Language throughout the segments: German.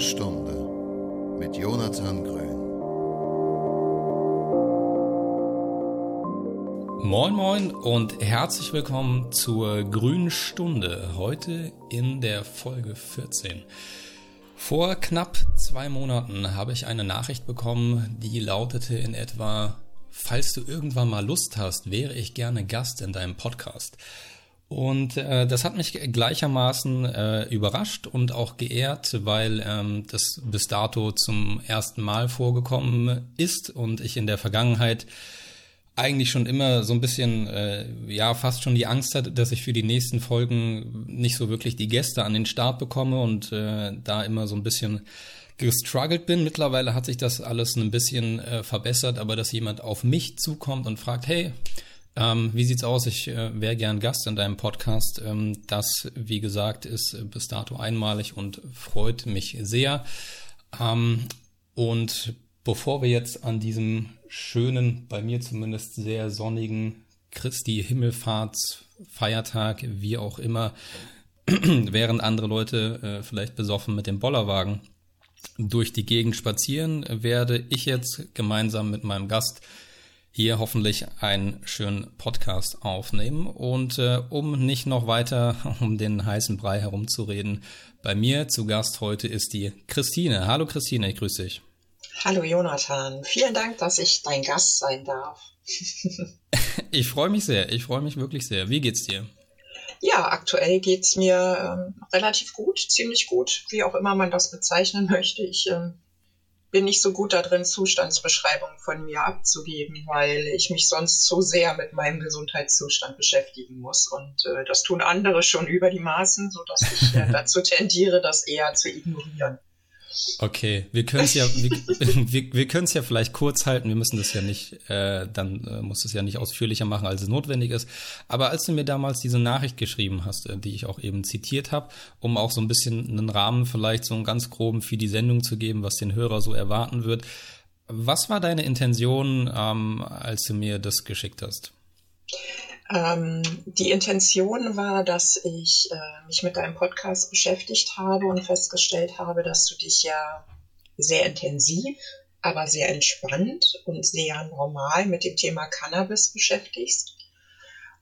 Stunde mit Jonathan Grün. Moin Moin und herzlich willkommen zur Grünen Stunde. Heute in der Folge 14. Vor knapp zwei Monaten habe ich eine Nachricht bekommen, die lautete in etwa, falls du irgendwann mal Lust hast, wäre ich gerne Gast in deinem Podcast. Und äh, das hat mich gleichermaßen äh, überrascht und auch geehrt, weil ähm, das bis dato zum ersten Mal vorgekommen ist und ich in der Vergangenheit eigentlich schon immer so ein bisschen, äh, ja, fast schon die Angst hatte, dass ich für die nächsten Folgen nicht so wirklich die Gäste an den Start bekomme und äh, da immer so ein bisschen gestruggelt bin. Mittlerweile hat sich das alles ein bisschen äh, verbessert, aber dass jemand auf mich zukommt und fragt, hey, ähm, wie sieht's aus? Ich äh, wäre gern Gast in deinem Podcast. Ähm, das, wie gesagt, ist bis dato einmalig und freut mich sehr. Ähm, und bevor wir jetzt an diesem schönen, bei mir zumindest sehr sonnigen Christi Himmelfahrtsfeiertag, wie auch immer, während andere Leute äh, vielleicht besoffen mit dem Bollerwagen durch die Gegend spazieren, werde ich jetzt gemeinsam mit meinem Gast hier hoffentlich einen schönen Podcast aufnehmen. Und äh, um nicht noch weiter um den heißen Brei herumzureden, bei mir zu Gast heute ist die Christine. Hallo Christine, ich grüße dich. Hallo Jonathan, vielen Dank, dass ich dein Gast sein darf. ich freue mich sehr, ich freue mich wirklich sehr. Wie geht's dir? Ja, aktuell geht's mir ähm, relativ gut, ziemlich gut, wie auch immer man das bezeichnen möchte. Ich ähm, bin nicht so gut darin, Zustandsbeschreibungen von mir abzugeben, weil ich mich sonst so sehr mit meinem Gesundheitszustand beschäftigen muss. Und äh, das tun andere schon über die Maßen, sodass ich äh, dazu tendiere, das eher zu ignorieren. Okay, wir können es ja, wir, wir, wir können es ja vielleicht kurz halten. Wir müssen das ja nicht, äh, dann äh, muss es ja nicht ausführlicher machen, als es notwendig ist. Aber als du mir damals diese Nachricht geschrieben hast, äh, die ich auch eben zitiert habe, um auch so ein bisschen einen Rahmen vielleicht so einen ganz groben für die Sendung zu geben, was den Hörer so erwarten wird. Was war deine Intention, ähm, als du mir das geschickt hast? Ähm, die Intention war, dass ich äh, mich mit deinem Podcast beschäftigt habe und festgestellt habe, dass du dich ja sehr intensiv, aber sehr entspannt und sehr normal mit dem Thema Cannabis beschäftigst.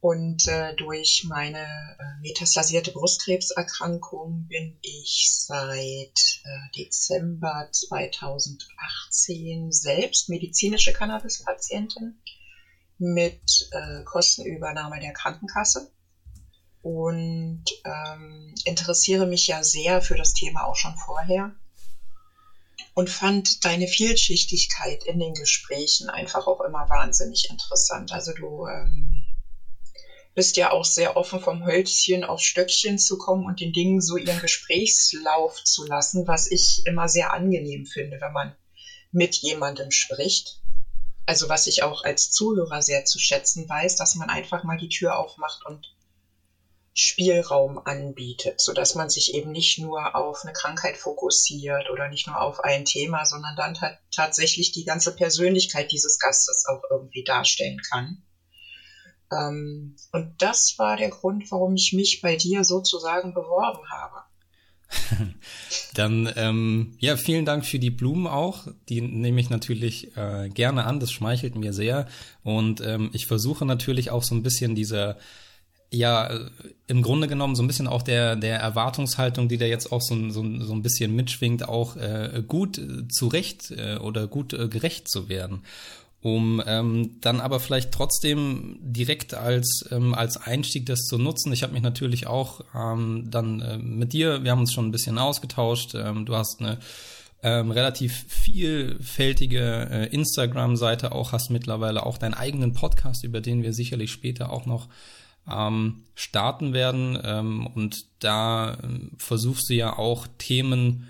Und äh, durch meine äh, metastasierte Brustkrebserkrankung bin ich seit äh, Dezember 2018 selbst medizinische Cannabis-Patientin mit äh, Kostenübernahme der Krankenkasse. Und ähm, interessiere mich ja sehr für das Thema auch schon vorher. Und fand deine Vielschichtigkeit in den Gesprächen einfach auch immer wahnsinnig interessant. Also du ähm, bist ja auch sehr offen vom Hölzchen auf Stöckchen zu kommen und den Dingen so ihren Gesprächslauf zu lassen, was ich immer sehr angenehm finde, wenn man mit jemandem spricht also was ich auch als Zuhörer sehr zu schätzen weiß, dass man einfach mal die Tür aufmacht und Spielraum anbietet, so dass man sich eben nicht nur auf eine Krankheit fokussiert oder nicht nur auf ein Thema, sondern dann tatsächlich die ganze Persönlichkeit dieses Gastes auch irgendwie darstellen kann. Ähm, und das war der Grund, warum ich mich bei dir sozusagen beworben habe. Dann ähm, ja, vielen Dank für die Blumen auch. Die nehme ich natürlich äh, gerne an. Das schmeichelt mir sehr. Und ähm, ich versuche natürlich auch so ein bisschen diese ja, äh, im Grunde genommen so ein bisschen auch der, der Erwartungshaltung, die da jetzt auch so, so, so ein bisschen mitschwingt, auch äh, gut äh, zurecht äh, oder gut äh, gerecht zu werden um ähm, dann aber vielleicht trotzdem direkt als, ähm, als Einstieg das zu nutzen. Ich habe mich natürlich auch ähm, dann äh, mit dir, wir haben uns schon ein bisschen ausgetauscht. Ähm, du hast eine ähm, relativ vielfältige äh, Instagram-Seite auch, hast mittlerweile auch deinen eigenen Podcast, über den wir sicherlich später auch noch ähm, starten werden. Ähm, und da ähm, versuchst du ja auch Themen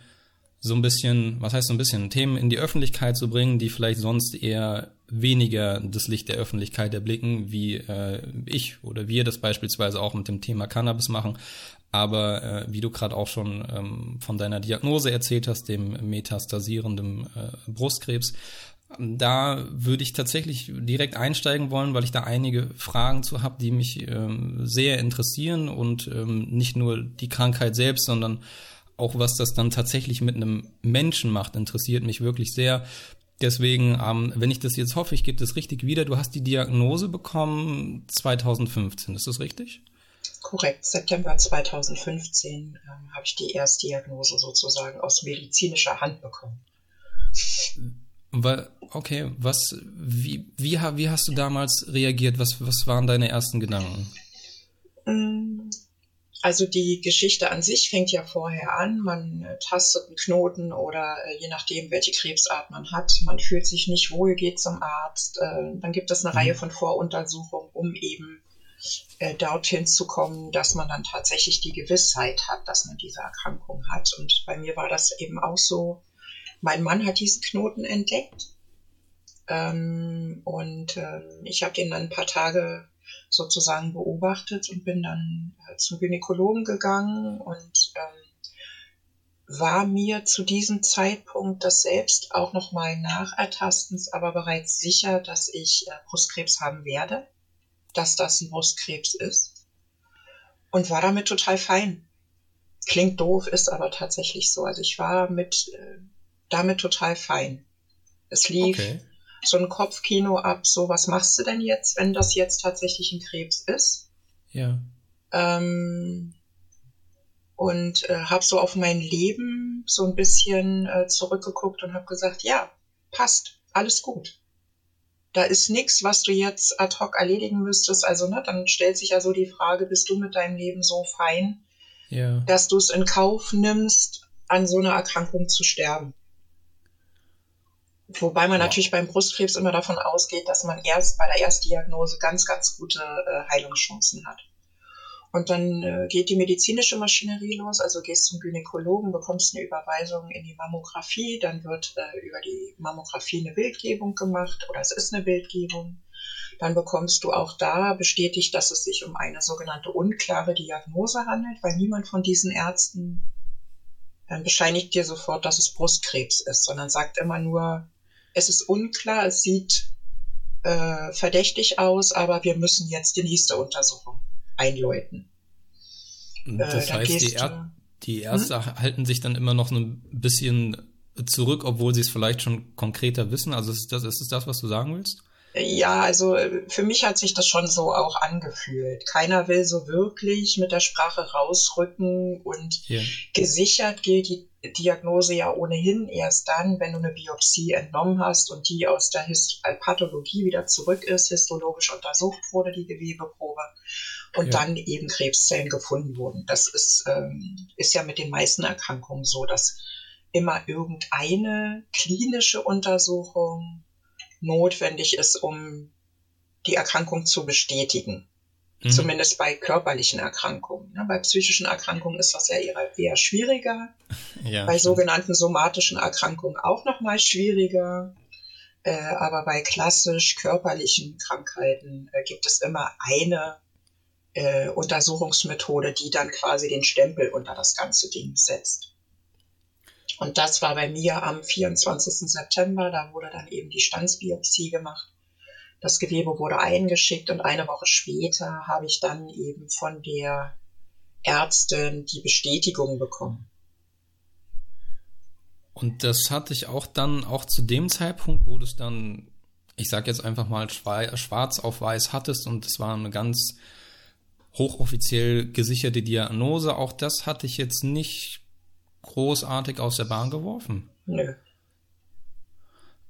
so ein bisschen, was heißt so ein bisschen, Themen in die Öffentlichkeit zu bringen, die vielleicht sonst eher weniger das Licht der Öffentlichkeit erblicken, wie äh, ich oder wir das beispielsweise auch mit dem Thema Cannabis machen. Aber äh, wie du gerade auch schon ähm, von deiner Diagnose erzählt hast, dem metastasierenden äh, Brustkrebs, da würde ich tatsächlich direkt einsteigen wollen, weil ich da einige Fragen zu habe, die mich ähm, sehr interessieren und ähm, nicht nur die Krankheit selbst, sondern auch was das dann tatsächlich mit einem Menschen macht, interessiert mich wirklich sehr. Deswegen, ähm, wenn ich das jetzt hoffe, ich gebe das richtig wieder. Du hast die Diagnose bekommen 2015, ist das richtig? Korrekt, September 2015 ähm, habe ich die Erstdiagnose sozusagen aus medizinischer Hand bekommen. Okay, was, wie, wie, wie hast du damals reagiert? Was, was waren deine ersten Gedanken? Also die Geschichte an sich fängt ja vorher an. Man äh, tastet einen Knoten oder äh, je nachdem, welche Krebsart man hat. Man fühlt sich nicht wohl, geht zum Arzt. Äh, dann gibt es eine mhm. Reihe von Voruntersuchungen, um eben dorthin zu kommen, dass man dann tatsächlich die Gewissheit hat, dass man diese Erkrankung hat. Und bei mir war das eben auch so. Mein Mann hat diesen Knoten entdeckt. Ähm, und äh, ich habe den dann ein paar Tage sozusagen beobachtet und bin dann äh, zum Gynäkologen gegangen und ähm, war mir zu diesem Zeitpunkt das selbst auch nochmal nachertastens, aber bereits sicher, dass ich äh, Brustkrebs haben werde, dass das ein Brustkrebs ist und war damit total fein. Klingt doof, ist aber tatsächlich so. Also ich war mit äh, damit total fein. Es lief okay so ein Kopfkino ab, so was machst du denn jetzt, wenn das jetzt tatsächlich ein Krebs ist? Ja. Ähm, und äh, habe so auf mein Leben so ein bisschen äh, zurückgeguckt und habe gesagt, ja, passt, alles gut. Da ist nichts, was du jetzt ad hoc erledigen müsstest. Also, ne, dann stellt sich ja so die Frage, bist du mit deinem Leben so fein, ja. dass du es in Kauf nimmst, an so einer Erkrankung zu sterben? Wobei man wow. natürlich beim Brustkrebs immer davon ausgeht, dass man erst bei der Erstdiagnose ganz, ganz gute äh, Heilungschancen hat. Und dann äh, geht die medizinische Maschinerie los, also gehst zum Gynäkologen, bekommst eine Überweisung in die Mammographie, dann wird äh, über die Mammographie eine Bildgebung gemacht oder es ist eine Bildgebung. Dann bekommst du auch da bestätigt, dass es sich um eine sogenannte unklare Diagnose handelt, weil niemand von diesen Ärzten äh, bescheinigt dir sofort, dass es Brustkrebs ist, sondern sagt immer nur, es ist unklar, es sieht äh, verdächtig aus, aber wir müssen jetzt die nächste Untersuchung einläuten. Das äh, heißt, die, er die Ärzte hm? halten sich dann immer noch ein bisschen zurück, obwohl sie es vielleicht schon konkreter wissen. Also ist das, ist das, was du sagen willst? Ja, also äh, für mich hat sich das schon so auch angefühlt. Keiner will so wirklich mit der Sprache rausrücken und yeah. gesichert gilt die Diagnose ja ohnehin erst dann, wenn du eine Biopsie entnommen hast und die aus der Hist äh, Pathologie wieder zurück ist, histologisch untersucht wurde, die Gewebeprobe, und ja. dann eben Krebszellen gefunden wurden. Das ist, ähm, ist ja mit den meisten Erkrankungen so, dass immer irgendeine klinische Untersuchung notwendig ist, um die Erkrankung zu bestätigen. Mhm. Zumindest bei körperlichen Erkrankungen. Ne? Bei psychischen Erkrankungen ist das ja eher, schwieriger. Ja, bei stimmt. sogenannten somatischen Erkrankungen auch nochmal schwieriger. Äh, aber bei klassisch körperlichen Krankheiten äh, gibt es immer eine äh, Untersuchungsmethode, die dann quasi den Stempel unter das ganze Ding setzt. Und das war bei mir am 24. September. Da wurde dann eben die Standsbiopsie gemacht. Das Gewebe wurde eingeschickt und eine Woche später habe ich dann eben von der Ärztin die Bestätigung bekommen. Und das hatte ich auch dann, auch zu dem Zeitpunkt, wo du es dann, ich sag jetzt einfach mal schwarz auf weiß hattest und es war eine ganz hochoffiziell gesicherte Diagnose, auch das hatte ich jetzt nicht großartig aus der Bahn geworfen. Nö.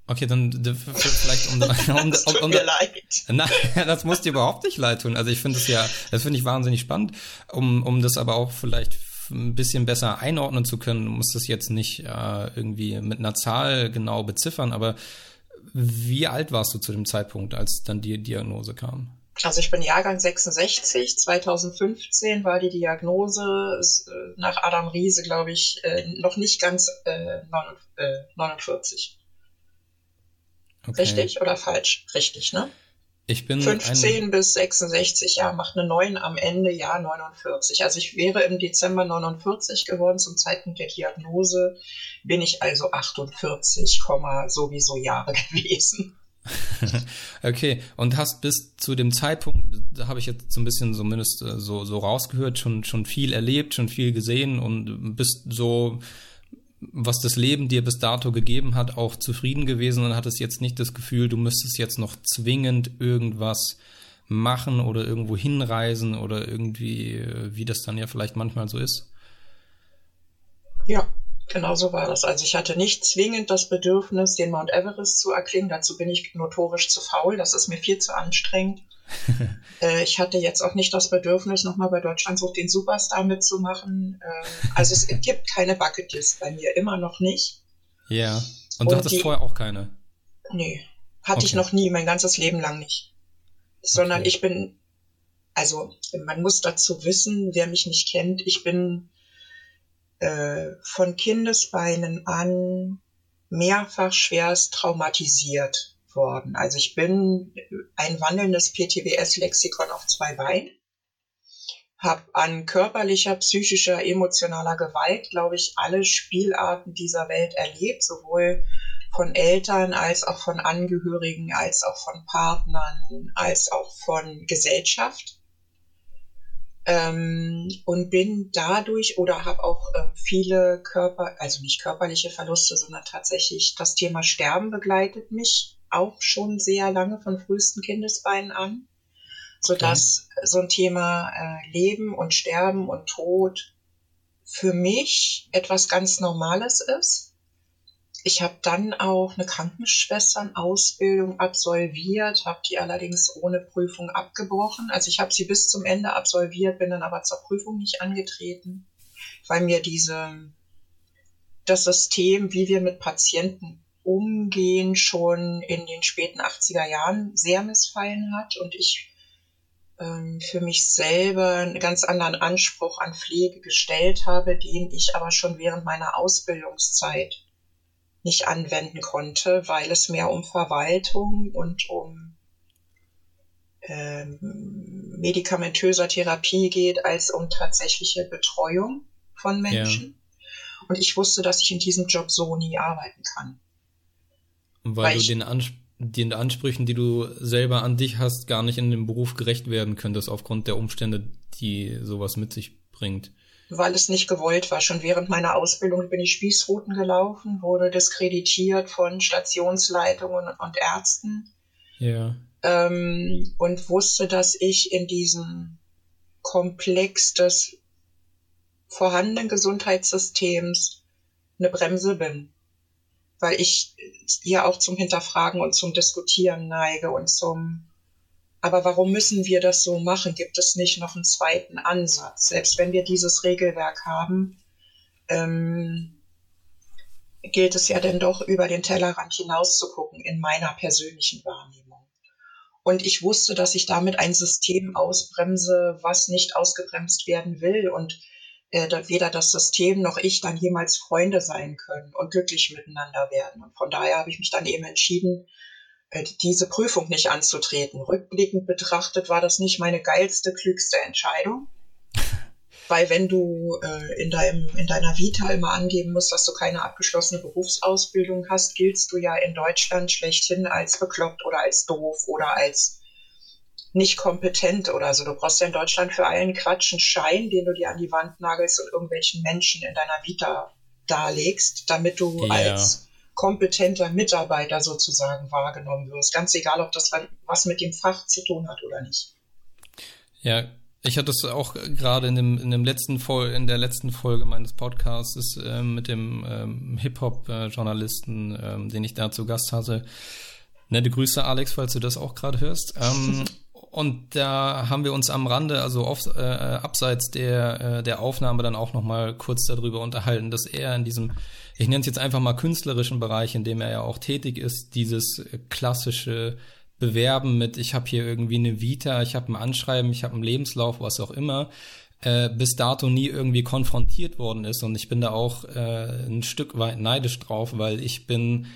Okay, dann vielleicht um, um, um, das tut um, mir leid. Nein, das muss dir überhaupt nicht leid tun. Also ich finde es ja, das finde ich wahnsinnig spannend, um, um das aber auch vielleicht ein bisschen besser einordnen zu können, muss das jetzt nicht äh, irgendwie mit einer Zahl genau beziffern, aber wie alt warst du zu dem Zeitpunkt, als dann die Diagnose kam? Also ich bin Jahrgang 66, 2015 war die Diagnose äh, nach Adam Riese, glaube ich, äh, noch nicht ganz äh, 49. Okay. Richtig oder falsch? Richtig, ne? Ich bin 15 bis 66, ja, macht eine 9 am Ende, ja, 49. Also ich wäre im Dezember 49 geworden zum Zeitpunkt der Diagnose, bin ich also 48, sowieso Jahre gewesen. okay, und hast bis zu dem Zeitpunkt, da habe ich jetzt so ein bisschen zumindest äh, so, so rausgehört, schon, schon viel erlebt, schon viel gesehen und bist so, was das Leben dir bis dato gegeben hat, auch zufrieden gewesen und hattest jetzt nicht das Gefühl, du müsstest jetzt noch zwingend irgendwas machen oder irgendwo hinreisen oder irgendwie, äh, wie das dann ja vielleicht manchmal so ist. Ja, genau so war das. Also ich hatte nicht zwingend das Bedürfnis, den Mount Everest zu erklingen. Dazu bin ich notorisch zu faul. Das ist mir viel zu anstrengend. äh, ich hatte jetzt auch nicht das Bedürfnis, nochmal bei Deutschland sucht den Superstar mitzumachen. Äh, also es gibt keine Bucketlist bei mir, immer noch nicht. Ja. Und, Und du hattest die, vorher auch keine? Nee, hatte okay. ich noch nie, mein ganzes Leben lang nicht. Sondern okay. ich bin, also man muss dazu wissen, wer mich nicht kennt, ich bin äh, von Kindesbeinen an mehrfach schwerst traumatisiert worden. Also ich bin ein wandelndes PTBS-Lexikon auf zwei Beinen, habe an körperlicher, psychischer, emotionaler Gewalt, glaube ich, alle Spielarten dieser Welt erlebt, sowohl von Eltern als auch von Angehörigen, als auch von Partnern, als auch von Gesellschaft. Ähm, und bin dadurch oder habe auch äh, viele Körper, also nicht körperliche Verluste, sondern tatsächlich das Thema Sterben begleitet mich auch schon sehr lange von frühesten Kindesbeinen an, sodass okay. so ein Thema äh, Leben und Sterben und Tod für mich etwas ganz Normales ist ich habe dann auch eine Krankenschwesternausbildung absolviert, habe die allerdings ohne Prüfung abgebrochen. Also ich habe sie bis zum Ende absolviert, bin dann aber zur Prüfung nicht angetreten, weil mir diese das System, wie wir mit Patienten umgehen, schon in den späten 80er Jahren sehr missfallen hat und ich ähm, für mich selber einen ganz anderen Anspruch an Pflege gestellt habe, den ich aber schon während meiner Ausbildungszeit nicht anwenden konnte, weil es mehr um Verwaltung und um ähm, medikamentöser Therapie geht, als um tatsächliche Betreuung von Menschen. Ja. Und ich wusste, dass ich in diesem Job so nie arbeiten kann. Weil, weil du den, Ans den Ansprüchen, die du selber an dich hast, gar nicht in dem Beruf gerecht werden könntest, aufgrund der Umstände, die sowas mit sich bringt weil es nicht gewollt war. Schon während meiner Ausbildung bin ich Spießrouten gelaufen, wurde diskreditiert von Stationsleitungen und Ärzten. Ja. Ähm, und wusste, dass ich in diesem Komplex des vorhandenen Gesundheitssystems eine Bremse bin. Weil ich hier auch zum Hinterfragen und zum Diskutieren neige und zum aber warum müssen wir das so machen? Gibt es nicht noch einen zweiten Ansatz? Selbst wenn wir dieses Regelwerk haben, ähm, gilt es ja dann doch über den Tellerrand hinaus zu gucken in meiner persönlichen Wahrnehmung. Und ich wusste, dass ich damit ein System ausbremse, was nicht ausgebremst werden will und äh, weder das System noch ich dann jemals Freunde sein können und glücklich miteinander werden. Und von daher habe ich mich dann eben entschieden, äh, diese Prüfung nicht anzutreten. Rückblickend betrachtet war das nicht meine geilste, klügste Entscheidung. Weil wenn du äh, in, deinem, in deiner Vita immer angeben musst, dass du keine abgeschlossene Berufsausbildung hast, giltst du ja in Deutschland schlechthin als bekloppt oder als doof oder als nicht kompetent oder so. Du brauchst ja in Deutschland für allen Quatsch einen Schein, den du dir an die Wand nagelst und irgendwelchen Menschen in deiner Vita darlegst, damit du ja. als kompetenter Mitarbeiter sozusagen wahrgenommen wirst. Ganz egal, ob das was mit dem Fach zu tun hat oder nicht. Ja, ich hatte es auch gerade in dem, in dem letzten Vol in der letzten Folge meines Podcasts äh, mit dem ähm, Hip-Hop-Journalisten, ähm, den ich da zu Gast hatte. Nette Grüße, Alex, falls du das auch gerade hörst. Ähm, und da haben wir uns am Rande, also auf, äh, abseits der, äh, der Aufnahme, dann auch noch mal kurz darüber unterhalten, dass er in diesem ich nenne es jetzt einfach mal künstlerischen Bereich, in dem er ja auch tätig ist, dieses klassische Bewerben mit, ich habe hier irgendwie eine Vita, ich habe ein Anschreiben, ich habe einen Lebenslauf, was auch immer, äh, bis dato nie irgendwie konfrontiert worden ist. Und ich bin da auch äh, ein Stück weit neidisch drauf, weil ich bin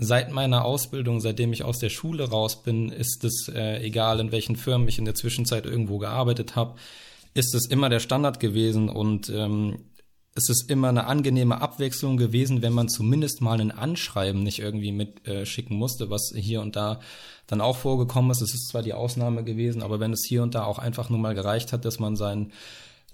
seit meiner Ausbildung, seitdem ich aus der Schule raus bin, ist es äh, egal, in welchen Firmen ich in der Zwischenzeit irgendwo gearbeitet habe, ist es immer der Standard gewesen und ähm, es ist immer eine angenehme Abwechslung gewesen, wenn man zumindest mal ein Anschreiben nicht irgendwie mitschicken äh, musste, was hier und da dann auch vorgekommen ist. Es ist zwar die Ausnahme gewesen, aber wenn es hier und da auch einfach nur mal gereicht hat, dass man seinen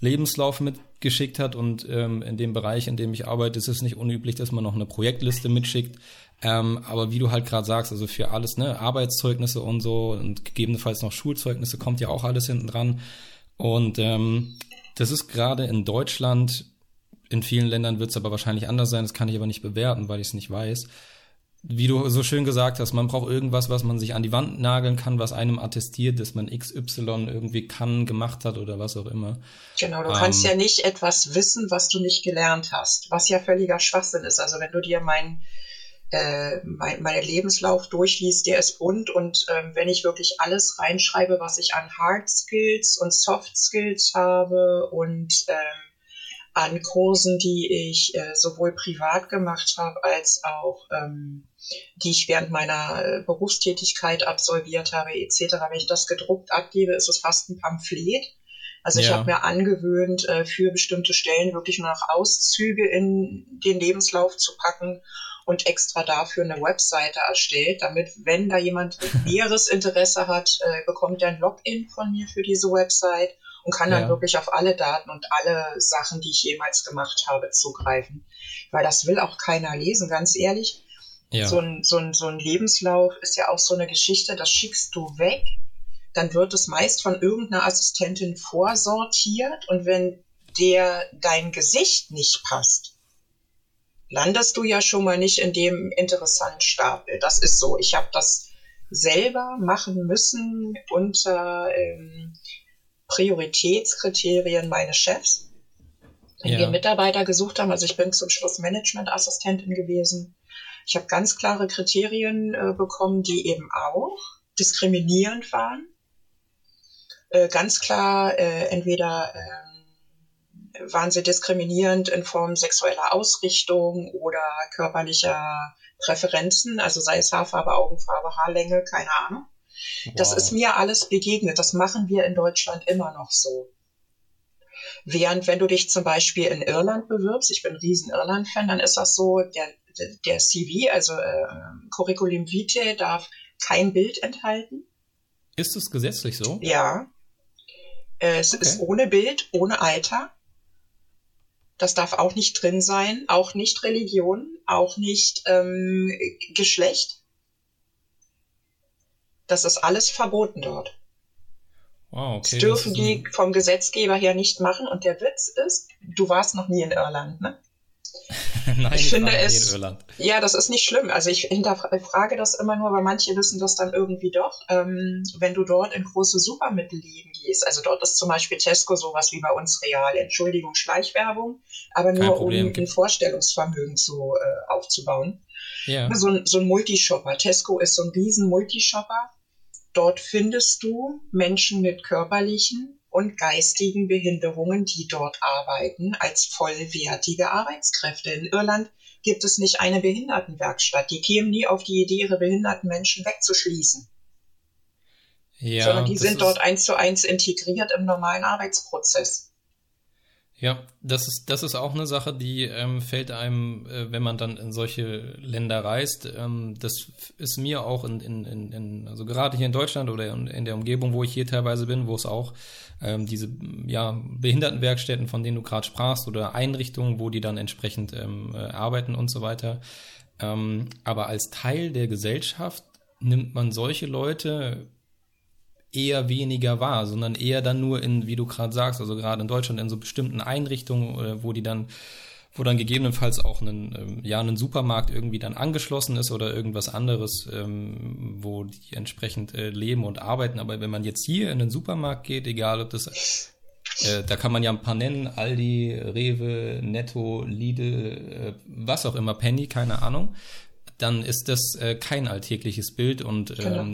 Lebenslauf mitgeschickt hat und ähm, in dem Bereich, in dem ich arbeite, ist es nicht unüblich, dass man noch eine Projektliste mitschickt. Ähm, aber wie du halt gerade sagst, also für alles, ne, Arbeitszeugnisse und so und gegebenenfalls noch Schulzeugnisse kommt ja auch alles hinten dran. Und ähm, das ist gerade in Deutschland, in vielen Ländern wird es aber wahrscheinlich anders sein, das kann ich aber nicht bewerten, weil ich es nicht weiß wie du so schön gesagt hast, man braucht irgendwas, was man sich an die Wand nageln kann, was einem attestiert, dass man XY irgendwie kann, gemacht hat oder was auch immer. Genau, du ähm, kannst ja nicht etwas wissen, was du nicht gelernt hast, was ja völliger Schwachsinn ist. Also wenn du dir mein, äh, mein, mein Lebenslauf durchliest, der ist bunt und ähm, wenn ich wirklich alles reinschreibe, was ich an Hard Skills und Soft Skills habe und ähm, an Kursen, die ich äh, sowohl privat gemacht habe als auch ähm, die ich während meiner äh, Berufstätigkeit absolviert habe, etc. Wenn ich das gedruckt abgebe, ist es fast ein Pamphlet. Also ja. ich habe mir angewöhnt, äh, für bestimmte Stellen wirklich nur noch Auszüge in den Lebenslauf zu packen und extra dafür eine Webseite erstellt, damit, wenn da jemand näheres Interesse hat, äh, bekommt er ein Login von mir für diese Website und kann dann ja. wirklich auf alle Daten und alle Sachen, die ich jemals gemacht habe, zugreifen. Weil das will auch keiner lesen, ganz ehrlich. Ja. So, ein, so, ein, so ein Lebenslauf ist ja auch so eine Geschichte, das schickst du weg, dann wird es meist von irgendeiner Assistentin vorsortiert und wenn der dein Gesicht nicht passt, landest du ja schon mal nicht in dem interessanten Stapel. Das ist so. Ich habe das selber machen müssen unter ähm, Prioritätskriterien meines Chefs. Wenn ja. wir Mitarbeiter gesucht haben, also ich bin zum Schluss Managementassistentin gewesen, ich habe ganz klare Kriterien äh, bekommen, die eben auch diskriminierend waren. Äh, ganz klar, äh, entweder ähm, waren sie diskriminierend in Form sexueller Ausrichtung oder körperlicher Präferenzen, also sei es Haarfarbe, Augenfarbe, Haarlänge, keine Ahnung. Wow. Das ist mir alles begegnet. Das machen wir in Deutschland immer noch so. Während wenn du dich zum Beispiel in Irland bewirbst, ich bin ein riesen Irland-Fan, dann ist das so, der der CV, also äh, Curriculum Vitae, darf kein Bild enthalten. Ist es gesetzlich so? Ja. Es okay. ist ohne Bild, ohne Alter. Das darf auch nicht drin sein, auch nicht Religion, auch nicht ähm, Geschlecht. Das ist alles verboten dort. Wow, okay. Das dürfen das die vom Gesetzgeber her nicht machen. Und der Witz ist, du warst noch nie in Irland, ne? Nein, ich finde es. Ja, das ist nicht schlimm. Also ich hinterfrage das immer nur, weil manche wissen das dann irgendwie doch. Ähm, wenn du dort in große Supermittelläden gehst, also dort ist zum Beispiel Tesco sowas wie bei uns real. Entschuldigung, Schleichwerbung, aber nur um ein Vorstellungsvermögen zu, äh, aufzubauen. Ja. So, so ein Multishopper. Tesco ist so ein riesen Multishopper. Dort findest du Menschen mit körperlichen und geistigen Behinderungen, die dort arbeiten, als vollwertige Arbeitskräfte. In Irland gibt es nicht eine Behindertenwerkstatt. Die kämen nie auf die Idee, ihre behinderten Menschen wegzuschließen. Ja, sondern die sind dort eins zu eins integriert im normalen Arbeitsprozess. Ja, das ist, das ist auch eine Sache, die ähm, fällt einem, äh, wenn man dann in solche Länder reist. Ähm, das ist mir auch in, in, in, in, also gerade hier in Deutschland oder in, in der Umgebung, wo ich hier teilweise bin, wo es auch ähm, diese ja, Behindertenwerkstätten, von denen du gerade sprachst, oder Einrichtungen, wo die dann entsprechend ähm, äh, arbeiten und so weiter. Ähm, aber als Teil der Gesellschaft nimmt man solche Leute eher weniger wahr, sondern eher dann nur in, wie du gerade sagst, also gerade in Deutschland in so bestimmten Einrichtungen, äh, wo die dann, wo dann gegebenenfalls auch ein, ähm, ja, ein Supermarkt irgendwie dann angeschlossen ist oder irgendwas anderes, ähm, wo die entsprechend äh, leben und arbeiten. Aber wenn man jetzt hier in den Supermarkt geht, egal ob das äh, da kann man ja ein paar nennen, Aldi, Rewe, Netto, Lidl, äh, was auch immer, Penny, keine Ahnung, dann ist das kein alltägliches Bild und genau.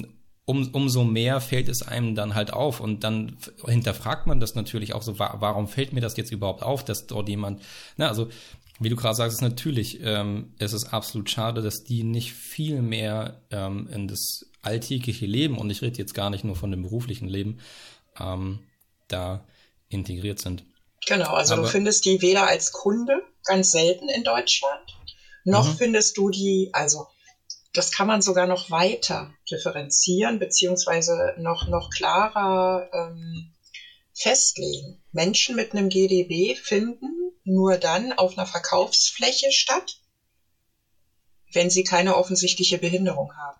Um, umso mehr fällt es einem dann halt auf. Und dann hinterfragt man das natürlich auch so, warum fällt mir das jetzt überhaupt auf, dass dort jemand, na, also wie du gerade sagst, ist natürlich, ähm, es ist absolut schade, dass die nicht viel mehr ähm, in das alltägliche Leben, und ich rede jetzt gar nicht nur von dem beruflichen Leben, ähm, da integriert sind. Genau, also Aber- du findest die weder als Kunde, ganz selten in Deutschland, noch Mhm. findest du die, also das kann man sogar noch weiter differenzieren, beziehungsweise noch, noch klarer ähm, festlegen. Menschen mit einem GDB finden nur dann auf einer Verkaufsfläche statt, wenn sie keine offensichtliche Behinderung haben.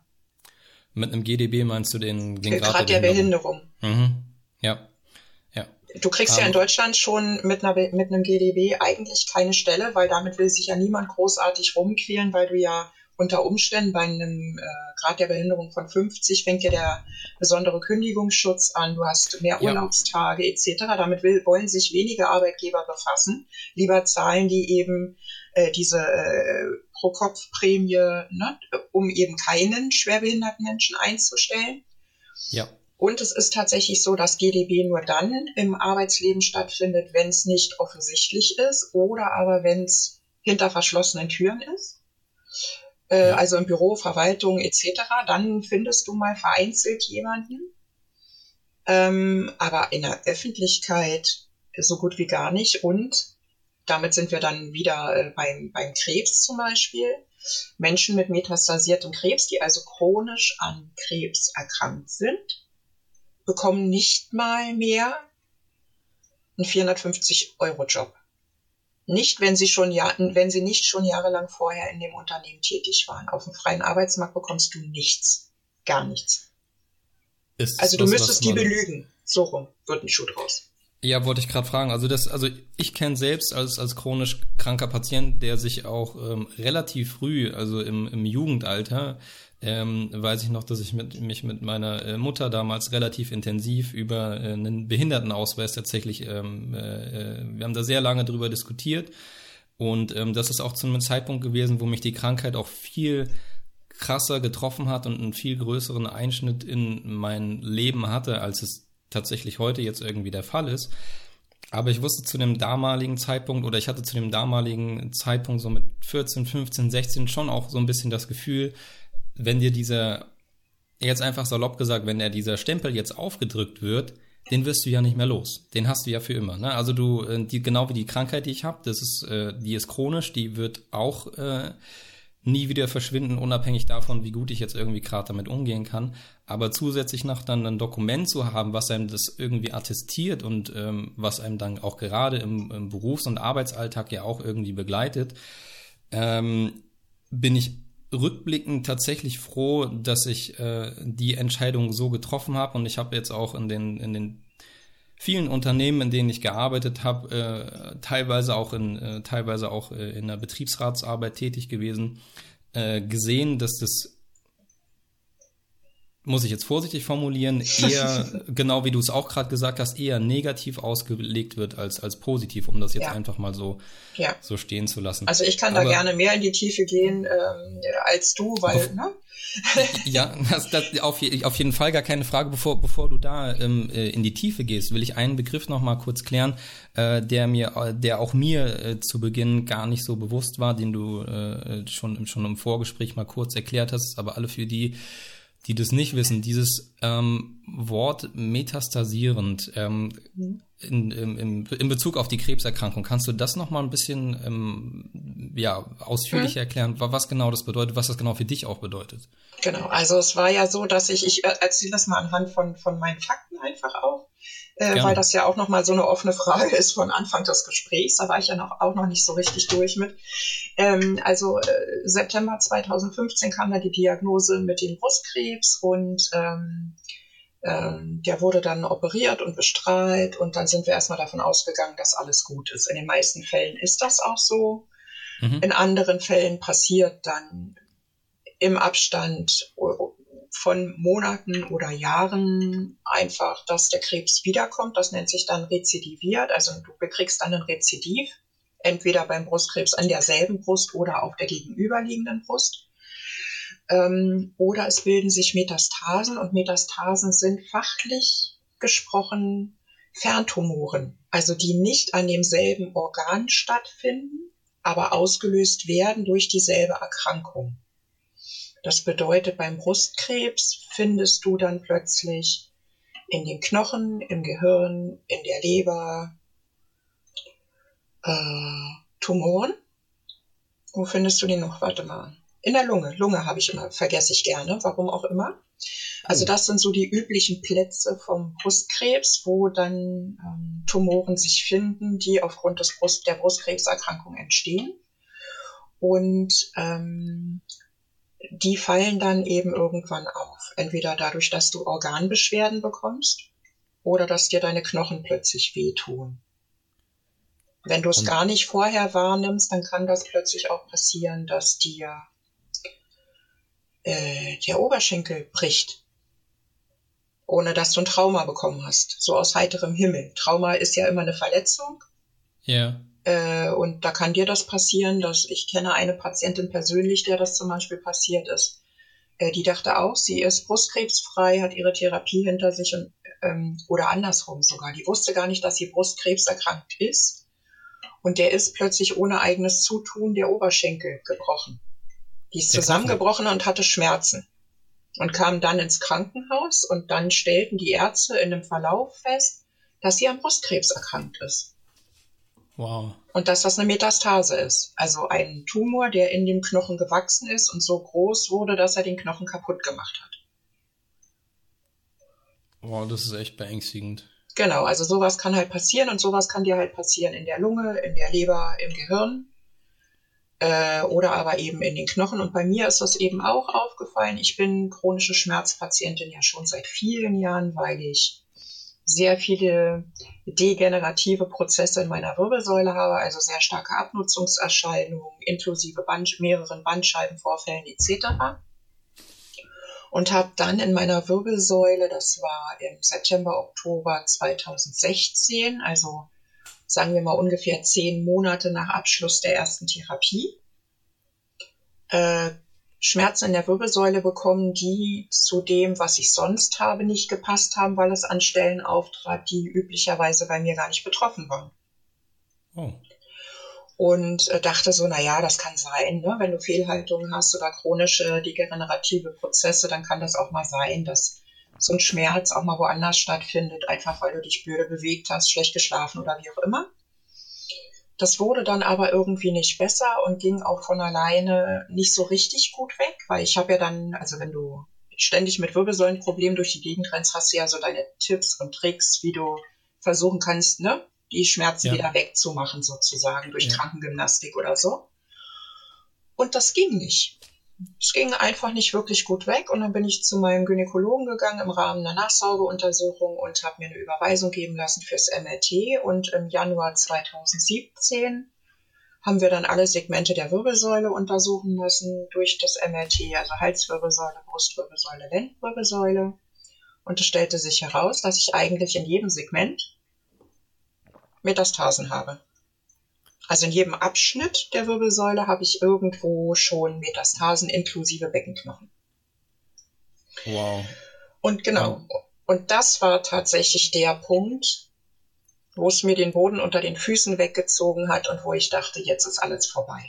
Mit einem GDB meinst du den, den Grad der Behinderung. Mhm. Ja. Ja. Du kriegst ja in Aber- Deutschland schon mit, einer, mit einem GDB eigentlich keine Stelle, weil damit will sich ja niemand großartig rumquälen, weil du ja unter Umständen bei einem äh, Grad der Behinderung von 50 fängt ja der besondere Kündigungsschutz an, du hast mehr Ja. Urlaubstage etc. Damit will, wollen sich wenige Arbeitgeber befassen. Lieber zahlen die eben äh, diese äh, Pro-Kopf-Prämie, ne, um eben keinen schwerbehinderten Menschen einzustellen. Ja. Und es ist tatsächlich so, dass GDB nur dann im Arbeitsleben stattfindet, wenn es nicht offensichtlich ist oder aber wenn es hinter verschlossenen Türen ist. Äh, Ja. Also im Büro, Verwaltung etc. Dann findest du mal vereinzelt jemanden. Ähm, aber in der Öffentlichkeit so gut wie gar nicht. Und damit sind wir dann wieder äh, beim, beim Krebs zum Beispiel. Menschen mit metastasiertem Krebs, die also chronisch an Krebs erkrankt sind, bekommen nicht mal mehr einen 450-Euro-Job. Nicht, wenn sie, schon Jahr, wenn sie nicht schon jahrelang vorher in dem Unternehmen tätig waren. Auf dem freien Arbeitsmarkt bekommst du nichts. Gar nichts. Ist Also du was, müsstest was die belügen. So rum wird ein Schuh draus. Ja, wollte ich gerade fragen. Also das, also ich kenne selbst als als chronisch kranker Patient, der sich auch ähm, relativ früh, also im, im Jugendalter, ähm, weiß ich noch, dass ich mit, mich mit meiner äh, Mutter damals relativ intensiv über äh, einen Behindertenausweis tatsächlich, ähm, äh, äh, wir haben da sehr lange drüber diskutiert und ähm, das ist auch zu einem Zeitpunkt gewesen, wo mich die Krankheit auch viel krasser getroffen hat und einen viel größeren Einschnitt in mein Leben hatte, als es tatsächlich heute jetzt irgendwie der Fall ist. Aber ich wusste zu dem damaligen Zeitpunkt oder ich hatte zu dem damaligen Zeitpunkt so mit 14, 15, 16 schon auch so ein bisschen das Gefühl, wenn dir dieser, jetzt einfach salopp gesagt, wenn dir dieser Stempel jetzt aufgedrückt wird, den wirst du ja nicht mehr los. Den hast du ja für immer. Ne? Also du, äh, die, genau wie die Krankheit, die ich habe, das ist, äh, die ist chronisch, die wird auch äh, nie wieder verschwinden, unabhängig davon, wie gut ich jetzt irgendwie gerade damit umgehen kann. Aber zusätzlich noch dann ein Dokument zu haben, was einem das irgendwie attestiert und ähm, was einem dann auch gerade im, im Berufs- und Arbeitsalltag ja auch irgendwie begleitet, ähm, bin ich rückblickend tatsächlich froh, dass ich äh, die Entscheidung so getroffen habe. Und ich habe jetzt auch in den in den vielen Unternehmen, in denen ich gearbeitet habe, äh, teilweise auch in äh, teilweise auch äh, in der Betriebsratsarbeit tätig gewesen, äh, gesehen, dass das muss ich jetzt vorsichtig formulieren, eher, genau wie du es auch gerade gesagt hast, eher negativ ausgelegt wird als, als positiv, um das jetzt Ja. einfach mal so, Ja. so stehen zu lassen. Also ich kann da Aber- gerne mehr in die Tiefe gehen ähm, als du, weil, ne? Ja, das, das, auf, auf jeden Fall gar keine Frage. Bevor, bevor du da ähm, äh, in die Tiefe gehst, will ich einen Begriff noch mal kurz klären, äh, der mir, der auch mir äh, zu Beginn gar nicht so bewusst war, den du äh, schon, schon im Vorgespräch mal kurz erklärt hast, aber alle für die, die das nicht wissen, dieses ähm, Wort metastasierend ähm, in, im, im, in Bezug auf die Krebserkrankung, kannst du das noch mal ein bisschen ähm, ja, ausführlicher erklären, wa- was genau das bedeutet, was das genau für dich auch bedeutet? Genau, also es war ja so, dass ich, ich erzähle das mal anhand von, von meinen Fakten einfach auch, äh, weil das ja auch nochmal so eine offene Frage ist von Anfang des Gesprächs, da war ich ja noch, auch noch nicht so richtig durch mit. Ähm, also äh, September 2015 kam da die Diagnose mit dem Brustkrebs und ähm, ähm, der wurde dann operiert und bestrahlt und dann sind wir erstmal davon ausgegangen, dass alles gut ist. In den meisten Fällen ist das auch so. Mhm. In anderen Fällen passiert dann im Abstand von Monaten oder Jahren einfach, dass der Krebs wiederkommt. Das nennt sich dann rezidiviert. Also du bekriegst dann ein Rezidiv, entweder beim Brustkrebs an derselben Brust oder auf der gegenüberliegenden Brust. Ähm, oder es bilden sich Metastasen und Metastasen sind fachlich gesprochen Ferntumoren, also die nicht an demselben Organ stattfinden, aber ausgelöst werden durch dieselbe Erkrankung. Das bedeutet, beim Brustkrebs findest du dann plötzlich in den Knochen, im Gehirn, in der Leber, Äh, Tumoren. Wo findest du die noch? Warte mal. In der Lunge. Lunge habe ich immer, vergesse ich gerne, warum auch immer. Also das sind so die üblichen Plätze vom Brustkrebs, wo dann ähm, Tumoren sich finden, die aufgrund des Brust, der Brustkrebserkrankung entstehen. Und ähm, die fallen dann eben irgendwann auf. Entweder dadurch, dass du Organbeschwerden bekommst oder dass dir deine Knochen plötzlich wehtun. Wenn du es gar nicht vorher wahrnimmst, dann kann das plötzlich auch passieren, dass dir äh, der Oberschenkel bricht, ohne dass du ein Trauma bekommen hast, so aus heiterem Himmel. Trauma ist ja immer eine Verletzung. Ja. Äh, und da kann dir das passieren, dass ich kenne eine Patientin persönlich, der das zum Beispiel passiert ist. Äh, die dachte auch, sie ist brustkrebsfrei, hat ihre Therapie hinter sich und ähm, oder andersrum sogar. Die wusste gar nicht, dass sie brustkrebserkrankt ist. Und der ist plötzlich ohne eigenes Zutun der Oberschenkel gebrochen. Die ist zusammengebrochen und hatte Schmerzen. Und kam dann ins Krankenhaus und dann stellten die Ärzte in dem Verlauf fest, dass sie an Brustkrebs erkrankt ist. Wow. Und dass das eine Metastase ist. Also ein Tumor, der in dem Knochen gewachsen ist und so groß wurde, dass er den Knochen kaputt gemacht hat. Wow, das ist echt beängstigend. Genau, also sowas kann halt passieren und sowas kann dir halt passieren in der Lunge, in der Leber, im Gehirn äh, oder aber eben in den Knochen. Und bei mir ist das eben auch aufgefallen. Ich bin chronische Schmerzpatientin ja schon seit vielen Jahren, weil ich sehr viele degenerative Prozesse in meiner Wirbelsäule habe, also sehr starke Abnutzungserscheinungen inklusive Band, mehreren Bandscheibenvorfällen etc und habe dann in meiner Wirbelsäule, das war im September, Oktober 2016, also sagen wir mal ungefähr zehn Monate nach Abschluss der ersten Therapie, äh, Schmerzen in der Wirbelsäule bekommen, die zu dem, was ich sonst habe, nicht gepasst haben, weil es an Stellen auftrat, die üblicherweise bei mir gar nicht betroffen waren. Oh und äh, dachte so, na ja, das kann sein, ne? wenn du Fehlhaltungen hast oder chronische degenerative Prozesse, dann kann das auch mal sein, dass so ein Schmerz auch mal woanders stattfindet, einfach weil du dich blöde bewegt hast, schlecht geschlafen oder wie auch immer. Das wurde dann aber irgendwie nicht besser und ging auch von alleine nicht so richtig gut weg, weil ich habe ja dann, also wenn du ständig mit Wirbelsäulenproblemen durch die Gegend rennst, hast du ja so deine Tipps und Tricks, wie du versuchen kannst, ne, die Schmerzen ja. wieder wegzumachen, sozusagen, durch ja. Krankengymnastik oder so. Und das ging nicht. Es ging einfach nicht wirklich gut weg. Und dann bin ich zu meinem Gynäkologen gegangen im Rahmen einer Nachsorgeuntersuchung und habe mir eine Überweisung geben lassen fürs MRT. Und im Januar 2017 haben wir dann alle Segmente der Wirbelsäule untersuchen lassen durch das MRT, also Halswirbelsäule, Brustwirbelsäule, Lendenwirbelsäule. Und es stellte sich heraus, dass ich eigentlich in jedem Segment Metastasen habe. Also in jedem Abschnitt der Wirbelsäule habe ich irgendwo schon Metastasen inklusive Beckenknochen. Wow. Und genau. Und das war tatsächlich der Punkt, wo es mir den Boden unter den Füßen weggezogen hat und wo ich dachte, jetzt ist alles vorbei.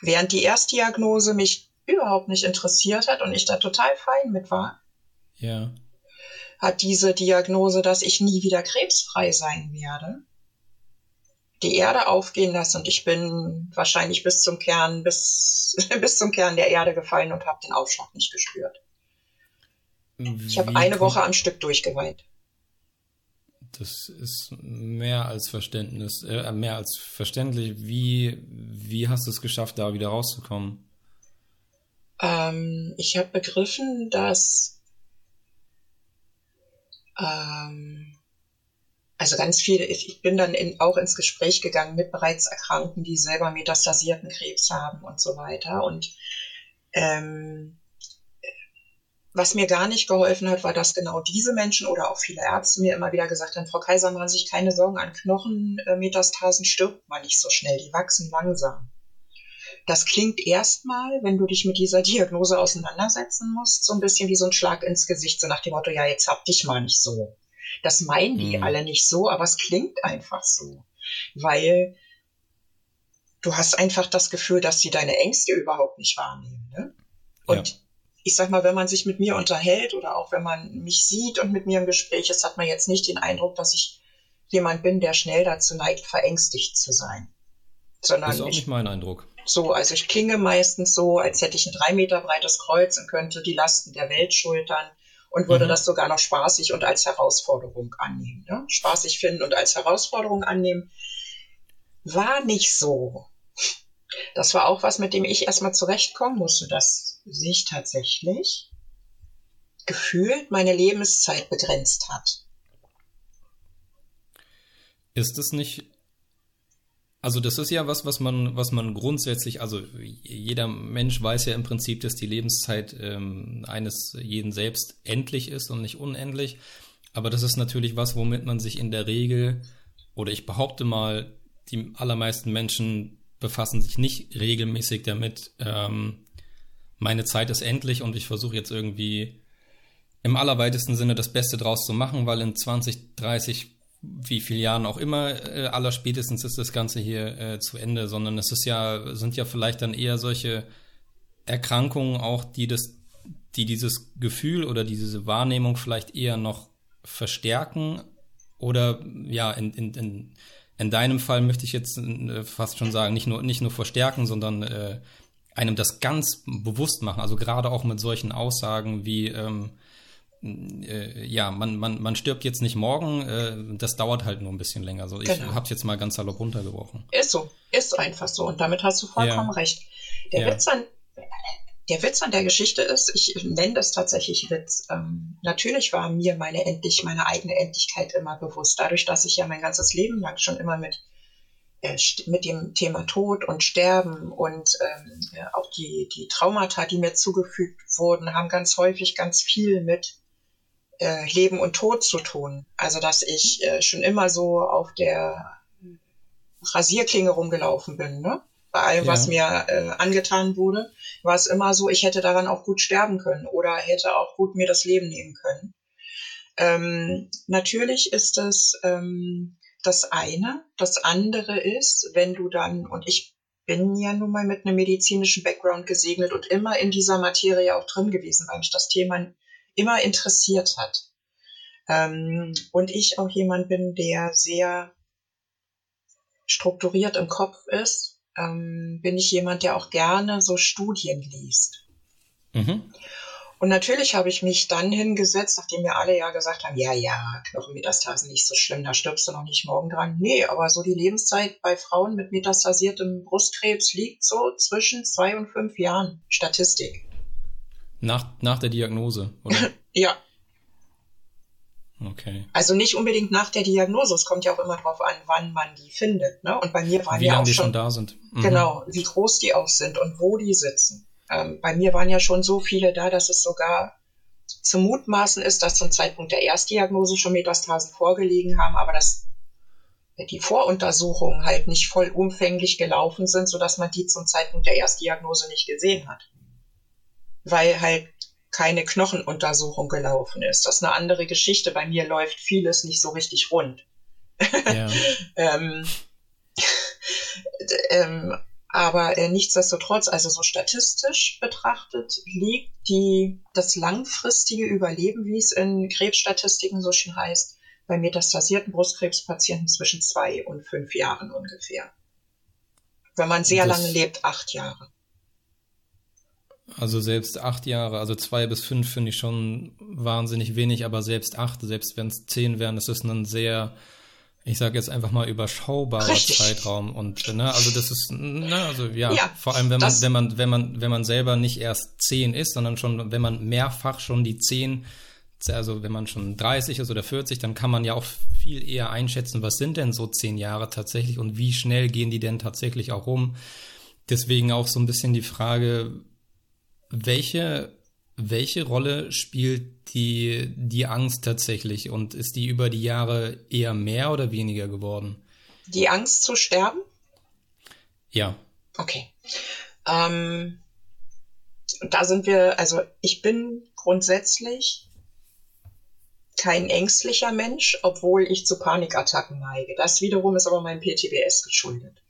Während die Erstdiagnose mich überhaupt nicht interessiert hat und ich da total fein mit war, ja hat diese Diagnose, dass ich nie wieder krebsfrei sein werde, die Erde aufgehen lassen und ich bin wahrscheinlich bis zum Kern, bis, bis zum Kern der Erde gefallen und habe den Aufschlag nicht gespürt. Ich habe eine Woche am Stück durchgeweint. Das ist mehr als Verständnis, äh, mehr als verständlich. Wie, wie hast du es geschafft, da wieder rauszukommen? Ähm, ich habe begriffen, dass ähm, also ganz viele, ich bin dann in, auch ins Gespräch gegangen mit bereits Erkrankten, die selber metastasierten Krebs haben und so weiter. Und ähm, was mir gar nicht geholfen hat, war, dass genau diese Menschen oder auch viele Ärzte mir immer wieder gesagt haben, Frau Kaiser, machen Sie sich keine Sorgen, an Knochenmetastasen stirbt man nicht so schnell, die wachsen langsam. Das klingt erstmal, wenn du dich mit dieser Diagnose auseinandersetzen musst, so ein bisschen wie so ein Schlag ins Gesicht, so nach dem Motto, ja, jetzt hab dich mal nicht so. Das meinen die mhm. alle nicht so, aber es klingt einfach so. Weil du hast einfach das Gefühl, dass sie deine Ängste überhaupt nicht wahrnehmen. Ne? Und ja. ich sag mal, wenn man sich mit mir unterhält oder auch wenn man mich sieht und mit mir im Gespräch ist, hat man jetzt nicht den Eindruck, dass ich jemand bin, der schnell dazu neigt, verängstigt zu sein. Sondern das ist auch ich, nicht mein Eindruck. So, also ich klinge meistens so, als hätte ich ein drei Meter breites Kreuz und könnte die Lasten der Welt schultern und würde mhm. das sogar noch spaßig und als Herausforderung annehmen. Ne? Spaßig finden und als Herausforderung annehmen. War nicht so. Das war auch was, mit dem ich erstmal zurechtkommen musste, dass sich tatsächlich gefühlt meine Lebenszeit begrenzt hat. Ist es nicht also das ist ja was, was man, was man grundsätzlich, also jeder Mensch weiß ja im Prinzip, dass die Lebenszeit ähm, eines jeden selbst endlich ist und nicht unendlich. Aber das ist natürlich was, womit man sich in der Regel, oder ich behaupte mal, die allermeisten Menschen befassen sich nicht regelmäßig damit. Ähm, meine Zeit ist endlich und ich versuche jetzt irgendwie im allerweitesten Sinne das Beste draus zu machen, weil in 20, 30, wie viele Jahren auch immer, äh, aller spätestens ist das Ganze hier äh, zu Ende, sondern es ist ja, sind ja vielleicht dann eher solche Erkrankungen auch, die das, die dieses Gefühl oder diese Wahrnehmung vielleicht eher noch verstärken oder ja, in, in, in, in deinem Fall möchte ich jetzt äh, fast schon sagen, nicht nur, nicht nur verstärken, sondern äh, einem das ganz bewusst machen. Also gerade auch mit solchen Aussagen wie, ähm, äh, ja, man, man, man stirbt jetzt nicht morgen, äh, das dauert halt nur ein bisschen länger. Also ich genau. habe es jetzt mal ganz salopp runtergebrochen. Ist so, ist einfach so und damit hast du vollkommen ja. recht. Der, ja. Witz an, der Witz an der Geschichte ist, ich nenne das tatsächlich Witz. Ähm, natürlich war mir meine endlich, meine eigene Endlichkeit immer bewusst. Dadurch, dass ich ja mein ganzes Leben lang schon immer mit äh, mit dem Thema Tod und Sterben und ähm, ja, auch die, die Traumata, die mir zugefügt wurden, haben ganz häufig ganz viel mit äh, Leben und Tod zu tun. Also dass ich äh, schon immer so auf der Rasierklinge rumgelaufen bin, ne? Bei allem, ja. was mir äh, angetan wurde, war es immer so, ich hätte daran auch gut sterben können oder hätte auch gut mir das Leben nehmen können. Ähm, natürlich ist es ähm, das eine. Das andere ist, wenn du dann, und ich bin ja nun mal mit einem medizinischen Background gesegnet und immer in dieser Materie auch drin gewesen, weil mich das Thema immer interessiert hat. Ähm, und ich auch jemand bin, der sehr strukturiert im Kopf ist, ähm, bin ich jemand, der auch gerne so Studien liest. Mhm. Und natürlich habe ich mich dann hingesetzt, nachdem mir alle ja gesagt haben, ja, ja, Knochenmetastasen nicht so schlimm, da stirbst du noch nicht morgen dran. Nee, aber so die Lebenszeit bei Frauen mit metastasiertem Brustkrebs liegt so zwischen zwei und fünf Jahren. Statistik. Nach, nach der Diagnose, oder? ja. Okay. Also nicht unbedingt nach der Diagnose, es kommt ja auch immer darauf an, wann man die findet. Ne? Und bei mir waren wie ja lange auch die schon, schon da sind. Mhm. Genau, wie groß die auch sind und wo die sitzen. Ähm, bei mir waren ja schon so viele da, dass es sogar zu mutmaßen ist, dass zum Zeitpunkt der Erstdiagnose schon Metastasen vorgelegen haben, aber dass die Voruntersuchungen halt nicht vollumfänglich gelaufen sind, sodass man die zum Zeitpunkt der Erstdiagnose nicht gesehen hat. Weil halt keine Knochenuntersuchung gelaufen ist. Das ist eine andere Geschichte. Bei mir läuft vieles nicht so richtig rund. Ja. ähm, ähm, aber äh, nichtsdestotrotz, also so statistisch betrachtet, liegt die, das langfristige Überleben, wie es in Krebsstatistiken so schön heißt, bei metastasierten Brustkrebspatienten zwischen zwei und fünf Jahren ungefähr. Wenn man sehr das, lange lebt, acht Jahre. Also selbst acht Jahre, also zwei bis fünf finde ich schon wahnsinnig wenig, aber selbst acht, selbst wenn es zehn wären, das ist ein sehr ich sage jetzt einfach mal überschaubarer Richtig. Zeitraum und ne, also das ist ne, also ja, ja vor allem wenn man wenn man wenn man wenn man selber nicht erst zehn ist, sondern schon wenn man mehrfach schon die zehn also wenn man schon 30 ist oder 40, dann kann man ja auch viel eher einschätzen, was sind denn so zehn Jahre tatsächlich und wie schnell gehen die denn tatsächlich auch rum. Deswegen auch so ein bisschen die Frage, welche welche Rolle spielt die, die Angst tatsächlich und ist die über die Jahre eher mehr oder weniger geworden? Die Angst zu sterben? Ja. Okay. Ähm, da sind wir, also ich bin grundsätzlich kein ängstlicher Mensch, obwohl ich zu Panikattacken neige. Das wiederum ist aber meinem PTBS geschuldet.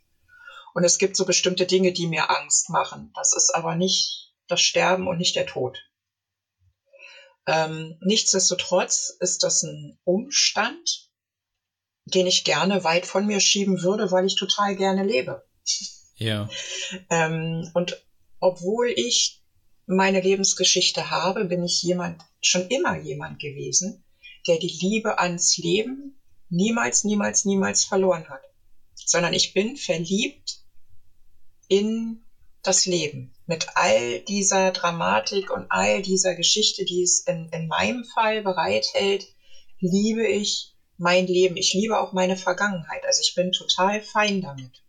Und es gibt so bestimmte Dinge, die mir Angst machen. Das ist aber nicht das Sterben und nicht der Tod. Ähm, nichtsdestotrotz ist das ein Umstand, den ich gerne weit von mir schieben würde, weil ich total gerne lebe. Ja. Ähm, und obwohl ich meine Lebensgeschichte habe, bin ich jemand, schon immer jemand gewesen, der die Liebe ans Leben niemals, niemals, niemals verloren hat. Sondern ich bin verliebt in das Leben. Mit all dieser Dramatik und all dieser Geschichte, die es in, in meinem Fall bereithält, liebe ich mein Leben. Ich liebe auch meine Vergangenheit. Also ich bin total fein damit.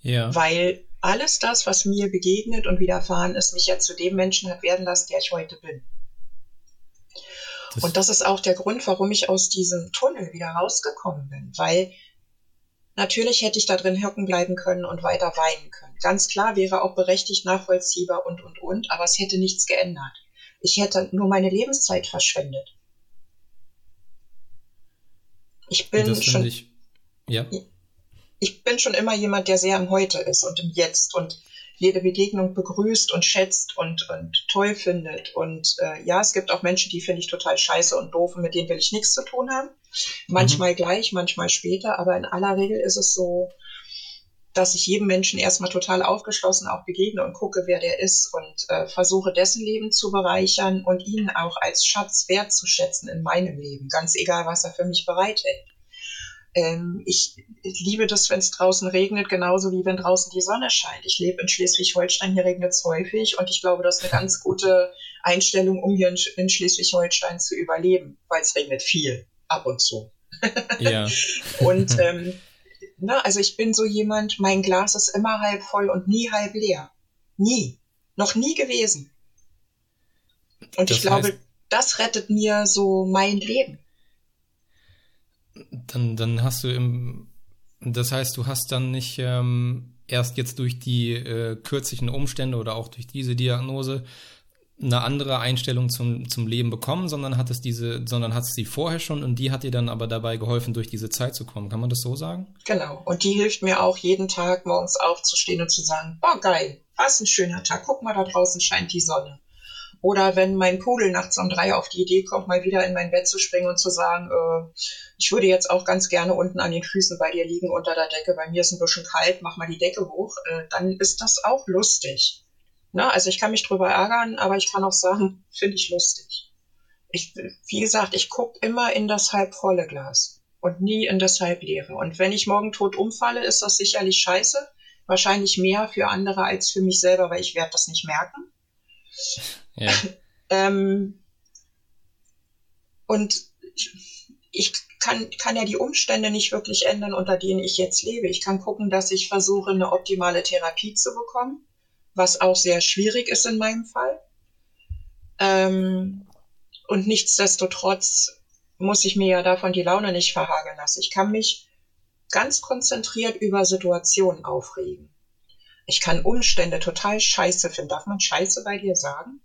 Ja. Weil alles das, was mir begegnet und widerfahren ist, mich ja zu dem Menschen hat werden lassen, der ich heute bin. Das und das ist auch der Grund, warum ich aus diesem Tunnel wieder rausgekommen bin, weil natürlich hätte ich da drin hocken bleiben können und weiter weinen können. Ganz klar wäre auch berechtigt, nachvollziehbar und, und, und, aber es hätte nichts geändert. Ich hätte nur meine Lebenszeit verschwendet. Ich bin schon. Ich, ja ich bin schon immer jemand, der sehr im Heute ist und im Jetzt und jede Begegnung begrüßt und schätzt und, und toll findet. Und äh, ja, es gibt auch Menschen, die finde ich total scheiße und doof und mit denen will ich nichts zu tun haben. Manchmal mhm. gleich, manchmal später, aber in aller Regel ist es so, dass ich jedem Menschen erstmal total aufgeschlossen auch begegne und gucke, wer der ist und äh, versuche, dessen Leben zu bereichern und ihn auch als Schatz wertzuschätzen in meinem Leben, ganz egal, was er für mich bereithält. Ähm, ich, ich, liebe das, wenn es draußen regnet, genauso wie wenn draußen die Sonne scheint. Ich lebe in Schleswig-Holstein, hier regnet es häufig und ich glaube, das ist eine ganz gute Einstellung, um hier in, in Schleswig-Holstein zu überleben, weil es regnet viel, ab und zu. Ja. und ähm, na, also ich bin so jemand, mein Glas ist immer halb voll und nie halb leer. Nie. Noch nie gewesen. Und das ich glaube, heißt, das rettet mir so mein Leben dann, dann hast du im, das heißt, du hast dann nicht ähm, erst jetzt durch die äh, kürzlichen Umstände oder auch durch diese Diagnose eine andere Einstellung zum, zum Leben bekommen, sondern hat es diese, sondern hat es sie vorher schon und die hat dir dann aber dabei geholfen, durch diese Zeit zu kommen. Kann man das so sagen? Genau. Und die hilft mir auch jeden Tag morgens aufzustehen und zu sagen, boah, geil, was ein schöner Tag. Guck mal, da draußen scheint die Sonne. Oder wenn mein Pudel nachts um drei auf die Idee kommt, mal wieder in mein Bett zu springen und zu sagen, äh, ich würde jetzt auch ganz gerne unten an den Füßen bei dir liegen unter der Decke, bei mir ist ein bisschen kalt, mach mal die Decke hoch, äh, dann ist das auch lustig. Na, also ich kann mich drüber ärgern, aber ich kann auch sagen, finde ich lustig. Ich, wie gesagt, ich gucke immer in das halbvolle Glas und nie in das halbleere. Und wenn ich morgen tot umfalle, ist das sicherlich scheiße. Wahrscheinlich mehr für andere als für mich selber, weil ich werde das nicht merken. Ja. ähm, und ich kann, kann ja die Umstände nicht wirklich ändern, unter denen ich jetzt lebe. Ich kann gucken, dass ich versuche, eine optimale Therapie zu bekommen, was auch sehr schwierig ist in meinem Fall. Ähm, und nichtsdestotrotz muss ich mir ja davon die Laune nicht verhageln lassen. Ich kann mich ganz konzentriert über Situationen aufregen. Ich kann Umstände total scheiße finden. Darf man scheiße bei dir sagen?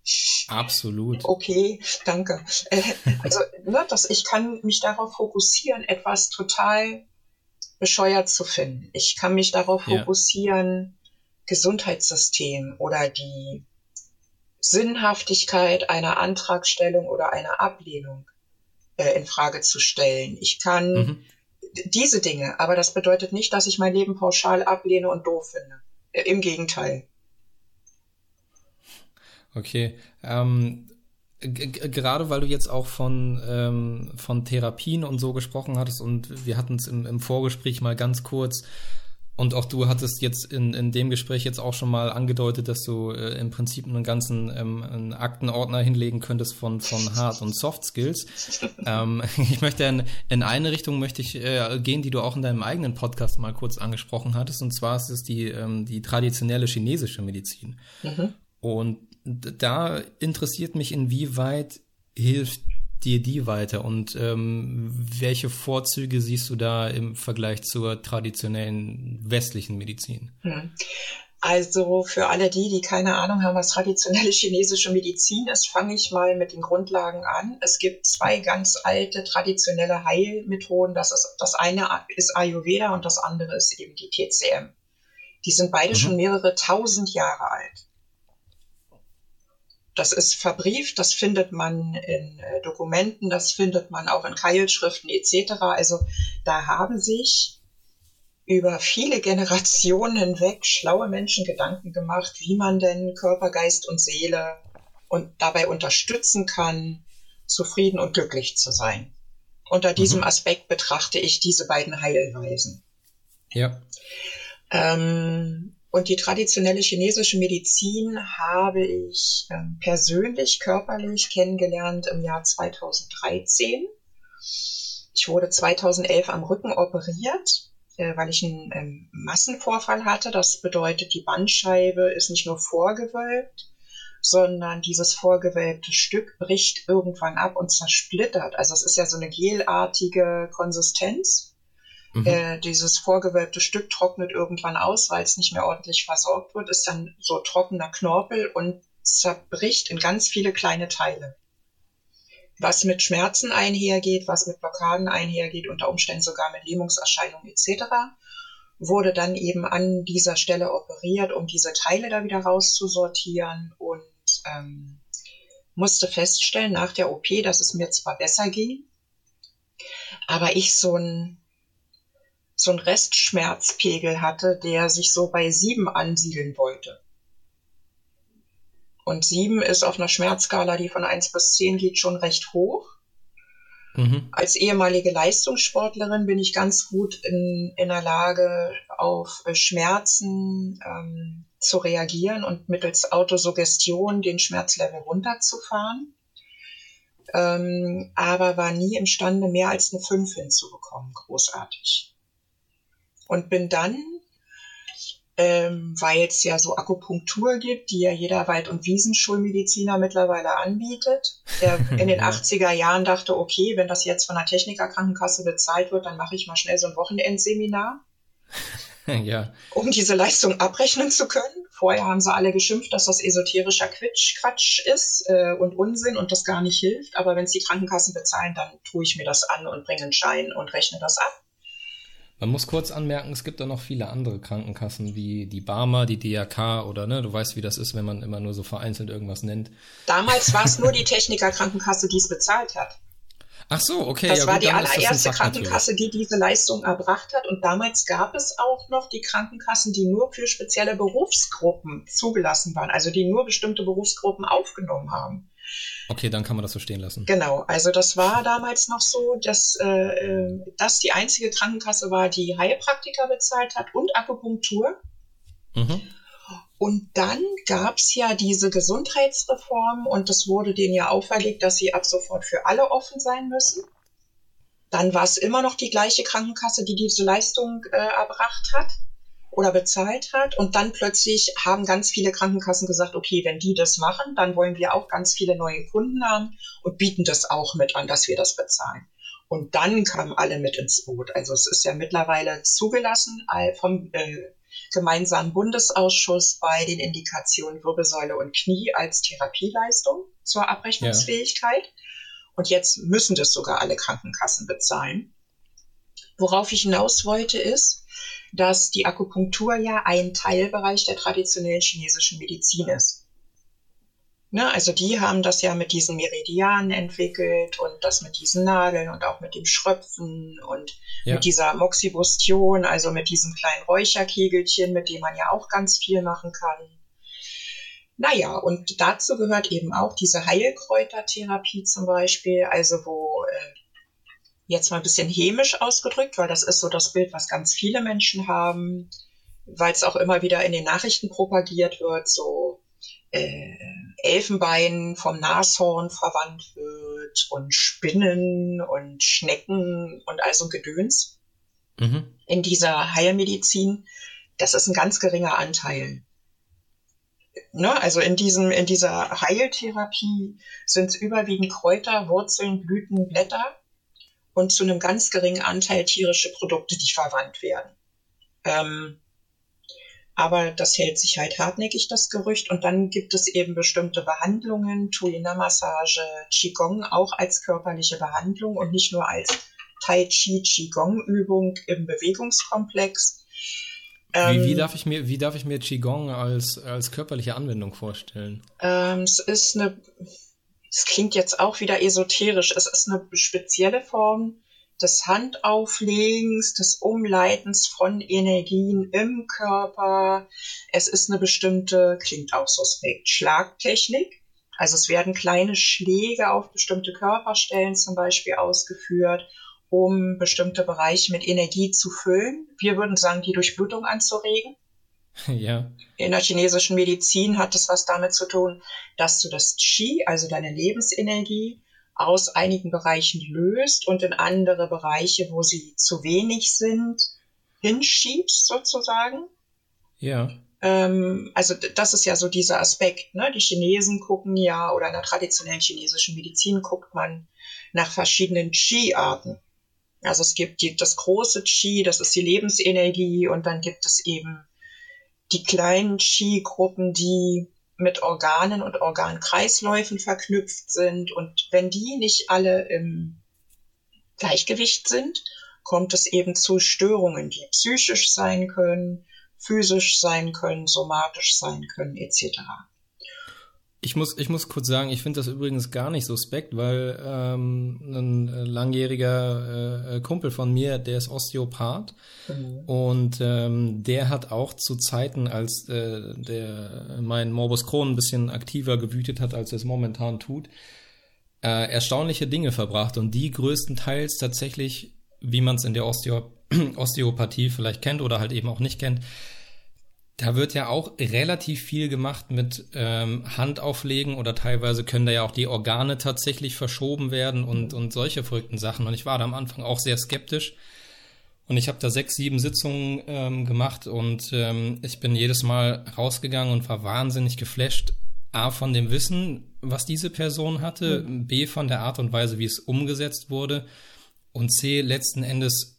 Absolut. Okay, danke. Äh, also, ne, dass ich kann mich darauf fokussieren, etwas total bescheuert zu finden. Ich kann mich darauf ja. fokussieren, Gesundheitssystem oder die Sinnhaftigkeit einer Antragstellung oder einer Ablehnung äh, in Frage zu stellen. Ich kann mhm. diese Dinge, aber das bedeutet nicht, dass ich mein Leben pauschal ablehne und doof finde. Im Gegenteil. Okay. Ähm, gerade weil du jetzt auch von, ähm, von Therapien und so gesprochen hattest und wir hatten es im, im Vorgespräch mal ganz kurz und auch du hattest jetzt in, in dem Gespräch jetzt auch schon mal angedeutet, dass du äh, im Prinzip einen ganzen ähm, einen Aktenordner hinlegen könntest von, von Hard- und Soft Skills. ähm, ich möchte in, in eine Richtung möchte ich äh, gehen, die du auch in deinem eigenen Podcast mal kurz angesprochen hattest. Und zwar ist es die, ähm, die traditionelle chinesische Medizin. Mhm. Und da interessiert mich, inwieweit hilft dir die weiter und ähm, welche Vorzüge siehst du da im Vergleich zur traditionellen westlichen Medizin? Hm. Also für alle die, die keine Ahnung haben, was traditionelle chinesische Medizin ist, fange ich mal mit den Grundlagen an. Es gibt zwei ganz alte traditionelle Heilmethoden. Das, ist, das eine ist Ayurveda und das andere ist eben die TCM. Die sind beide mhm. schon mehrere tausend Jahre alt. Das ist verbrieft, das findet man in äh, Dokumenten, das findet man auch in Keilschriften etc. Also da haben sich über viele Generationen hinweg schlaue Menschen Gedanken gemacht, wie man denn Körper, Geist und Seele und dabei unterstützen kann, zufrieden und glücklich zu sein. Unter diesem mhm. Aspekt betrachte ich diese beiden Heilweisen. Ja. Ähm, und die traditionelle chinesische Medizin habe ich ähm, persönlich, körperlich kennengelernt im Jahr 2013. Ich wurde 2011 am Rücken operiert, äh, weil ich einen ähm, Massenvorfall hatte. Das bedeutet, die Bandscheibe ist nicht nur vorgewölbt, sondern dieses vorgewölbte Stück bricht irgendwann ab und zersplittert. Also es ist ja so eine gelartige Konsistenz. Mhm. Äh, dieses vorgewölbte Stück trocknet irgendwann aus, weil es nicht mehr ordentlich versorgt wird, ist dann so trockener Knorpel und zerbricht in ganz viele kleine Teile. Was mit Schmerzen einhergeht, was mit Blockaden einhergeht, unter Umständen sogar mit Lähmungserscheinungen etc wurde dann eben an dieser Stelle operiert, um diese Teile da wieder rauszusortieren und ähm, musste feststellen nach der OP, dass es mir zwar besser ging, aber ich so ein so ein Restschmerzpegel hatte, der sich so bei sieben ansiedeln wollte. Und sieben ist auf einer Schmerzskala, die von eins bis zehn geht, schon recht hoch. Mhm. Als ehemalige Leistungssportlerin bin ich ganz gut in, in der Lage, auf Schmerzen ähm, zu reagieren und mittels Autosuggestion den Schmerzlevel runterzufahren. Ähm, aber war nie imstande, mehr als eine 5 hinzubekommen. Großartig. Und bin dann ähm, weil es ja so Akupunktur gibt, die ja jeder Wald- und Wiesenschulmediziner mittlerweile anbietet. Der in den ja. 80er Jahren dachte, okay, wenn das jetzt von der Technikerkrankenkasse bezahlt wird, dann mache ich mal schnell so ein Wochenendseminar. ja. Um diese Leistung abrechnen zu können. Vorher haben sie alle geschimpft, dass das esoterischer Quatsch, Quatsch ist äh, und Unsinn und das gar nicht hilft. Aber wenn es die Krankenkassen bezahlen, dann tue ich mir das an und bringe einen Schein und rechne das ab. Man muss kurz anmerken, es gibt da noch viele andere Krankenkassen wie die Barmer, die DRK oder ne, du weißt, wie das ist, wenn man immer nur so vereinzelt irgendwas nennt. Damals war es nur die Technikerkrankenkasse, die es bezahlt hat. Ach so, okay. Das ja, war gut, die allererste Krankenkasse, natürlich. die diese Leistung erbracht hat. Und damals gab es auch noch die Krankenkassen, die nur für spezielle Berufsgruppen zugelassen waren, also die nur bestimmte Berufsgruppen aufgenommen haben. Okay, dann kann man das so stehen lassen. Genau, also das war damals noch so, dass äh, äh, das die einzige Krankenkasse war, die Heilpraktiker bezahlt hat und Akupunktur. Mhm. Und dann gab es ja diese Gesundheitsreform und es wurde denen ja auferlegt, dass sie ab sofort für alle offen sein müssen. Dann war es immer noch die gleiche Krankenkasse, die diese Leistung äh, erbracht hat oder bezahlt hat. Und dann plötzlich haben ganz viele Krankenkassen gesagt, okay, wenn die das machen, dann wollen wir auch ganz viele neue Kunden haben und bieten das auch mit an, dass wir das bezahlen. Und dann kamen alle mit ins Boot. Also es ist ja mittlerweile zugelassen vom äh, gemeinsamen Bundesausschuss bei den Indikationen Wirbelsäule und Knie als Therapieleistung zur Abrechnungsfähigkeit. Ja. Und jetzt müssen das sogar alle Krankenkassen bezahlen. Worauf ich hinaus wollte ist, dass die Akupunktur ja ein Teilbereich der traditionellen chinesischen Medizin ist. Ne, also die haben das ja mit diesen Meridianen entwickelt und das mit diesen Nadeln und auch mit dem Schröpfen und ja. mit dieser Moxibustion, also mit diesem kleinen Räucherkegelchen, mit dem man ja auch ganz viel machen kann. Naja, und dazu gehört eben auch diese Heilkräutertherapie zum Beispiel, also wo äh, jetzt mal ein bisschen hämisch ausgedrückt, weil das ist so das Bild, was ganz viele Menschen haben, weil es auch immer wieder in den Nachrichten propagiert wird, so äh, Elfenbein vom Nashorn verwandt wird und Spinnen und Schnecken und all so Gedöns mhm. in dieser Heilmedizin. Das ist ein ganz geringer Anteil. Ne? Also in, diesem, in dieser Heiltherapie sind es überwiegend Kräuter, Wurzeln, Blüten, Blätter und zu einem ganz geringen Anteil tierische Produkte, die verwandt werden. Ähm, aber das hält sich halt hartnäckig, das Gerücht. Und dann gibt es eben bestimmte Behandlungen, Tuina-Massage, Qigong auch als körperliche Behandlung und nicht nur als Tai Chi Qigong-Übung im Bewegungskomplex. Ähm, wie, wie, darf ich mir, wie darf ich mir Qigong als, als körperliche Anwendung vorstellen? Ähm, es ist eine, es klingt jetzt auch wieder esoterisch, es ist eine spezielle Form des Handauflegens, des Umleitens von Energien im Körper. Es ist eine bestimmte, klingt auch suspekt, Schlagtechnik. Also es werden kleine Schläge auf bestimmte Körperstellen zum Beispiel ausgeführt, um bestimmte Bereiche mit Energie zu füllen. Wir würden sagen, die Durchblutung anzuregen. Ja. In der chinesischen Medizin hat es was damit zu tun, dass du das Qi, also deine Lebensenergie, aus einigen Bereichen löst und in andere Bereiche, wo sie zu wenig sind, hinschiebst sozusagen. Ja. Ähm, also das ist ja so dieser Aspekt. Ne? Die Chinesen gucken ja, oder in der traditionellen chinesischen Medizin guckt man nach verschiedenen Qi-Arten. Also es gibt die, das große Qi, das ist die Lebensenergie und dann gibt es eben die kleinen Qi-Gruppen, die mit Organen und Organkreisläufen verknüpft sind. Und wenn die nicht alle im Gleichgewicht sind, kommt es eben zu Störungen, die psychisch sein können, physisch sein können, somatisch sein können, etc. Ich muss, ich muss kurz sagen, ich finde das übrigens gar nicht suspekt, weil ähm, ein äh, langjähriger äh, Kumpel von mir, der ist Osteopath mhm. und ähm, der hat auch zu Zeiten, als äh, der mein Morbus Crohn ein bisschen aktiver gewütet hat, als er es momentan tut, äh, erstaunliche Dinge verbracht und die größtenteils tatsächlich, wie man es in der Osteo Osteopathie vielleicht kennt oder halt eben auch nicht kennt, da wird ja auch relativ viel gemacht mit ähm, Handauflegen oder teilweise können da ja auch die Organe tatsächlich verschoben werden und, und solche verrückten Sachen. Und ich war da am Anfang auch sehr skeptisch. Und ich habe da sechs, sieben Sitzungen ähm, gemacht und ähm, ich bin jedes Mal rausgegangen und war wahnsinnig geflasht. A von dem Wissen, was diese Person hatte, mhm. B von der Art und Weise, wie es umgesetzt wurde und C letzten Endes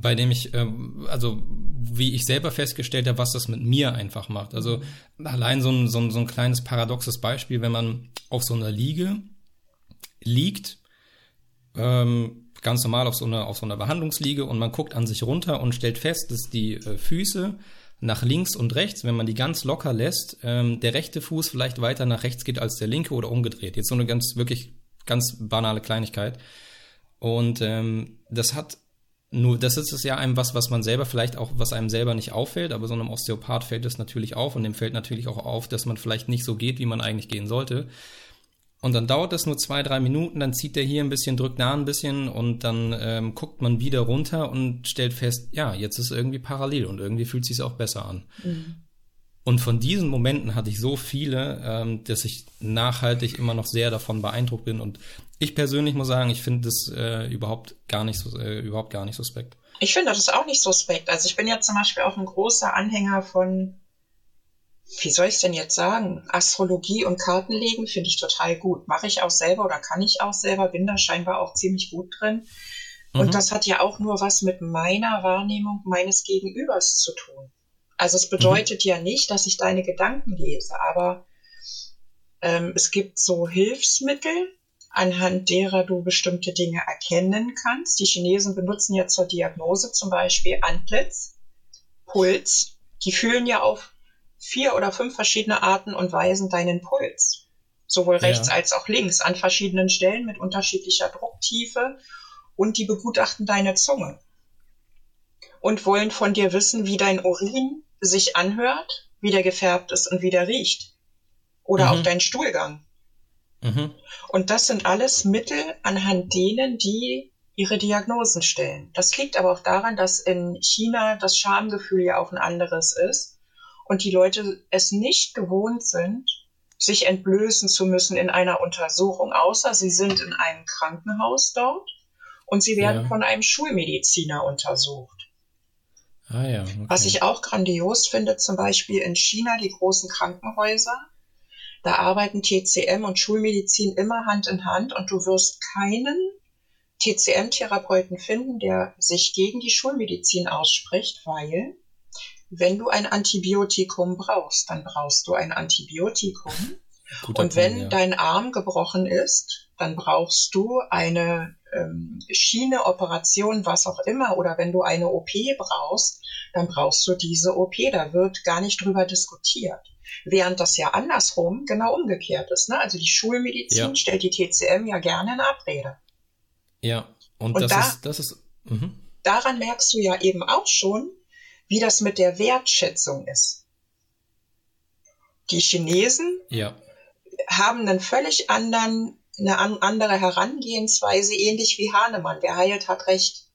bei dem ich, ähm, also wie ich selber festgestellt habe, was das mit mir einfach macht. Also allein so ein, so ein, so ein kleines paradoxes Beispiel, wenn man auf so einer Liege liegt, ähm, ganz normal auf so einer, auf so einer Behandlungsliege und man guckt an sich runter und stellt fest, dass die äh, Füße nach links und rechts, wenn man die ganz locker lässt, ähm, der rechte Fuß vielleicht weiter nach rechts geht als der linke oder umgedreht. Jetzt so eine ganz, wirklich ganz banale Kleinigkeit. Und ähm, das hat nur das ist es ja einem was, was man selber vielleicht auch, was einem selber nicht auffällt, aber so einem Osteopath fällt es natürlich auf und dem fällt natürlich auch auf, dass man vielleicht nicht so geht, wie man eigentlich gehen sollte. Und dann dauert das nur zwei, drei Minuten, dann zieht der hier ein bisschen, drückt da ein bisschen und dann ähm, guckt man wieder runter und stellt fest, ja, jetzt ist irgendwie parallel und irgendwie fühlt es sich auch besser an. Mhm. Und von diesen Momenten hatte ich so viele, ähm, dass ich nachhaltig immer noch sehr davon beeindruckt bin. Und ich persönlich muss sagen, ich finde das äh, überhaupt gar nicht so, äh, überhaupt gar nicht suspekt. Ich finde das auch nicht suspekt. Also ich bin ja zum Beispiel auch ein großer Anhänger von, wie soll ich es denn jetzt sagen? Astrologie und Kartenlegen finde ich total gut. Mache ich auch selber oder kann ich auch selber, bin da scheinbar auch ziemlich gut drin. Und mhm. das hat ja auch nur was mit meiner Wahrnehmung meines Gegenübers zu tun. Also es bedeutet mhm. ja nicht, dass ich deine Gedanken lese, aber ähm, es gibt so Hilfsmittel, anhand derer du bestimmte Dinge erkennen kannst. Die Chinesen benutzen ja zur Diagnose zum Beispiel Antlitz, Puls. Die fühlen ja auf vier oder fünf verschiedene Arten und Weisen deinen Puls. Sowohl rechts ja. als auch links an verschiedenen Stellen mit unterschiedlicher Drucktiefe und die begutachten deine Zunge und wollen von dir wissen, wie dein Urin sich anhört, wie der gefärbt ist und wie der riecht. Oder mhm. auch dein Stuhlgang. Mhm. Und das sind alles Mittel, anhand denen die ihre Diagnosen stellen. Das liegt aber auch daran, dass in China das Schamgefühl ja auch ein anderes ist und die Leute es nicht gewohnt sind, sich entblößen zu müssen in einer Untersuchung, außer sie sind in einem Krankenhaus dort und sie werden ja. von einem Schulmediziner untersucht. Ah, ja, okay. Was ich auch grandios finde, zum Beispiel in China die großen Krankenhäuser. Da arbeiten TCM und Schulmedizin immer Hand in Hand und du wirst keinen TCM-Therapeuten finden, der sich gegen die Schulmedizin ausspricht, weil wenn du ein Antibiotikum brauchst, dann brauchst du ein Antibiotikum. Guter und wenn ja. dein Arm gebrochen ist, dann brauchst du eine ähm, Schiene, Operation, was auch immer, oder wenn du eine OP brauchst, dann brauchst du diese OP. Da wird gar nicht drüber diskutiert. Während das ja andersrum genau umgekehrt ist. Ne? Also die Schulmedizin ja. stellt die TCM ja gerne in Abrede. Ja, und, und das, da, ist, das ist. Mh. Daran merkst du ja eben auch schon, wie das mit der Wertschätzung ist. Die Chinesen ja. haben einen völlig anderen, eine andere Herangehensweise, ähnlich wie Hahnemann. Wer heilt, hat Recht.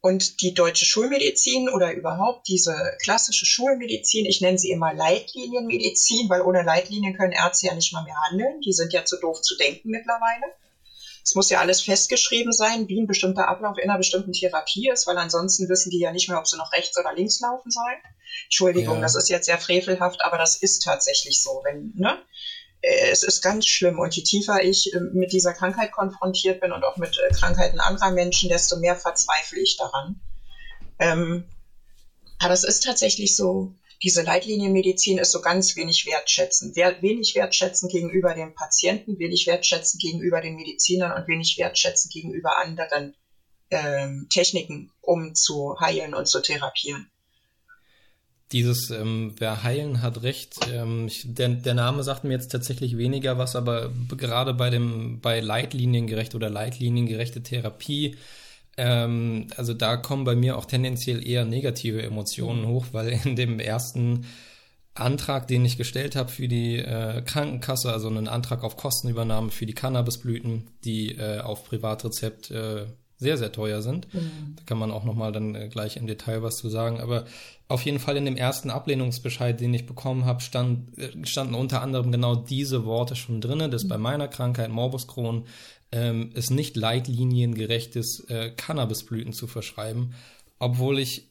Und die deutsche Schulmedizin oder überhaupt diese klassische Schulmedizin, ich nenne sie immer Leitlinienmedizin, weil ohne Leitlinien können Ärzte ja nicht mal mehr handeln. Die sind ja zu doof zu denken mittlerweile. Es muss ja alles festgeschrieben sein, wie ein bestimmter Ablauf in einer bestimmten Therapie ist, weil ansonsten wissen die ja nicht mehr, ob sie noch rechts oder links laufen sollen. Entschuldigung, ja. das ist jetzt sehr frevelhaft, aber das ist tatsächlich so. Wenn, ne? Äh, es ist ganz schlimm. Und je tiefer ich äh, mit dieser Krankheit konfrontiert bin und auch mit äh, Krankheiten anderer Menschen, desto mehr verzweifle ich daran. Ähm, aber es ist tatsächlich so, diese Leitlinienmedizin ist so ganz wenig wertschätzend. Wenig wertschätzend gegenüber dem Patienten, wenig wertschätzend gegenüber den Medizinern und wenig wertschätzend gegenüber anderen ähm, Techniken, um zu heilen und zu therapieren dieses ähm, Wer heilen hat recht. Ähm, ich, der, der Name sagt mir jetzt tatsächlich weniger was, aber gerade bei dem bei leitliniengerecht oder leitliniengerechte Therapie, ähm, also da kommen bei mir auch tendenziell eher negative Emotionen hoch, weil in dem ersten Antrag, den ich gestellt habe für die äh, Krankenkasse, also einen Antrag auf Kostenübernahme für die Cannabisblüten, die äh, auf Privatrezept äh, sehr, sehr teuer sind. Mhm. Da kann man auch nochmal dann äh, gleich im Detail was zu sagen. Aber auf jeden Fall in dem ersten Ablehnungsbescheid, den ich bekommen habe, stand, äh, standen unter anderem genau diese Worte schon drin, dass mhm. bei meiner Krankheit Morbus Crohn ähm, es nicht leitliniengerechtes äh, Cannabisblüten zu verschreiben, obwohl ich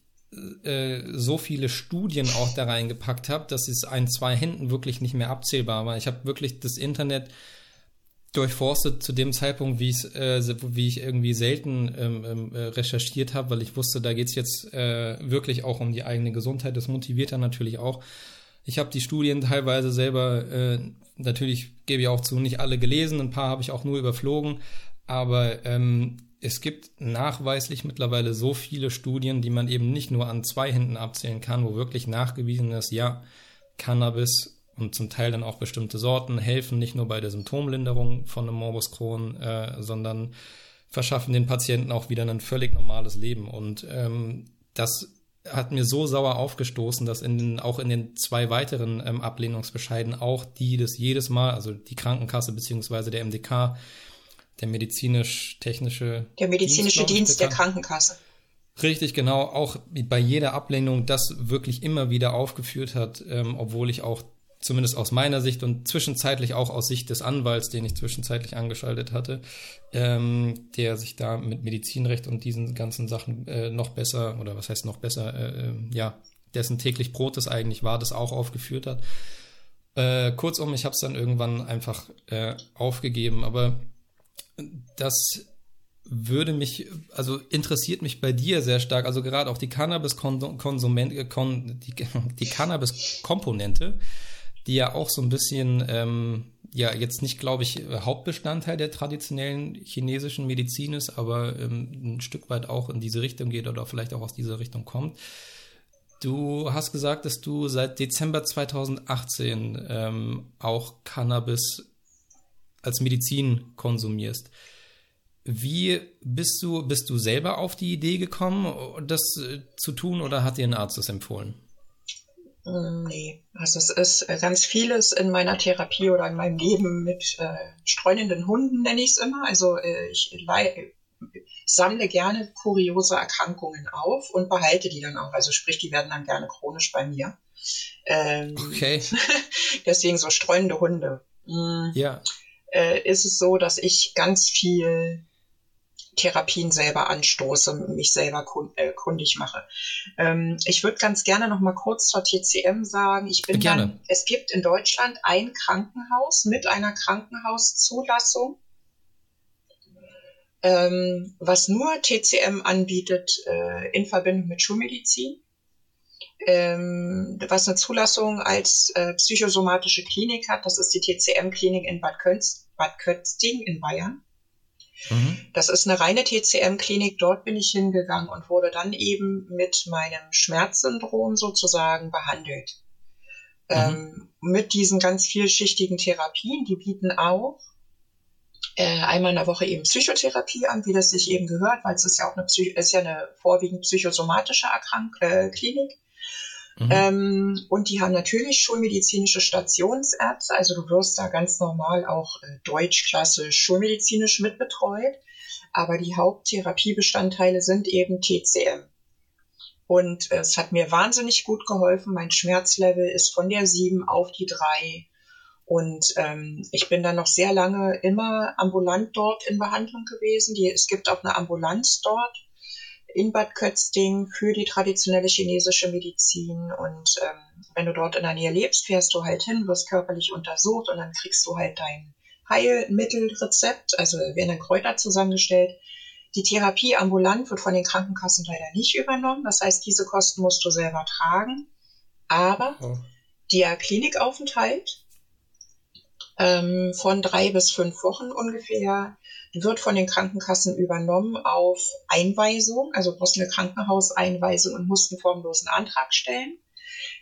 äh, so viele Studien auch da reingepackt habe, dass es ein, zwei Händen wirklich nicht mehr abzählbar war. Ich habe wirklich das Internet durchforstet zu dem Zeitpunkt, wie, äh, wie ich irgendwie selten ähm, ähm, äh, recherchiert habe, weil ich wusste, da geht's jetzt äh, wirklich auch um die eigene Gesundheit. Das motiviert dann natürlich auch. Ich habe die Studien teilweise selber, äh, natürlich gebe ich auch zu, nicht alle gelesen, ein paar habe ich auch nur überflogen, aber ähm, es gibt nachweislich mittlerweile so viele Studien, die man eben nicht nur an zwei Händen abzählen kann, wo wirklich nachgewiesen ist, ja, Cannabis und zum Teil dann auch bestimmte Sorten helfen nicht nur bei der Symptomlinderung von einem Morbus Crohn, äh, sondern verschaffen den Patienten auch wieder ein völlig normales Leben. Und ähm, das hat mir so sauer aufgestoßen, dass in den, auch in den zwei weiteren ähm, Ablehnungsbescheiden auch die das jedes Mal, also die Krankenkasse beziehungsweise der MDK, der medizinisch-technische Der medizinische Dienst, Dienst der Krankenkasse. Richtig, genau. Auch bei jeder Ablehnung das wirklich immer wieder aufgeführt hat, ähm, obwohl ich auch zumindest aus meiner Sicht und zwischenzeitlich auch aus Sicht des Anwalts, den ich zwischenzeitlich angeschaltet hatte, ähm, der sich da mit Medizinrecht und diesen ganzen Sachen äh, noch besser, oder was heißt noch besser, äh, äh, ja, dessen täglich Brot es eigentlich war, das auch aufgeführt hat. Äh, kurzum, ich habe es dann irgendwann einfach äh, aufgegeben, aber das würde mich, also interessiert mich bei dir sehr stark, also gerade auch die Cannabis-Konsument, äh, die, die Cannabis-Komponente die ja auch so ein bisschen, ähm, ja, jetzt nicht, glaube ich, Hauptbestandteil der traditionellen chinesischen Medizin ist, aber ähm, ein Stück weit auch in diese Richtung geht oder vielleicht auch aus dieser Richtung kommt. Du hast gesagt, dass du seit Dezember 2018 ähm, auch Cannabis als Medizin konsumierst. Wie bist du, bist du selber auf die Idee gekommen, das äh, zu tun oder hat dir ein Arzt das empfohlen? Mm, nee, also es ist äh, ganz vieles in meiner Therapie oder in meinem Leben mit äh, streunenden Hunden, nenne ich es immer. Also äh, ich sammle gerne kuriose Erkrankungen auf und behalte die dann auch. Also sprich, die werden dann gerne chronisch bei mir. Ähm, okay. deswegen so streunende Hunde. Mhm. Ja. Äh, ist es so, dass ich ganz viel Therapien selber anstoße, mich selber äh, kundig mache. Ähm, ich würde ganz gerne noch mal kurz zur TCM sagen. Ich bin gerne. Dann, es gibt in Deutschland ein Krankenhaus mit einer Krankenhauszulassung, ähm, was nur TCM anbietet äh, in Verbindung mit Schulmedizin. Ähm, was eine Zulassung als äh, psychosomatische Klinik hat, das ist die TCM-Klinik in Bad Könz Bad Kötzting in Bayern. Mhm. Das ist eine reine TCM-Klinik. Dort bin ich hingegangen und wurde dann eben mit meinem Schmerzsyndrom sozusagen behandelt. Mhm. Ähm, mit diesen ganz vielschichtigen Therapien. Die bieten auch äh, einmal in der Woche eben Psychotherapie an, wie das sich eben gehört, weil es ist ja auch eine, Psych ist ja eine vorwiegend psychosomatische Erkrank äh, Klinik. Mhm. Ähm, und die haben natürlich schulmedizinische Stationsärzte, also du wirst da ganz normal auch äh, deutschklassisch schulmedizinisch mitbetreut, aber die Haupttherapiebestandteile sind eben TCM. Und äh, es hat mir wahnsinnig gut geholfen. Mein Schmerzlevel ist von der 7 auf die 3. Und ähm, ich bin dann noch sehr lange immer ambulant dort in Behandlung gewesen. Die, es gibt auch eine Ambulanz dort in Bad Kötzting für die traditionelle chinesische Medizin. Und ähm, wenn du dort in der Nähe lebst, fährst du halt hin, wirst körperlich untersucht und dann kriegst du halt dein Heilmittelrezept, also werden dann Kräuter zusammengestellt. Die Therapie ambulant wird von den Krankenkassen leider nicht übernommen. Das heißt, diese Kosten musst du selber tragen. Aber oh. der Klinikaufenthalt ähm, von drei bis fünf Wochen ungefähr wird von den Krankenkassen übernommen auf Einweisung. Also brauchst eine Krankenhauseinweisung und musst einen formlosen Antrag stellen.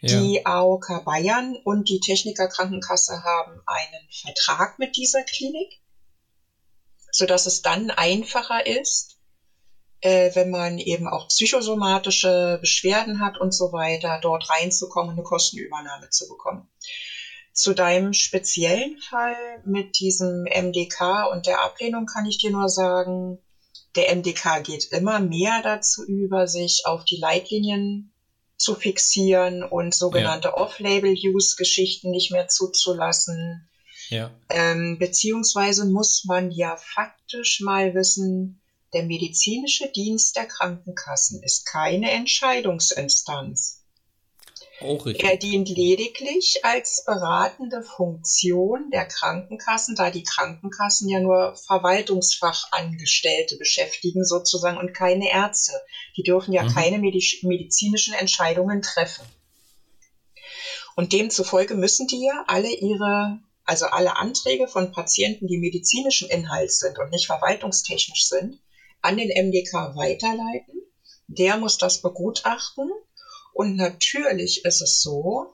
Ja. Die AOK Bayern und die Techniker Krankenkasse haben einen Vertrag mit dieser Klinik, sodass es dann einfacher ist, äh, wenn man eben auch psychosomatische Beschwerden hat und so weiter, dort reinzukommen, eine Kostenübernahme zu bekommen. Zu deinem speziellen Fall mit diesem MDK und der Ablehnung kann ich dir nur sagen, der MDK geht immer mehr dazu über, sich auf die Leitlinien zu fixieren und sogenannte ja. Off-Label-Use-Geschichten nicht mehr zuzulassen. Ja. Ähm, beziehungsweise muss man ja faktisch mal wissen, der medizinische Dienst der Krankenkassen ist keine Entscheidungsinstanz. Auch richtig. Er dient lediglich als beratende Funktion der Krankenkassen, da die Krankenkassen ja nur Verwaltungsfachangestellte beschäftigen sozusagen und keine Ärzte. Die dürfen ja mhm. keine medizinischen Entscheidungen treffen. Und demzufolge müssen die ja alle ihre, also alle Anträge von Patienten, die medizinischen Inhalts sind und nicht verwaltungstechnisch sind, an den MDK weiterleiten. Der muss das begutachten und natürlich ist es so,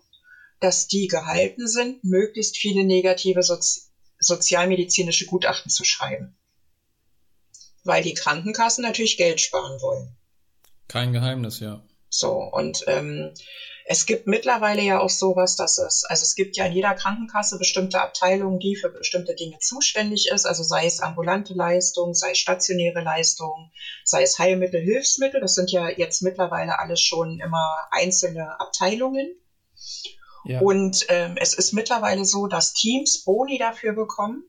dass die gehalten sind, möglichst viele negative Sozi sozialmedizinische Gutachten zu schreiben. Weil die Krankenkassen natürlich Geld sparen wollen. Kein Geheimnis, ja. So, und ähm, es gibt mittlerweile ja auch sowas, dass es, also es gibt ja in jeder Krankenkasse bestimmte Abteilungen, die für bestimmte Dinge zuständig ist, also sei es ambulante Leistung, sei es stationäre Leistung, sei es Heilmittel, Hilfsmittel, das sind ja jetzt mittlerweile alles schon immer einzelne Abteilungen. Ja. Und ähm, es ist mittlerweile so, dass Teams Boni dafür bekommen,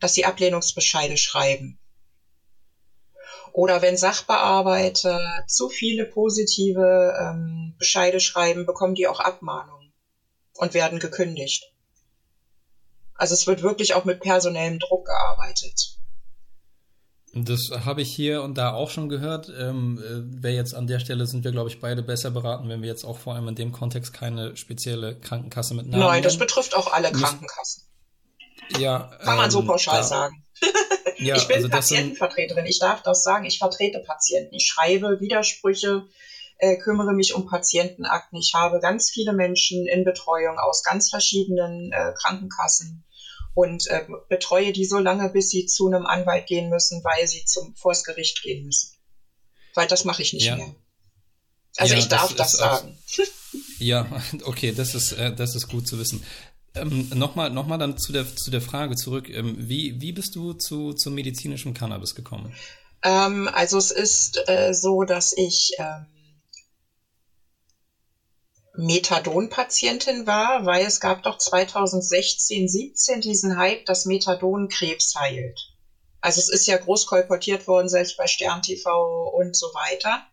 dass sie Ablehnungsbescheide schreiben. Oder wenn Sachbearbeiter zu viele positive ähm, Bescheide schreiben, bekommen die auch Abmahnungen und werden gekündigt. Also es wird wirklich auch mit personellem Druck gearbeitet. Das habe ich hier und da auch schon gehört. Ähm, äh, Wäre jetzt an der Stelle sind wir, glaube ich, beide besser beraten, wenn wir jetzt auch vor allem in dem Kontext keine spezielle Krankenkasse mit Namen Nein, das betrifft auch alle Krankenkassen. Ja, kann man ähm, so pauschal sagen. Ja, ich bin also Patientenvertreterin, ich darf das sagen, ich vertrete Patienten, ich schreibe Widersprüche, äh, kümmere mich um Patientenakten, ich habe ganz viele Menschen in Betreuung aus ganz verschiedenen äh, Krankenkassen und äh, betreue die so lange, bis sie zu einem Anwalt gehen müssen, weil sie zum vors Gericht gehen müssen. Weil das mache ich nicht ja. mehr. Also ja, ich darf das, das sagen. ja, okay, das ist, äh, das ist gut zu wissen. Ähm, Nochmal noch mal dann zu der, zu der Frage zurück. Ähm, wie, wie bist du zu, zu medizinischem Cannabis gekommen? Ähm, also es ist äh, so, dass ich ähm, Methadon-Patientin war, weil es gab doch 2016, 17 diesen Hype, dass Methadon Krebs heilt. Also es ist ja groß kolportiert worden, selbst bei Stern TV und so weiter,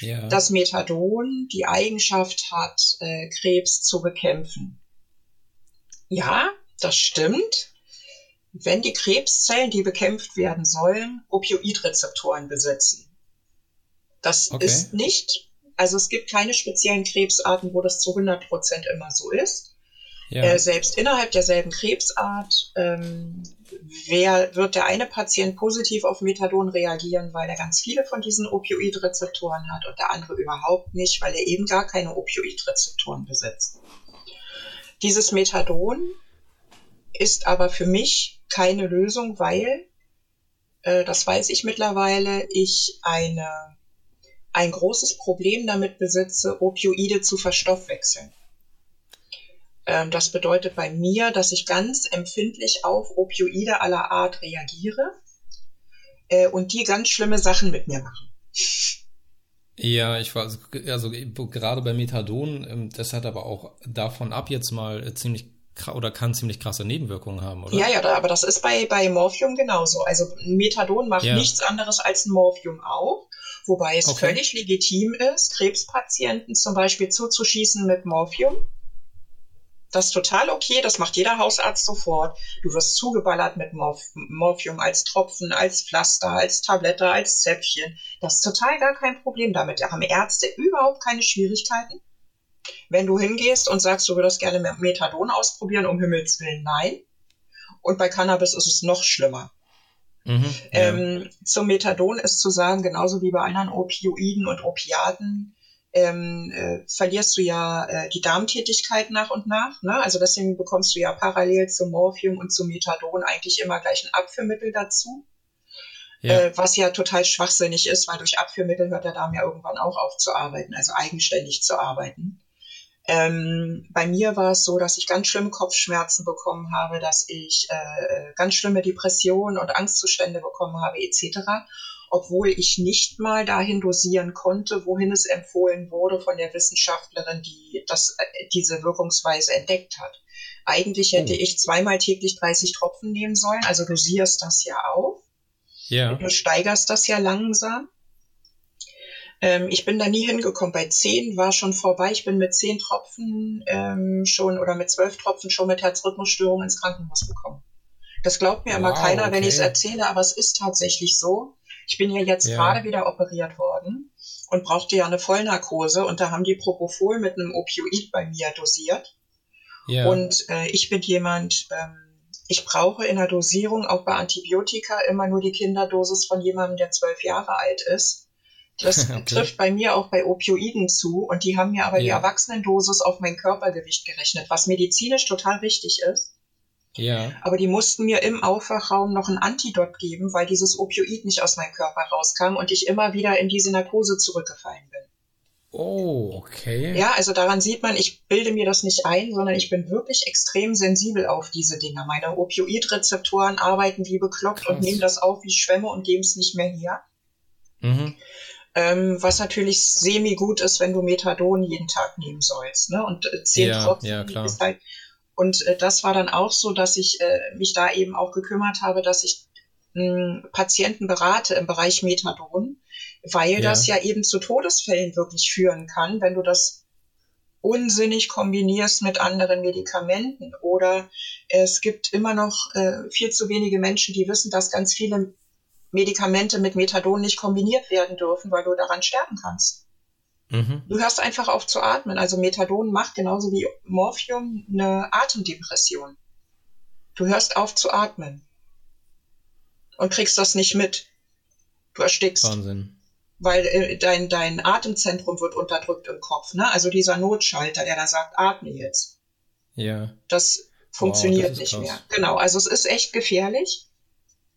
ja. dass Methadon die Eigenschaft hat, äh, Krebs zu bekämpfen. Ja, das stimmt. Wenn die Krebszellen, die bekämpft werden sollen, Opioidrezeptoren besitzen. Das okay. ist nicht, also es gibt keine speziellen Krebsarten, wo das zu 100 Prozent immer so ist. Ja. Äh, selbst innerhalb derselben Krebsart ähm, wer, wird der eine Patient positiv auf Methadon reagieren, weil er ganz viele von diesen Opioidrezeptoren hat und der andere überhaupt nicht, weil er eben gar keine Opioidrezeptoren besitzt. Dieses Methadon ist aber für mich keine Lösung, weil, äh, das weiß ich mittlerweile, ich eine, ein großes Problem damit besitze, Opioide zu verstoffwechseln. Ähm, das bedeutet bei mir, dass ich ganz empfindlich auf Opioide aller Art reagiere äh, und die ganz schlimme Sachen mit mir machen. Ja, ich war also, also gerade bei Methadon, ähm, das hat aber auch davon ab jetzt mal äh, ziemlich oder kann ziemlich krasse Nebenwirkungen haben, oder? Ja, ja, aber das ist bei, bei Morphium genauso. Also Methadon macht ja. nichts anderes als ein Morphium auch, wobei es okay. völlig legitim ist, Krebspatienten zum Beispiel zuzuschießen mit Morphium das ist total okay, das macht jeder Hausarzt sofort. Du wirst zugeballert mit Morph Morphium als Tropfen, als Pflaster, als Tablette, als Zäpfchen. Das ist total gar kein Problem damit. Da haben Ärzte überhaupt keine Schwierigkeiten. Wenn du hingehst und sagst, du würdest gerne Methadon ausprobieren, um Himmels Willen, nein. Und bei Cannabis ist es noch schlimmer. Mhm, ja. ähm, zum Methadon ist zu sagen, genauso wie bei anderen Opioiden und Opiaten, ähm, äh, verlierst du ja äh, die Darmtätigkeit nach und nach. Ne? Also deswegen bekommst du ja parallel zum Morphium und zum Methadon eigentlich immer gleich ein Abführmittel dazu. Ja. Äh, was ja total schwachsinnig ist, weil durch Abführmittel hört der Darm ja irgendwann auch auf zu arbeiten, also eigenständig zu arbeiten. Ähm, bei mir war es so, dass ich ganz schlimme Kopfschmerzen bekommen habe, dass ich äh, ganz schlimme Depressionen und Angstzustände bekommen habe, etc obwohl ich nicht mal dahin dosieren konnte, wohin es empfohlen wurde von der Wissenschaftlerin, die das, äh, diese Wirkungsweise entdeckt hat. Eigentlich hätte oh. ich zweimal täglich 30 Tropfen nehmen sollen, also dosierst das ja auch. Ja. Du steigerst das ja langsam. Ähm, ich bin da nie hingekommen. Bei 10 war schon vorbei. Ich bin mit 10 Tropfen ähm, schon oder mit 12 Tropfen schon mit Herzrhythmusstörungen ins Krankenhaus gekommen. Das glaubt mir wow, immer keiner, okay. wenn ich es erzähle, aber es ist tatsächlich so. Ich bin ja jetzt ja. gerade wieder operiert worden und brauchte ja eine Vollnarkose und da haben die Propofol mit einem Opioid bei mir dosiert. Ja. Und äh, ich bin jemand, ähm, ich brauche in der Dosierung auch bei Antibiotika immer nur die Kinderdosis von jemandem, der zwölf Jahre alt ist. Das okay. trifft bei mir auch bei Opioiden zu und die haben mir aber ja. die Erwachsenendosis auf mein Körpergewicht gerechnet, was medizinisch total richtig ist. Ja. Aber die mussten mir im Aufwachraum noch ein Antidot geben, weil dieses Opioid nicht aus meinem Körper rauskam und ich immer wieder in diese Narkose zurückgefallen bin. Oh, okay. Ja, also daran sieht man, ich bilde mir das nicht ein, sondern ich bin wirklich extrem sensibel auf diese Dinge. Meine Opioidrezeptoren arbeiten wie bekloppt Krass. und nehmen das auf wie Schwämme und geben es nicht mehr her. Mhm. Ähm, was natürlich semi gut ist, wenn du Methadon jeden Tag nehmen sollst. Ne? Und äh, zehn ja, Tropfen ja, ist halt und äh, das war dann auch so, dass ich äh, mich da eben auch gekümmert habe, dass ich mh, Patienten berate im Bereich Methadon, weil ja. das ja eben zu Todesfällen wirklich führen kann, wenn du das unsinnig kombinierst mit anderen Medikamenten. Oder es gibt immer noch äh, viel zu wenige Menschen, die wissen, dass ganz viele Medikamente mit Methadon nicht kombiniert werden dürfen, weil du daran sterben kannst. Mhm. Du hörst einfach auf zu atmen. Also Methadon macht genauso wie Morphium eine Atemdepression. Du hörst auf zu atmen und kriegst das nicht mit. Du erstickst. Wahnsinn. Weil äh, dein, dein Atemzentrum wird unterdrückt im Kopf. Ne? Also dieser Notschalter, der da sagt, atme jetzt. Ja. Das funktioniert wow, das nicht krass. mehr. Genau, also es ist echt gefährlich.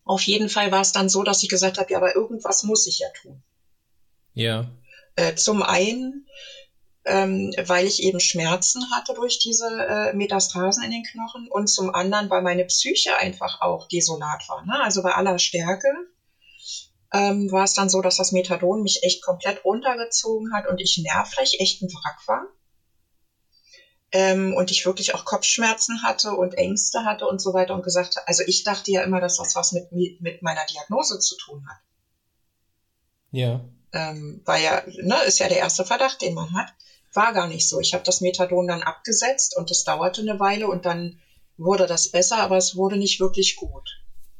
Auf jeden Fall war es dann so, dass ich gesagt habe, ja, aber irgendwas muss ich ja tun. Ja. Äh, zum einen, ähm, weil ich eben Schmerzen hatte durch diese äh, Metastasen in den Knochen und zum anderen, weil meine Psyche einfach auch desolat war. Ne? Also bei aller Stärke ähm, war es dann so, dass das Methadon mich echt komplett runtergezogen hat und ich nervlich echt ein Wrack war. Ähm, und ich wirklich auch Kopfschmerzen hatte und Ängste hatte und so weiter und gesagt habe, also ich dachte ja immer, dass das was mit, mit meiner Diagnose zu tun hat. Ja ähm, war ja, ne, ist ja der erste Verdacht, den man hat. War gar nicht so. Ich habe das Methadon dann abgesetzt und das dauerte eine Weile und dann wurde das besser, aber es wurde nicht wirklich gut.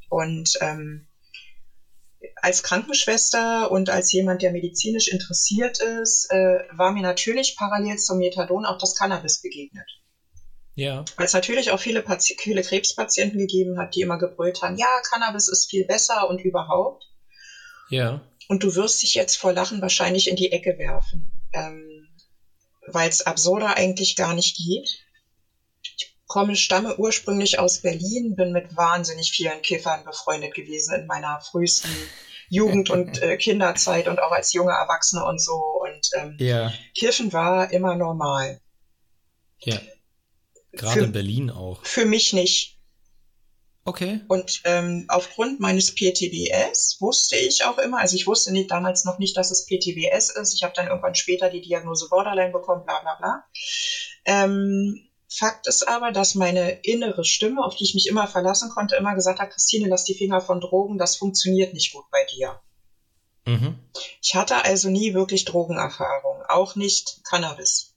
Und ähm, als Krankenschwester und als jemand, der medizinisch interessiert ist, äh, war mir natürlich parallel zum Methadon auch das Cannabis begegnet. Ja. Weil es natürlich auch viele, Pati viele Krebspatienten gegeben hat, die immer gebrüllt haben, ja, Cannabis ist viel besser und überhaupt. Ja. Und du wirst dich jetzt vor Lachen wahrscheinlich in die Ecke werfen, ähm, weil es absurder eigentlich gar nicht geht. Ich komme, stamme ursprünglich aus Berlin, bin mit wahnsinnig vielen Kiffern befreundet gewesen in meiner frühesten Jugend- und äh, Kinderzeit und auch als junge Erwachsene und so. Und ähm, Ja. Kiffen war immer normal. Ja. Gerade Für- in Berlin auch. Für mich nicht. Okay. Und ähm, aufgrund meines PTBS wusste ich auch immer, also ich wusste nicht, damals noch nicht, dass es PTBS ist. Ich habe dann irgendwann später die Diagnose Borderline bekommen, bla bla bla. Ähm, Fakt ist aber, dass meine innere Stimme, auf die ich mich immer verlassen konnte, immer gesagt hat, Christine, lass die Finger von Drogen, das funktioniert nicht gut bei dir. Mhm. Ich hatte also nie wirklich Drogenerfahrung, auch nicht Cannabis.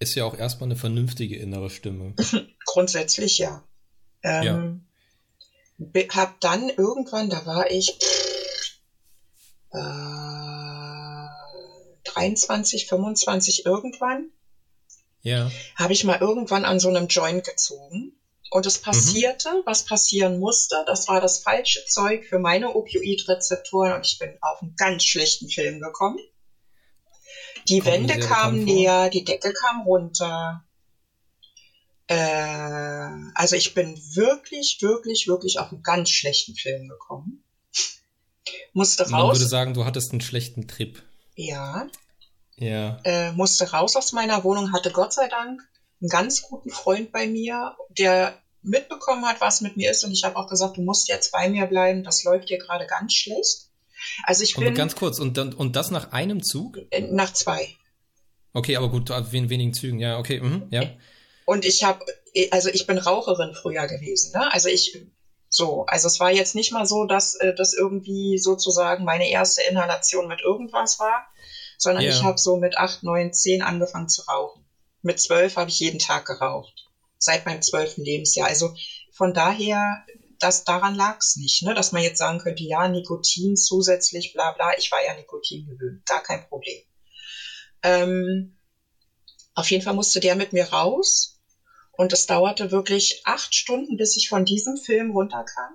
Ist ja auch erstmal eine vernünftige innere Stimme. Grundsätzlich ja. Ähm, be- Hab dann irgendwann, da war ich äh, 23, 25 irgendwann, Ja. habe ich mal irgendwann an so einem Joint gezogen. Und es passierte, was passieren musste. Das war das falsche Zeug für meine Opioidrezeptoren und ich bin auf einen ganz schlechten Film gekommen. Die Kommt Wände kamen näher, die Decke kam runter. Äh, also ich bin wirklich, wirklich, wirklich auf einen ganz schlechten Film gekommen. Musste Man würde raus. sagen, du hattest einen schlechten Trip. Ja, Ja. äh, musste raus aus meiner Wohnung, hatte Gott sei Dank einen ganz guten Freund bei mir, der mitbekommen hat, was mit mir ist. Und ich habe auch gesagt, du musst jetzt bei mir bleiben, das läuft dir gerade ganz schlecht. Also ich Und bin ganz kurz, und, dann, und das nach einem Zug? äh, nach zwei. Okay, aber gut, in wenigen Zügen, ja, okay, mhm, ja. Und ich habe, also ich bin Raucherin früher gewesen. Ne? Also ich, so, also es war jetzt nicht mal so, dass äh, das irgendwie sozusagen meine erste Inhalation mit irgendwas war, sondern Ja. ich habe so mit acht, neun, zehn angefangen zu rauchen. Mit zwölf habe ich jeden Tag geraucht. Seit meinem zwölften Lebensjahr. Also von daher, das daran lag es nicht, ne? dass man jetzt sagen könnte, ja, Nikotin zusätzlich, bla bla. Ich war ja Nikotin gewöhnt, gar kein Problem. Ähm, auf jeden Fall musste der mit mir raus. Und es dauerte wirklich acht Stunden, bis ich von diesem Film runterkam.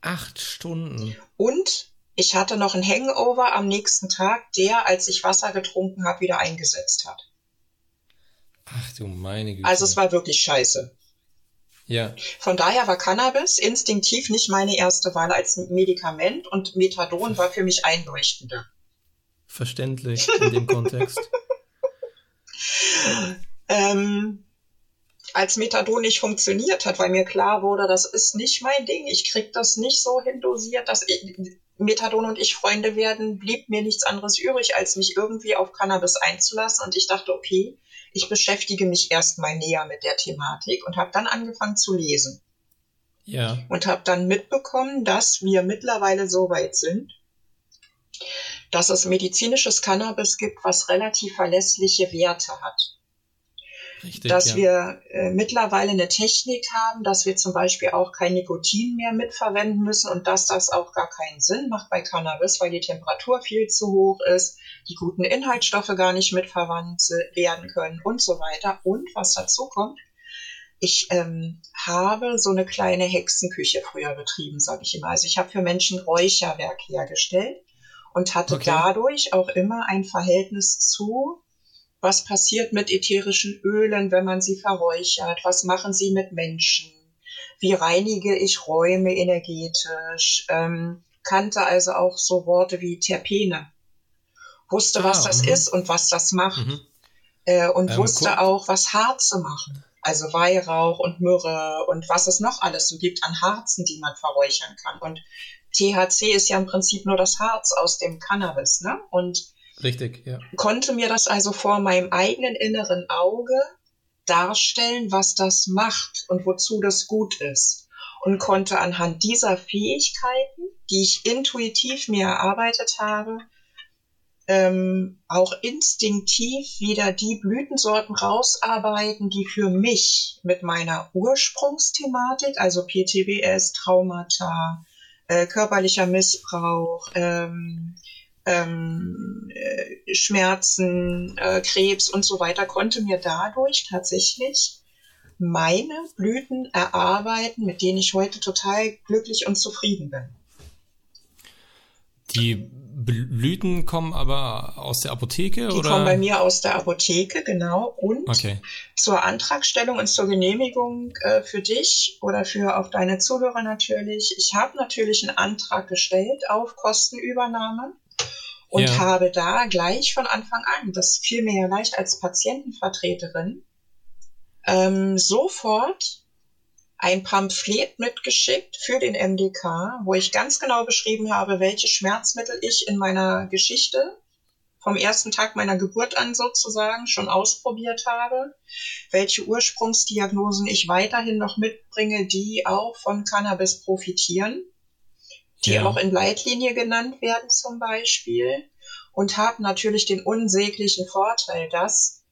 Acht Stunden. Und ich hatte noch einen Hangover am nächsten Tag, der, als ich Wasser getrunken habe, wieder eingesetzt hat. Ach du meine Güte. Also es war wirklich scheiße. Ja, Von daher war Cannabis instinktiv nicht meine erste Wahl als Medikament und Methadon war für mich einleuchtender. verständlich in dem Kontext. Ähm, als Methadon nicht funktioniert hat, weil mir klar wurde, das ist nicht mein Ding. Ich krieg das nicht so hindosiert, dass ich, Methadon und ich Freunde werden, blieb mir nichts anderes übrig, als mich irgendwie auf Cannabis einzulassen. Und ich dachte, okay, ich beschäftige mich erstmal näher mit der Thematik und habe dann angefangen zu lesen Ja, und habe dann mitbekommen, dass wir mittlerweile so weit sind, dass es medizinisches Cannabis gibt, was relativ verlässliche Werte hat richtig. dass ja. wir äh, mittlerweile eine Technik haben, dass wir zum Beispiel auch kein Nikotin mehr mitverwenden müssen und dass das auch gar keinen Sinn macht bei Cannabis, weil die Temperatur viel zu hoch ist, die guten Inhaltsstoffe gar nicht mitverwandt werden können und so weiter. Und was dazu kommt, ich ähm, habe so eine kleine Hexenküche früher betrieben, sage ich immer. Also ich habe für Menschen Räucherwerk hergestellt und hatte Okay. dadurch auch immer ein Verhältnis zu was passiert mit ätherischen Ölen, wenn man sie verräuchert? Was machen sie mit Menschen? Wie reinige ich Räume energetisch? Ähm, kannte also auch so Worte wie Terpene. Wusste, was Ah, das mhm. ist und was das macht. Mhm. Äh, und Ähm, wusste guck- auch, was Harze machen. Also Weihrauch und Myrrhe und was es noch alles so gibt an Harzen, die man verräuchern kann. Und THC ist ja im Prinzip nur das Harz aus dem Cannabis, ne? Und Richtig, ja. konnte mir das also vor meinem eigenen inneren Auge darstellen, was das macht und wozu das gut ist. Und konnte anhand dieser Fähigkeiten, die ich intuitiv mir erarbeitet habe, ähm, auch instinktiv wieder die Blütensorten rausarbeiten, die für mich mit meiner Ursprungsthematik, also PTBS, Traumata, äh, körperlicher Missbrauch, ähm, ähm, äh, Schmerzen, äh, Krebs und so weiter, konnte mir dadurch tatsächlich meine Blüten erarbeiten, mit denen ich heute total glücklich und zufrieden bin. Die Blüten kommen aber aus der Apotheke? Die oder? kommen bei mir aus der Apotheke, genau. Und okay. zur Antragstellung und zur Genehmigung äh, für dich oder für auch deine Zuhörer natürlich. Ich habe natürlich einen Antrag gestellt auf Kostenübernahme und ja. habe da gleich von Anfang an, das fiel mir ja leicht als Patientenvertreterin, ähm, sofort ein Pamphlet mitgeschickt für den MDK, wo ich ganz genau beschrieben habe, welche Schmerzmittel ich in meiner Geschichte vom ersten Tag meiner Geburt an sozusagen schon ausprobiert habe, welche Ursprungsdiagnosen ich weiterhin noch mitbringe, die auch von Cannabis profitieren, die ja. auch in Leitlinie genannt werden zum Beispiel und habe natürlich den unsäglichen Vorteil, dass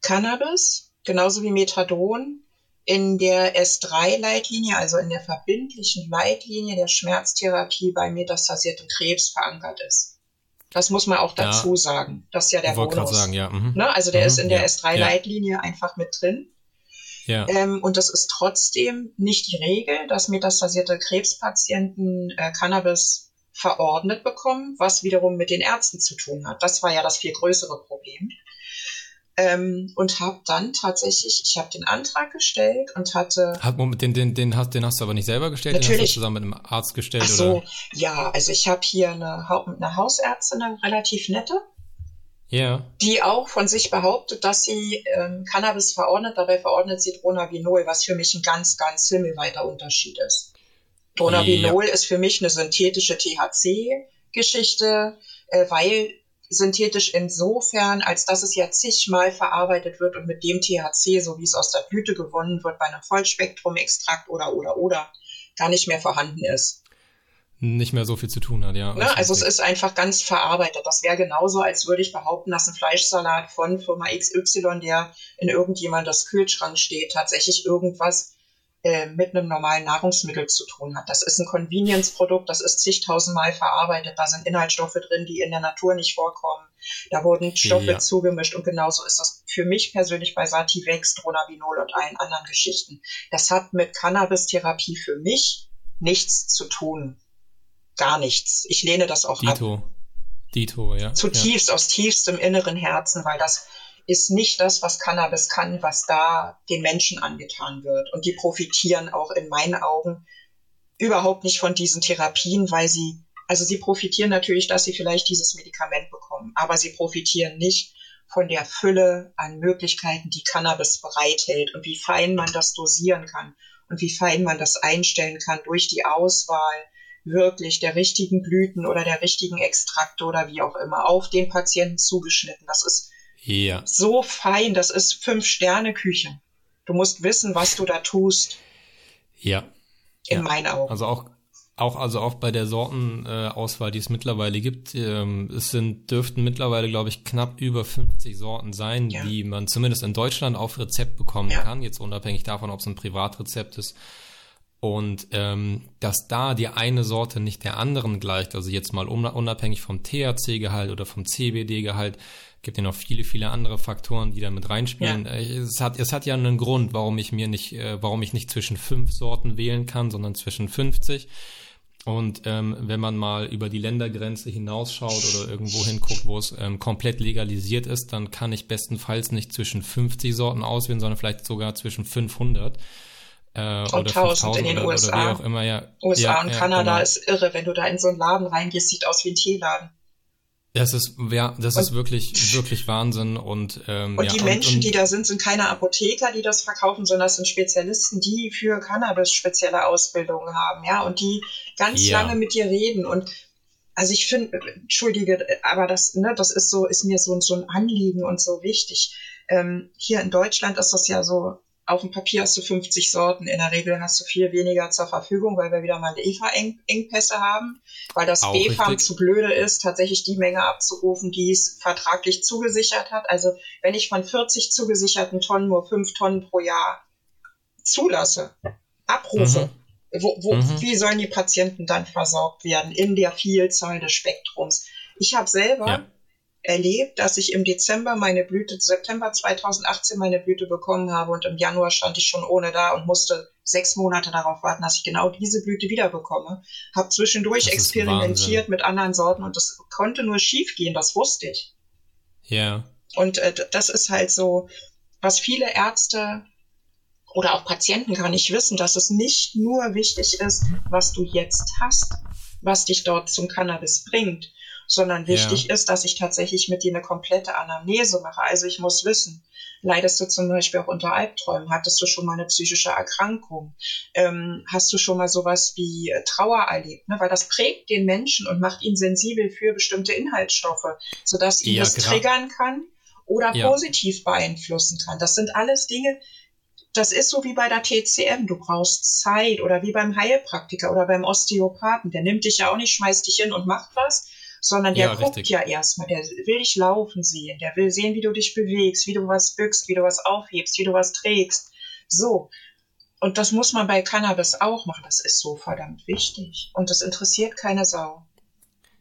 Cannabis genauso wie Methadon in der S3-Leitlinie, also in der verbindlichen Leitlinie der Schmerztherapie bei metastasiertem Krebs verankert ist. Das muss man auch dazu ja. sagen. Das ist ja der Bonus. Sagen, ja. Mhm. Ne? Also der mhm, ist in der ja. S3-Leitlinie ja. einfach mit drin. Ja. Ähm, und das ist trotzdem nicht die Regel, dass metastasierte Krebspatienten äh, Cannabis verordnet bekommen, was wiederum mit den Ärzten zu tun hat. Das war ja das viel größere Problem. Ähm, und habe dann tatsächlich, ich habe den Antrag gestellt und hatte. Hat, Moment, den, den, den, hast, den hast du aber nicht selber gestellt, natürlich. den hast du zusammen mit einem Arzt gestellt? Ach so, oder? ja, also ich habe hier eine, eine Hausärztin, eine relativ nette, ja. die auch von sich behauptet, dass sie ähm, Cannabis verordnet, dabei verordnet sie Dronabinol, was für mich ein ganz, ganz himmelweiter Unterschied ist. Dronabinol ja. ist für mich eine synthetische THC-Geschichte, äh, weil synthetisch insofern, als dass es ja zigmal verarbeitet wird und mit dem THC, so wie es aus der Blüte gewonnen wird, bei einem Vollspektrum-Extrakt oder oder oder gar nicht mehr vorhanden ist. Nicht mehr so viel zu tun hat, ja. Ne? Also es ist einfach ganz verarbeitet. Das wäre genauso, als würde ich behaupten, dass ein Fleischsalat von Firma XY, der in irgendjemandes Kühlschrank steht, tatsächlich irgendwas äh, mit einem normalen Nahrungsmittel zu tun hat. Das ist ein Convenience-Produkt, das ist zigtausendmal verarbeitet, da sind Inhaltsstoffe drin, die in der Natur nicht vorkommen. Da wurden Stoffe ja. zugemischt und genauso ist das für mich persönlich bei Sativex, Dronabinol und allen anderen Geschichten. Das hat mit Cannabis-Therapie für mich nichts zu tun. Gar nichts. Ich lehne das auch Dito. ab. Dito, ja. Zutiefst ja. aus tiefstem inneren Herzen, weil das ist nicht das, was Cannabis kann, was da den Menschen angetan wird. Und die profitieren auch in meinen Augen überhaupt nicht von diesen Therapien, weil sie, also sie profitieren natürlich, dass sie vielleicht dieses Medikament bekommen, aber sie profitieren nicht von der Fülle an Möglichkeiten, die Cannabis bereithält und wie fein man das dosieren kann und wie fein man das einstellen kann durch die Auswahl wirklich der richtigen Blüten oder der richtigen Extrakte oder wie auch immer auf den Patienten zugeschnitten. Das ist ja. So fein, das ist Fünf-Sterne-Küche. Du musst wissen, was du da tust. Ja. In ja. meinen Augen. Also auch, auch, also auch bei der Sortenauswahl, äh, die es mittlerweile gibt, ähm, es sind, dürften mittlerweile, glaube ich, knapp über 50 Sorten sein, ja. die man zumindest in Deutschland auf Rezept bekommen ja. kann, jetzt unabhängig davon, ob es ein Privatrezept ist. Und ähm, dass da die eine Sorte nicht der anderen gleicht, also jetzt mal unabhängig vom THC-Gehalt oder vom CBD-Gehalt, gibt ja noch viele, viele andere Faktoren, die da mit reinspielen. Ja. Äh, es, hat, es hat ja einen Grund, warum ich mir nicht, äh, warum ich nicht zwischen fünf Sorten wählen kann, sondern zwischen 50. Und ähm, wenn man mal über die Ländergrenze hinausschaut oder irgendwo hinguckt, wo es ähm, komplett legalisiert ist, dann kann ich bestenfalls nicht zwischen 50 Sorten auswählen, sondern vielleicht sogar zwischen 500. Äh, oder 1000 in den oder, USA. Oder wie auch immer, ja. USA ja, und ja, Kanada genau. ist irre. Wenn du da in so einen Laden reingehst, sieht aus wie ein Teeladen. Das ist, ja, das und, ist wirklich, wirklich Wahnsinn und, ähm, und ja, die Menschen, und, und, die da sind, sind keine Apotheker, die das verkaufen, sondern das sind Spezialisten, die für Cannabis spezielle Ausbildungen haben, ja, und die ganz ja. lange mit dir reden und also ich finde, entschuldige, aber das, ne, das ist so, ist mir so, so ein Anliegen und so wichtig. Ähm, hier in Deutschland ist das ja so, auf dem Papier hast du 50 Sorten. In der Regel hast du viel weniger zur Verfügung, weil wir wieder mal EFA-Engpässe haben, weil das BFAM zu blöde ist, tatsächlich die Menge abzurufen, die es vertraglich zugesichert hat. Also wenn ich von 40 zugesicherten Tonnen nur 5 Tonnen pro Jahr zulasse, abrufe, mhm. wo, wo, mhm. wie sollen die Patienten dann versorgt werden in der Vielzahl des Spektrums? Ich habe selber ja erlebt, dass ich im Dezember meine Blüte, September 2018 meine Blüte bekommen habe und im Januar stand ich schon ohne da und musste sechs Monate darauf warten, dass ich genau diese Blüte wieder bekomme. Habe zwischendurch experimentiert mit anderen Sorten und das konnte nur schief gehen, das wusste ich. Ja. Und äh, das ist halt so, was viele Ärzte oder auch Patienten gar nicht wissen, dass es nicht nur wichtig ist, was du jetzt hast, was dich dort zum Cannabis bringt, sondern wichtig ja. ist, dass ich tatsächlich mit dir eine komplette Anamnese mache. Also ich muss wissen, leidest du zum Beispiel auch unter Albträumen? Hattest du schon mal eine psychische Erkrankung? Ähm, hast du schon mal sowas wie äh, Trauer erlebt? Ne? Weil das prägt den Menschen und macht ihn sensibel für bestimmte Inhaltsstoffe, sodass ihn ja, das triggern kann oder ja. positiv beeinflussen kann. Das sind alles Dinge, das ist so wie bei der TCM. Du brauchst Zeit oder wie beim Heilpraktiker oder beim Osteopathen. Der nimmt dich ja auch nicht, schmeißt dich hin und macht was, sondern der ja, guckt richtig. ja erstmal. Der will dich laufen sehen. Der will sehen, wie du dich bewegst, wie du was bückst, wie du was aufhebst, wie du was trägst. So. Und das muss man bei Cannabis auch machen. Das ist so verdammt wichtig. Und das interessiert keine Sau.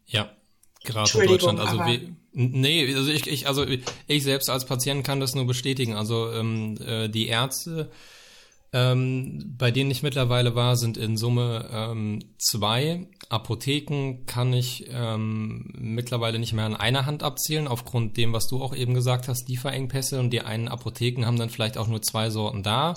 Ja, gerade in Deutschland. Also wie, Nee, also ich, ich, also ich selbst als Patient kann das nur bestätigen. Also ähm, äh, die Ärzte, ähm, bei denen ich mittlerweile war, sind in Summe ähm, zwei. Apotheken kann ich ähm, mittlerweile nicht mehr an einer Hand abzählen, aufgrund dem, was du auch eben gesagt hast, Lieferengpässe. Und die einen Apotheken haben dann vielleicht auch nur zwei Sorten da.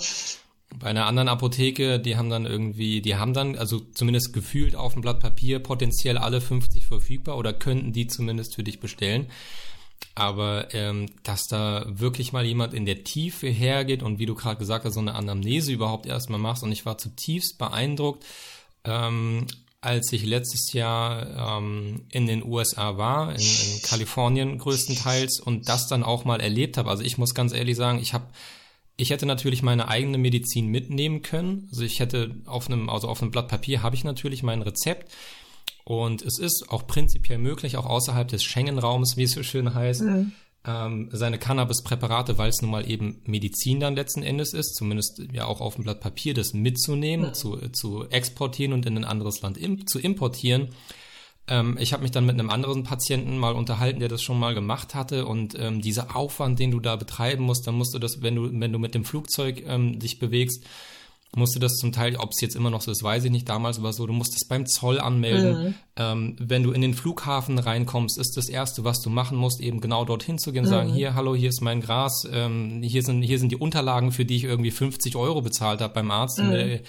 Bei einer anderen Apotheke, die haben dann irgendwie, die haben dann, also zumindest gefühlt auf dem Blatt Papier potenziell alle 50 verfügbar oder könnten die zumindest für dich bestellen. Aber ähm, dass da wirklich mal jemand in der Tiefe hergeht und wie du gerade gesagt hast, so eine Anamnese überhaupt erstmal machst. Und ich war zutiefst beeindruckt, ähm, als ich letztes Jahr ähm, in den USA war, in, in Kalifornien größtenteils, und das dann auch mal erlebt habe. Also ich muss ganz ehrlich sagen, ich habe ich hätte natürlich meine eigene Medizin mitnehmen können. Also ich hätte auf einem, also auf einem Blatt Papier habe ich natürlich mein Rezept. Und es ist auch prinzipiell möglich, auch außerhalb des Schengen-Raums, wie es so schön heißt, mhm. ähm, seine Cannabis-Präparate, weil es nun mal eben Medizin dann letzten Endes ist, zumindest ja auch auf dem Blatt Papier, das mitzunehmen, mhm. zu, zu exportieren und in ein anderes Land im, zu importieren. Ähm, ich habe mich dann mit einem anderen Patienten mal unterhalten, der das schon mal gemacht hatte und ähm, dieser Aufwand, den du da betreiben musst, dann musst du das, wenn du wenn du mit dem Flugzeug ähm, dich bewegst, musst du das zum Teil, ob es jetzt immer noch so ist, weiß ich nicht, damals war so, du musst es beim Zoll anmelden. Mhm. Ähm, wenn du in den Flughafen reinkommst, ist das Erste, was du machen musst, eben genau dorthin zu gehen, mhm. sagen, hier, hallo, hier ist mein Gras, ähm, hier, sind, hier sind die Unterlagen, für die ich irgendwie 50 Euro bezahlt habe beim Arzt. Mhm. Und,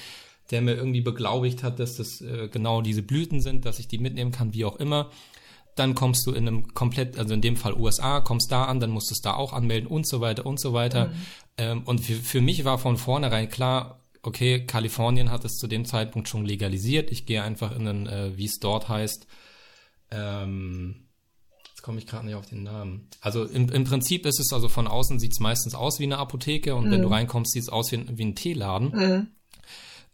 der mir irgendwie beglaubigt hat, dass das äh, genau diese Blüten sind, dass ich die mitnehmen kann, wie auch immer. Dann kommst du in einem komplett, also in dem Fall USA, kommst da an, dann musst du es da auch anmelden und so weiter und so weiter. Mhm. Ähm, und für, für mich war von vornherein klar, okay, Kalifornien hat es zu dem Zeitpunkt schon legalisiert. Ich gehe einfach in den, äh, wie es dort heißt, ähm, jetzt komme ich gerade nicht auf den Namen. Also im, im Prinzip ist es also von außen sieht es meistens aus wie eine Apotheke und mhm. wenn du reinkommst, sieht es aus wie, wie ein Teeladen. Mhm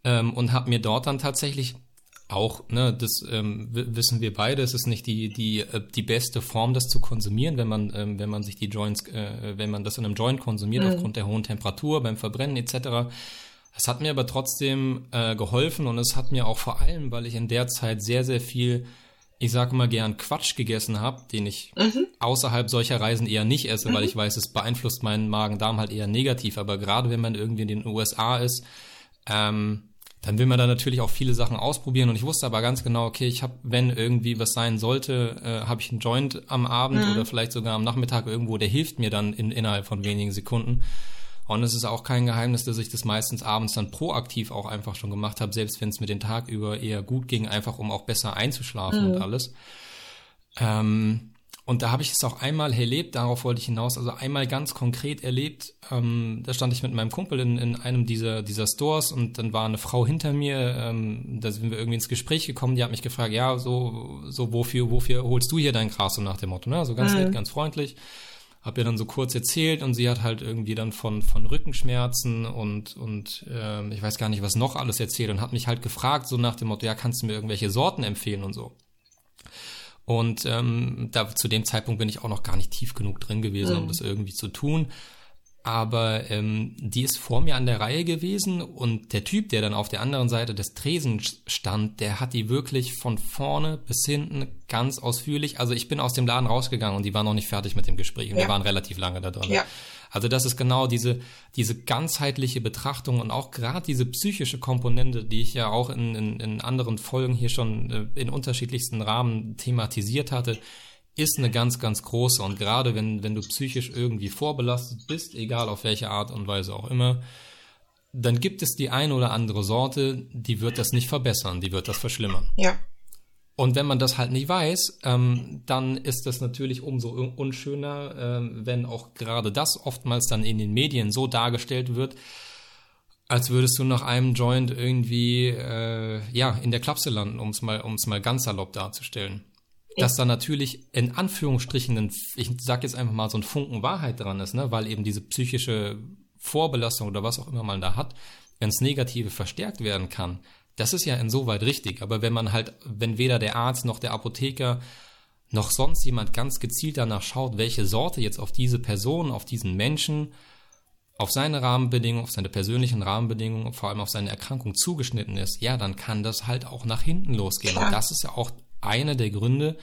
ähm, und habe mir dort dann tatsächlich auch, ne, das ähm, wissen wir beide, es ist nicht die die äh, die beste Form, das zu konsumieren, wenn man ähm, wenn man sich die Joints, äh, wenn man das in einem Joint konsumiert mhm. aufgrund der hohen Temperatur beim Verbrennen etc. Es hat mir aber trotzdem äh, geholfen und es hat mir auch vor allem, weil ich in der Zeit sehr sehr viel ich sage mal gern Quatsch gegessen habe, den ich mhm. außerhalb solcher Reisen eher nicht esse, mhm. weil ich weiß, es beeinflusst meinen Magen-Darm halt eher negativ. Aber gerade wenn man irgendwie in den USA ist, ähm, dann will man da natürlich auch viele Sachen ausprobieren und ich wusste aber ganz genau, okay, ich habe, wenn irgendwie was sein sollte, äh, habe ich einen Joint am Abend mhm. oder vielleicht sogar am Nachmittag irgendwo, der hilft mir dann in, innerhalb von wenigen Sekunden. Und es ist auch kein Geheimnis, dass ich das meistens abends dann proaktiv auch einfach schon gemacht habe, selbst wenn es mir den Tag über eher gut ging, einfach um auch besser einzuschlafen mhm. und alles. Ähm, und da habe ich es auch einmal erlebt, darauf wollte ich hinaus, also einmal ganz konkret erlebt. Ähm, da stand ich mit meinem Kumpel in, in einem dieser, dieser Stores und dann war eine Frau hinter mir, ähm, da sind wir irgendwie ins Gespräch gekommen, die hat mich gefragt, ja, so, so wofür, wofür holst du hier dein Gras so nach dem Motto, ne? So ganz mhm. nett, ganz freundlich. Hab ihr dann so kurz erzählt und sie hat halt irgendwie dann von, von Rückenschmerzen und, und ähm, ich weiß gar nicht, was noch alles erzählt und hat mich halt gefragt, so nach dem Motto, ja, kannst du mir irgendwelche Sorten empfehlen und so. Und ähm, da zu dem Zeitpunkt bin ich auch noch gar nicht tief genug drin gewesen, mhm. um das irgendwie zu tun. Aber ähm, die ist vor mir an der Reihe gewesen und der Typ, der dann auf der anderen Seite des Tresen stand, der hat die wirklich von vorne bis hinten ganz ausführlich. Also ich bin aus dem Laden rausgegangen und die waren noch nicht fertig mit dem Gespräch und ja. wir waren relativ lange da drin. Ja. Also das ist genau diese, diese ganzheitliche Betrachtung und auch gerade diese psychische Komponente, die ich ja auch in, in, in anderen Folgen hier schon äh, in unterschiedlichsten Rahmen thematisiert hatte ist eine ganz, ganz große. Und gerade wenn, wenn du psychisch irgendwie vorbelastet bist, egal auf welche Art und Weise auch immer, dann gibt es die eine oder andere Sorte, die wird das nicht verbessern, die wird das verschlimmern. Ja. Und wenn man das halt nicht weiß, ähm, dann ist das natürlich umso unschöner, äh, wenn auch gerade das oftmals dann in den Medien so dargestellt wird, als würdest du nach einem Joint irgendwie äh, ja in der Klapse landen, um es mal, um's mal ganz salopp darzustellen dass da natürlich in Anführungsstrichen, ein, ich sag jetzt einfach mal so ein Funken Wahrheit dran ist, ne, weil eben diese psychische Vorbelastung oder was auch immer man da hat, ins Negative verstärkt werden kann. Das ist ja insoweit richtig. Aber wenn man halt, wenn weder der Arzt noch der Apotheker noch sonst jemand ganz gezielt danach schaut, welche Sorte jetzt auf diese Person, auf diesen Menschen, auf seine Rahmenbedingungen, auf seine persönlichen Rahmenbedingungen, vor allem auf seine Erkrankung zugeschnitten ist, ja, dann kann das halt auch nach hinten losgehen. Klar. Und das ist ja auch einer der Gründe,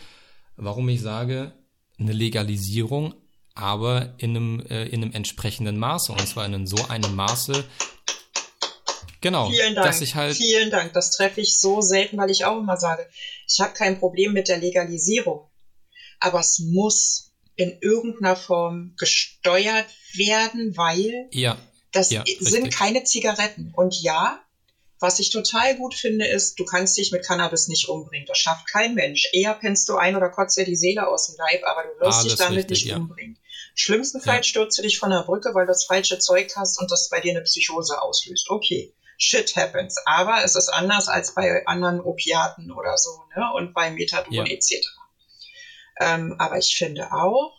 warum ich sage, eine Legalisierung, aber in einem, äh, in einem entsprechenden Maße. Und zwar in so einem Maße, Genau. Vielen Dank. Dass ich halt Vielen Dank. Das treffe ich so selten, weil ich auch immer sage, ich habe kein Problem mit der Legalisierung. Aber es muss in irgendeiner Form gesteuert werden, weil ja, das ja, sind richtig. keine Zigaretten. Und ja, was ich total gut finde, ist, du kannst dich mit Cannabis nicht umbringen. Das schafft kein Mensch. Eher pennst du ein oder kotzt dir die Seele aus dem Leib, aber du wirst ah, dich damit richtig, nicht ja. umbringen. Schlimmstenfalls ja. stürzt du dich von der Brücke, weil du das falsche Zeug hast und das bei dir eine Psychose auslöst. Okay, shit happens. Aber es ist anders als bei anderen Opiaten oder so, ne? Und bei Methadon ja. etc. Ähm, aber ich finde auch,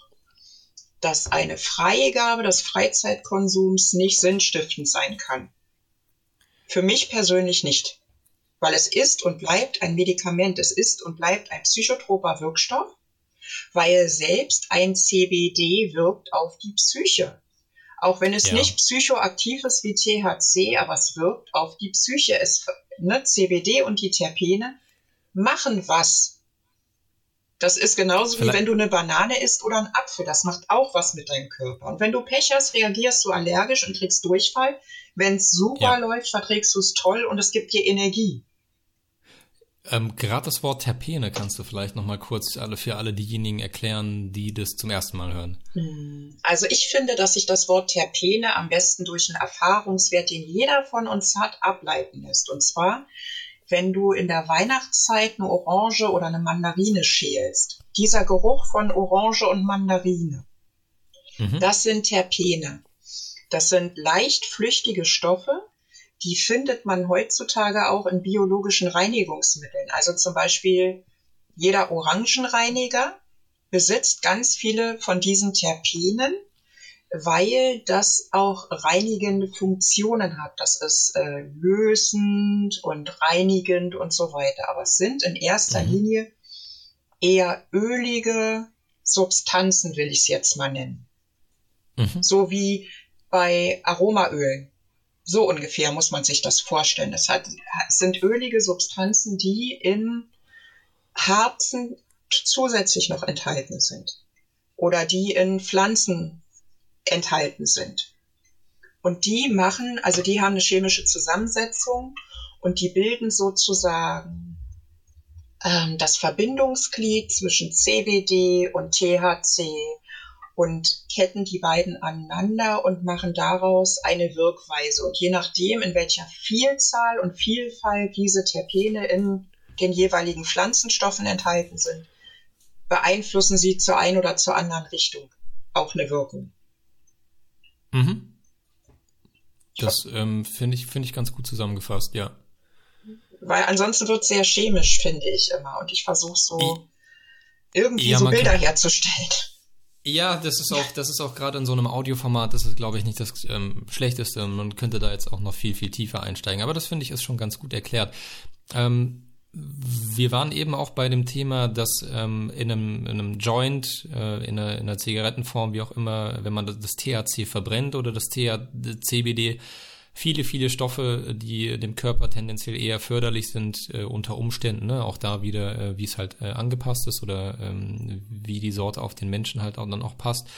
dass eine Freigabe des Freizeitkonsums nicht sinnstiftend sein kann. Für mich persönlich nicht, weil es ist und bleibt ein Medikament, es ist und bleibt ein psychotroper Wirkstoff, weil selbst ein CBD wirkt auf die Psyche. Auch wenn es ja. nicht psychoaktiv ist wie THC, aber es wirkt auf die Psyche. Es, ne, CBD und die Terpene machen was das ist genauso Vielleicht. wie wenn du eine Banane isst oder einen Apfel. Das macht auch was mit deinem Körper. Und wenn du Pech hast, reagierst du allergisch und kriegst Durchfall. Wenn es super ja. läuft, verträgst du es toll und es gibt dir Energie. Ähm, Gerade das Wort Terpene kannst du vielleicht noch mal kurz alle für alle diejenigen erklären, die das zum ersten Mal hören. Hm. Also ich finde, dass sich das Wort Terpene am besten durch einen Erfahrungswert, den jeder von uns hat, ableiten lässt. Und zwar wenn du in der Weihnachtszeit eine Orange oder eine Mandarine schälst. Dieser Geruch von Orange und Mandarine, mhm. das sind Terpene. Das sind leicht flüchtige Stoffe, die findet man heutzutage auch in biologischen Reinigungsmitteln. Also zum Beispiel jeder Orangenreiniger besitzt ganz viele von diesen Terpenen weil das auch reinigende Funktionen hat. Das ist äh, lösend und reinigend und so weiter. Aber es sind in erster mhm. Linie eher ölige Substanzen, will ich es jetzt mal nennen. Mhm. So wie bei Aromaölen. So ungefähr muss man sich das vorstellen. Es, hat, es sind ölige Substanzen, die in Harzen zusätzlich noch enthalten sind. Oder die in Pflanzen enthalten sind. Und die machen, also die haben eine chemische Zusammensetzung und die bilden sozusagen ähm, das Verbindungsglied zwischen CBD und THC und ketten die beiden aneinander und machen daraus eine Wirkweise. Und je nachdem, in welcher Vielzahl und Vielfalt diese Terpene in den jeweiligen Pflanzenstoffen enthalten sind, beeinflussen sie zur einen oder zur anderen Richtung auch eine Wirkung. Mhm. Das ähm, finde ich, finde ich ganz gut zusammengefasst, ja. Weil ansonsten wird es sehr chemisch, finde ich immer. Und ich versuche so irgendwie ja, so Bilder kann, herzustellen. Ja, das ist auch, das ist auch gerade in so einem Audioformat, das ist, glaube ich, nicht das ähm, Schlechteste. Man könnte da jetzt auch noch viel, viel tiefer einsteigen. Aber das finde ich ist schon ganz gut erklärt. Ähm, wir waren eben auch bei dem Thema, dass ähm, in, einem, in einem Joint, äh, in, einer, in einer Zigarettenform, wie auch immer, wenn man das THC verbrennt oder das CBD, viele, viele Stoffe, die dem Körper tendenziell eher förderlich sind äh, unter Umständen, ne? auch da wieder, äh, wie es halt äh, angepasst ist oder ähm, wie die Sorte auf den Menschen halt auch dann auch passt.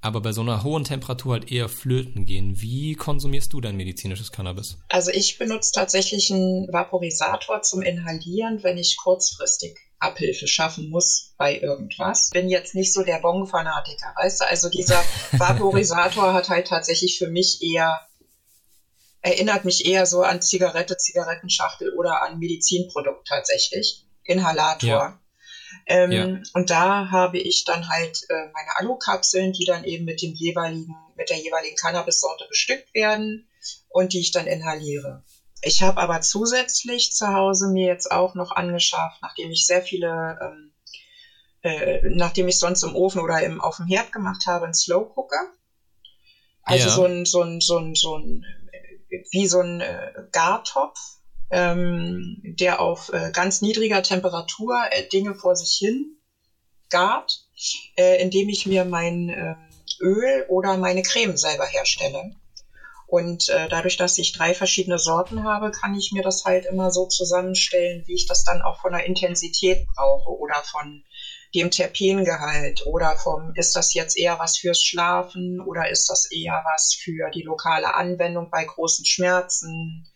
Aber bei so einer hohen Temperatur halt eher flöten gehen. Wie konsumierst du dein medizinisches Cannabis? Also ich benutze tatsächlich einen Vaporisator zum Inhalieren, wenn ich kurzfristig Abhilfe schaffen muss bei irgendwas. Bin jetzt nicht so der Bong-Fanatiker, weißt du? Also dieser Vaporisator hat halt tatsächlich für mich eher erinnert mich eher so an Zigarette, Zigarettenschachtel oder an Medizinprodukt tatsächlich. Inhalator. Ja. Ähm, ja. Und da habe ich dann halt äh, meine Alukapseln, die dann eben mit dem jeweiligen, mit der jeweiligen Cannabissorte bestückt werden und die ich dann inhaliere. Ich habe aber zusätzlich zu Hause mir jetzt auch noch angeschafft, nachdem ich sehr viele, ähm, äh, nachdem ich sonst im Ofen oder im, auf dem Herd gemacht habe, einen Slow Cooker. Also ja. so ein, so ein, so ein, so ein wie so ein äh, Gartopf, ähm, der auf äh, ganz niedriger Temperatur äh, Dinge vor sich hin gart, äh, indem ich mir mein äh, Öl oder meine Creme selber herstelle. Und äh, dadurch, dass ich drei verschiedene Sorten habe, kann ich mir das halt immer so zusammenstellen, wie ich das dann auch von der Intensität brauche oder von dem Terpengehalt oder vom, ist das jetzt eher was fürs Schlafen oder ist das eher was für die lokale Anwendung bei großen Schmerzen?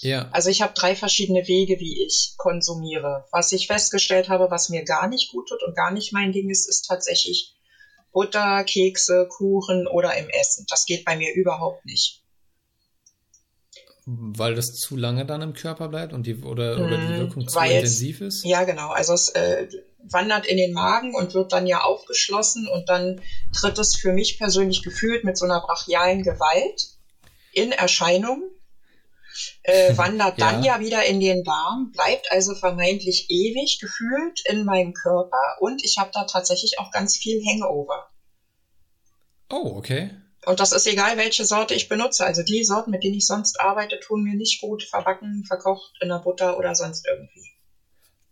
Ja. Also ich habe drei verschiedene Wege, wie ich konsumiere. Was ich festgestellt habe, was mir gar nicht gut tut und gar nicht mein Ding ist, ist tatsächlich Butter, Kekse, Kuchen oder im Essen. Das geht bei mir überhaupt nicht. Weil das zu lange dann im Körper bleibt und die oder, oder die hm, Wirkung zu intensiv ist? Ja, genau. Also es äh, wandert in den Magen und wird dann ja aufgeschlossen und dann tritt es für mich persönlich gefühlt mit so einer brachialen Gewalt in Erscheinung, äh, wandert ja. dann ja wieder in den Darm, bleibt also vermeintlich ewig gefühlt in meinem Körper und ich habe da tatsächlich auch ganz viel Hangover. Oh, okay. Und das ist egal, welche Sorte ich benutze. Also die Sorten, mit denen ich sonst arbeite, tun mir nicht gut verbacken, verkocht in der Butter oder sonst irgendwie.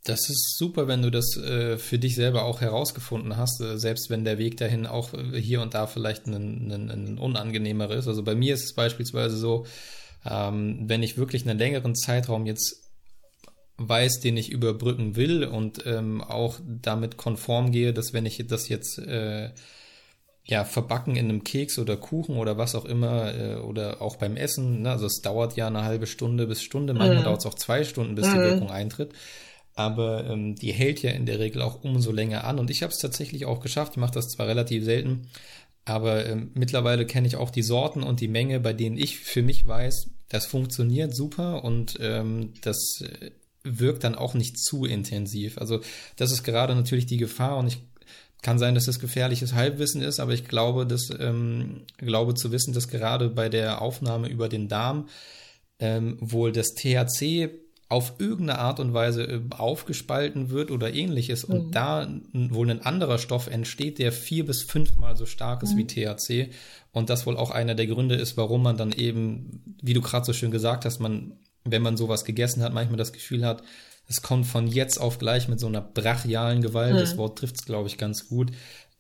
Das ist super, wenn du das äh, für dich selber auch herausgefunden hast, äh, selbst wenn der Weg dahin auch äh, hier und da vielleicht ein, ein, ein unangenehmer ist. Also bei mir ist es beispielsweise so, ähm, wenn ich wirklich einen längeren Zeitraum jetzt weiß, den ich überbrücken will und ähm, auch damit konform gehe, dass wenn ich das jetzt äh, ja, verbacken in einem Keks oder Kuchen oder was auch immer äh, oder auch beim Essen. Ne? Also es dauert ja eine halbe Stunde bis Stunde, manchmal mm. dauert es auch zwei Stunden, bis mm. die mhm. Wirkung eintritt aber ähm, die hält ja in der Regel auch umso länger an. Und ich habe es tatsächlich auch geschafft. Ich mache das zwar relativ selten, aber ähm, mittlerweile kenne ich auch die Sorten und die Menge, bei denen ich für mich weiß, das funktioniert super und ähm, das äh, wirkt dann auch nicht zu intensiv. Also das ist gerade natürlich die Gefahr und ich kann sein, dass das gefährliches Halbwissen ist, aber ich glaube, dass, ähm, glaube zu wissen, dass gerade bei der Aufnahme über den Darm ähm, wohl das THC auf irgendeine Art und Weise äh, aufgespalten wird oder ähnliches und mhm. da wohl ein anderer Stoff entsteht, der vier bis fünfmal so stark ist mhm. wie THC und das wohl auch einer der Gründe ist, warum man dann eben, wie du gerade so schön gesagt hast, man, wenn man sowas gegessen hat, manchmal das Gefühl hat, es kommt von jetzt auf gleich mit so einer brachialen Gewalt, mhm. das Wort trifft es, glaube ich, ganz gut,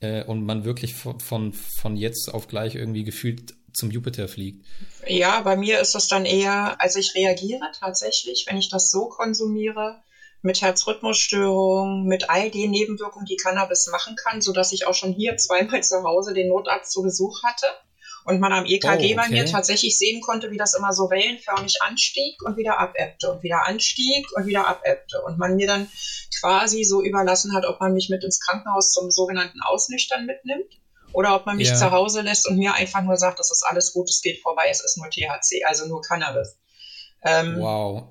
äh, und man wirklich von, von, von jetzt auf gleich irgendwie gefühlt zum Jupiter fliegt. Ja, bei mir ist das dann eher, also ich reagiere tatsächlich, wenn ich das so konsumiere, mit Herzrhythmusstörungen, mit all den Nebenwirkungen, die Cannabis machen kann, sodass ich auch schon hier zweimal zu Hause den Notarzt zu Besuch hatte und man am EKG oh, okay. bei mir tatsächlich sehen konnte, wie das immer so wellenförmig anstieg und wieder abebbte und wieder anstieg und wieder abebbte und man mir dann quasi so überlassen hat, ob man mich mit ins Krankenhaus zum sogenannten Ausnüchtern mitnimmt oder ob man mich ja. zu Hause lässt und mir einfach nur sagt, das ist alles gut, es geht vorbei, es ist nur THC, also nur Cannabis. Ähm, wow.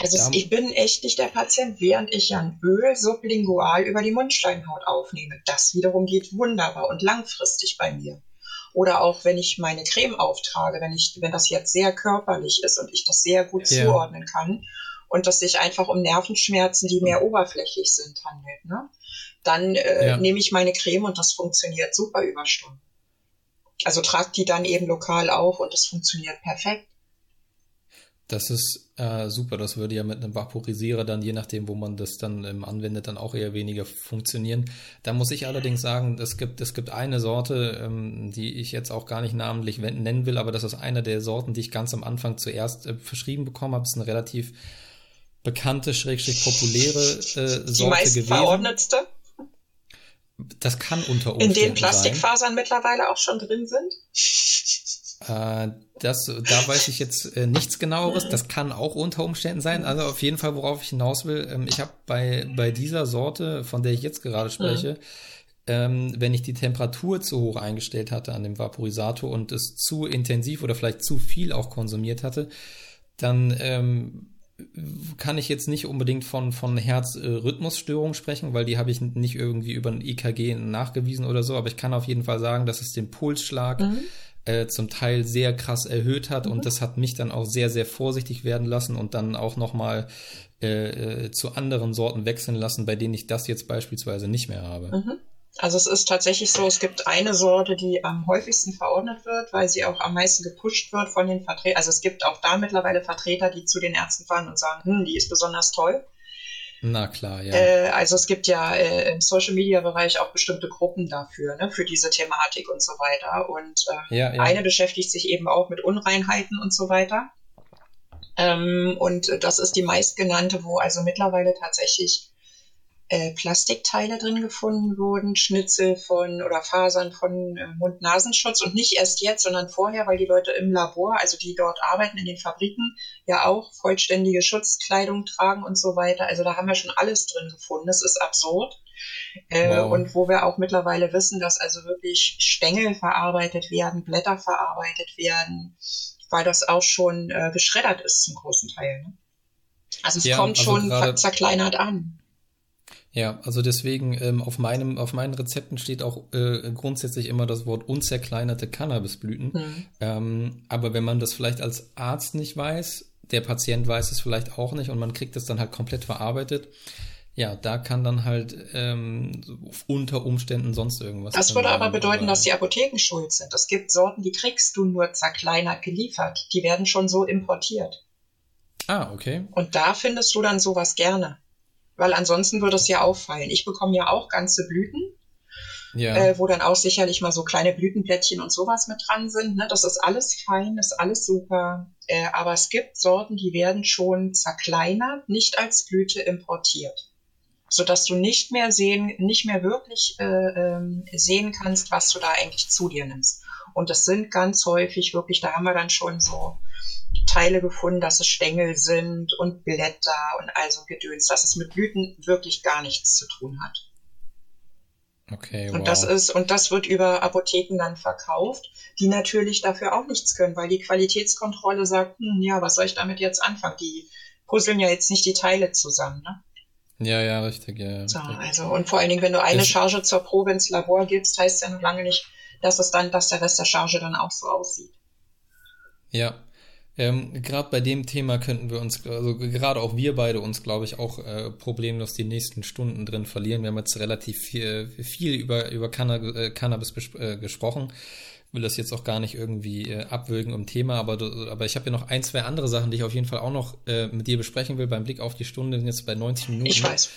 Also ja. ich bin echt nicht der Patient, während ich ja ein Öl sublingual über die Mundschleimhaut aufnehme. Das wiederum geht wunderbar und langfristig bei mir. Oder auch wenn ich meine Creme auftrage, wenn ich, wenn das jetzt sehr körperlich ist und ich das sehr gut ja. zuordnen kann und dass sich einfach um Nervenschmerzen, die mehr oberflächlich sind, handelt. Ne? Dann äh, ja. nehme ich meine Creme und das funktioniert super über Stunden. Also tragt die dann eben lokal auf und das funktioniert perfekt. Das ist äh, super. Das würde ja mit einem Vaporisierer dann, je nachdem, wo man das dann ähm, anwendet, dann auch eher weniger funktionieren. Da muss ich allerdings sagen, es gibt, es gibt eine Sorte, ähm, die ich jetzt auch gar nicht namentlich nennen will, aber das ist eine der Sorten, die ich ganz am Anfang zuerst äh, verschrieben bekommen habe. Das ist eine relativ bekannte, schrägstrich populäre äh, Sorte die gewesen. Verordnetste? Das kann unter Umständen In denen Plastikfasern sein. mittlerweile auch schon drin sind? Äh, das, da weiß ich jetzt äh, nichts genaueres. Das kann auch unter Umständen sein. Also auf jeden Fall, worauf ich hinaus will, ähm, ich habe bei, bei dieser Sorte, von der ich jetzt gerade spreche, mhm. ähm, wenn ich die Temperatur zu hoch eingestellt hatte an dem Vaporisator und es zu intensiv oder vielleicht zu viel auch konsumiert hatte, dann ähm, kann ich jetzt nicht unbedingt von, von Herzrhythmusstörungen sprechen, weil die habe ich nicht irgendwie über ein EKG nachgewiesen oder so, aber ich kann auf jeden Fall sagen, dass es den Pulsschlag mhm äh, zum Teil sehr krass erhöht hat mhm. und das hat mich dann auch sehr, sehr vorsichtig werden lassen und dann auch nochmal äh, äh, zu anderen Sorten wechseln lassen, bei denen ich das jetzt beispielsweise nicht mehr habe. Mhm. Also es ist tatsächlich so, es gibt eine Sorte, die am häufigsten verordnet wird, weil sie auch am meisten gepusht wird von den Vertretern. Also es gibt auch da mittlerweile Vertreter, die zu den Ärzten fahren und sagen, hm, die ist besonders toll. Na klar, ja. Äh, also es gibt ja äh, im Social Media Bereich auch bestimmte Gruppen dafür, ne, für diese Thematik und so weiter. Und äh, ja, ja. eine beschäftigt sich eben auch mit Unreinheiten und so weiter. Ähm, und das ist die meistgenannte, wo also mittlerweile tatsächlich äh, Plastikteile drin gefunden wurden, Schnitzel von oder Fasern von äh, Mund-Nasenschutz und nicht erst jetzt, sondern vorher, weil die Leute im Labor, also die dort arbeiten in den Fabriken, ja auch vollständige Schutzkleidung tragen und so weiter. Also da haben wir schon alles drin gefunden. Das ist absurd. Äh, wow. Und wo wir auch mittlerweile wissen, dass also wirklich Stängel verarbeitet werden, Blätter verarbeitet werden, weil das auch schon äh, geschreddert ist zum großen Teil. Ne? Also es ja, kommt also schon zerkleinert an. Ja, also deswegen ähm, auf meinem auf meinen Rezepten steht auch äh, grundsätzlich immer das Wort unzerkleinerte Cannabisblüten. Mhm. Ähm, aber wenn man das vielleicht als Arzt nicht weiß, der Patient weiß es vielleicht auch nicht und man kriegt es dann halt komplett verarbeitet. Ja, da kann dann halt ähm, unter Umständen sonst irgendwas. Das würde aber bedeuten, aber, dass die Apotheken schuld sind. Es gibt Sorten, die kriegst du nur zerkleinert geliefert. Die werden schon so importiert. Ah, okay. Und da findest du dann sowas gerne weil ansonsten würde es ja auffallen. Ich bekomme ja auch ganze Blüten, ja. äh, wo dann auch sicherlich mal so kleine Blütenblättchen und sowas mit dran sind. Ne? Das ist alles fein, ist alles super. Äh, aber es gibt Sorten, die werden schon zerkleinert, nicht als Blüte importiert. Sodass du nicht mehr sehen, nicht mehr wirklich äh, ähm, sehen kannst, was du da eigentlich zu dir nimmst. Und das sind ganz häufig wirklich, da haben wir dann schon so Teile gefunden, dass es Stängel sind und Blätter und also Gedöns, dass es mit Blüten wirklich gar nichts zu tun hat. Okay, wow. Und das ist, und das wird über Apotheken dann verkauft, die natürlich dafür auch nichts können, weil die Qualitätskontrolle sagt, hm, ja, was soll ich damit jetzt anfangen? Die puzzeln ja jetzt nicht die Teile zusammen, ne? Ja, ja, richtig, ja. ja so, also, und vor allen Dingen, wenn du eine Charge zur Probe ins Labor gibst, heißt ja noch lange nicht, dass es dann, dass der Rest der Charge dann auch so aussieht. Ja, ähm, gerade bei dem Thema könnten wir uns, also gerade auch wir beide uns, glaube ich, auch äh, problemlos die nächsten Stunden drin verlieren. Wir haben jetzt relativ viel, viel über, über Canna äh, Cannabis äh, gesprochen. Will das jetzt auch gar nicht irgendwie äh, abwürgen im Thema, aber, aber ich habe ja noch ein, zwei andere Sachen, die ich auf jeden Fall auch noch äh, mit dir besprechen will. Beim Blick auf die Stunde sind jetzt bei 90 Minuten. Ich weiß.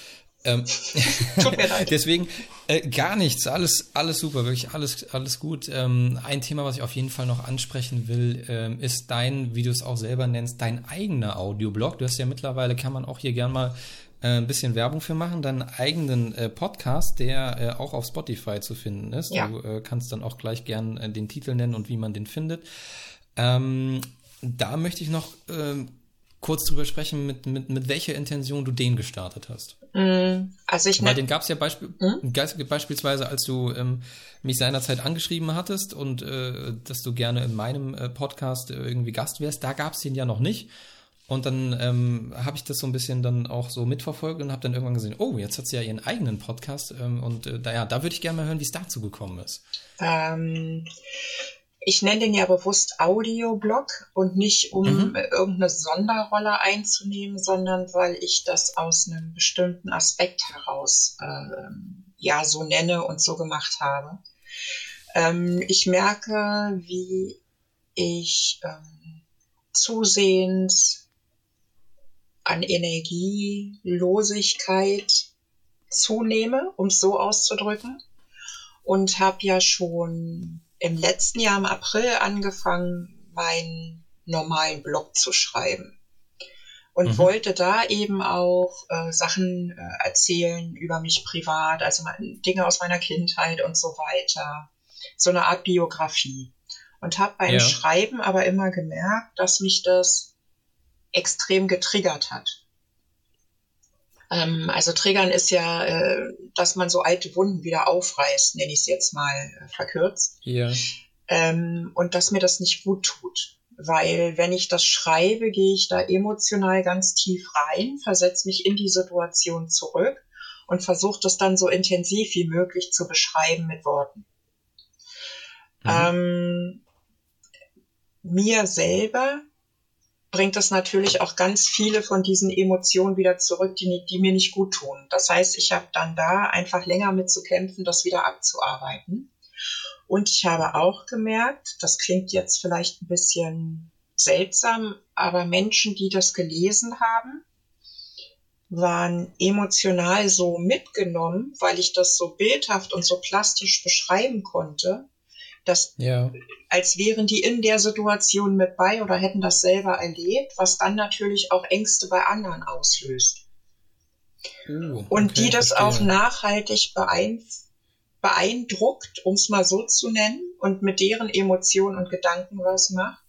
Ähm, Tut mir leid. Deswegen äh, gar nichts, alles, alles super, wirklich alles, alles gut. Ähm, ein Thema, was ich auf jeden Fall noch ansprechen will, ähm, ist dein, wie du es auch selber nennst, dein eigener Audioblog. Du hast ja mittlerweile, kann man auch hier gern mal äh, ein bisschen Werbung für machen, deinen eigenen äh, Podcast, der äh, auch auf Spotify zu finden ist. Ja. Du äh, kannst dann auch gleich gern äh, den Titel nennen und wie man den findet. Ähm, da möchte ich noch ähm, kurz drüber sprechen, mit, mit, mit welcher Intention du den gestartet hast. Mm, also ich Weil den gab es ja Beisp hm? beispielsweise, als du ähm, mich seinerzeit angeschrieben hattest und äh, dass du gerne in meinem äh, Podcast äh, irgendwie Gast wärst, da gab es den ja noch nicht. Und dann ähm, habe ich das so ein bisschen dann auch so mitverfolgt und habe dann irgendwann gesehen, oh, jetzt hat sie ja ihren eigenen Podcast ähm, und äh, da, ja, da würde ich gerne mal hören, wie es dazu gekommen ist. Ähm, ich nenne den ja bewusst Audioblog und nicht um mhm. irgendeine Sonderrolle einzunehmen, sondern weil ich das aus einem bestimmten Aspekt heraus äh, ja so nenne und so gemacht habe. Ähm, ich merke, wie ich ähm, zusehends an Energielosigkeit zunehme, um es so auszudrücken. Und habe ja schon im letzten Jahr im April angefangen, meinen normalen Blog zu schreiben. Und mhm. wollte da eben auch äh, Sachen äh, erzählen über mich privat, also Dinge aus meiner Kindheit und so weiter. So eine Art Biografie. Und habe beim ja. Schreiben aber immer gemerkt, dass mich das extrem getriggert hat. Ähm, also Triggern ist ja, äh, dass man so alte Wunden wieder aufreißt, nenne ich es jetzt mal äh, verkürzt. Ja. Ähm, und dass mir das nicht gut tut. Weil wenn ich das schreibe, gehe ich da emotional ganz tief rein, versetze mich in die Situation zurück und versuche das dann so intensiv wie möglich zu beschreiben mit Worten. Mhm. Ähm, mir selber bringt das natürlich auch ganz viele von diesen Emotionen wieder zurück, die, die mir nicht gut tun. Das heißt, ich habe dann da einfach länger mit zu kämpfen, das wieder abzuarbeiten. Und ich habe auch gemerkt, das klingt jetzt vielleicht ein bisschen seltsam, aber Menschen, die das gelesen haben, waren emotional so mitgenommen, weil ich das so bildhaft und so plastisch beschreiben konnte, dass ja. als wären die in der Situation mit bei oder hätten das selber erlebt, was dann natürlich auch Ängste bei anderen auslöst. Uh, okay, und die das verstehe. auch nachhaltig beeindruckt, um es mal so zu nennen, und mit deren Emotionen und Gedanken was macht,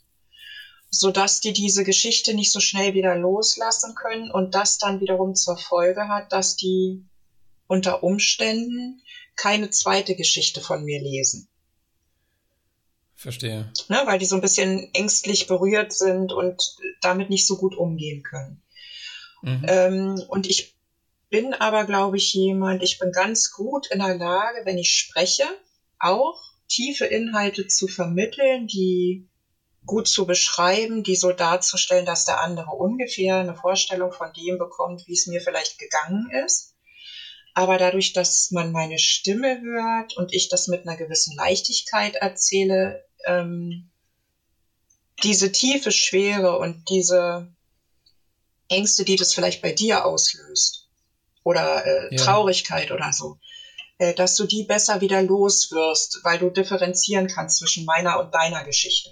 sodass die diese Geschichte nicht so schnell wieder loslassen können und das dann wiederum zur Folge hat, dass die unter Umständen keine zweite Geschichte von mir lesen. Verstehe. Ne, weil die so ein bisschen ängstlich berührt sind und damit nicht so gut umgehen können. Mhm. Ähm, und ich bin aber, glaube ich, jemand, ich bin ganz gut in der Lage, wenn ich spreche, auch tiefe Inhalte zu vermitteln, die gut zu beschreiben, die so darzustellen, dass der andere ungefähr eine Vorstellung von dem bekommt, wie es mir vielleicht gegangen ist. Aber dadurch, dass man meine Stimme hört und ich das mit einer gewissen Leichtigkeit erzähle, ähm, diese tiefe Schwere und diese Ängste, die das vielleicht bei dir auslöst oder äh, ja. Traurigkeit oder so, äh, dass du die besser wieder loswirst, weil du differenzieren kannst zwischen meiner und deiner Geschichte.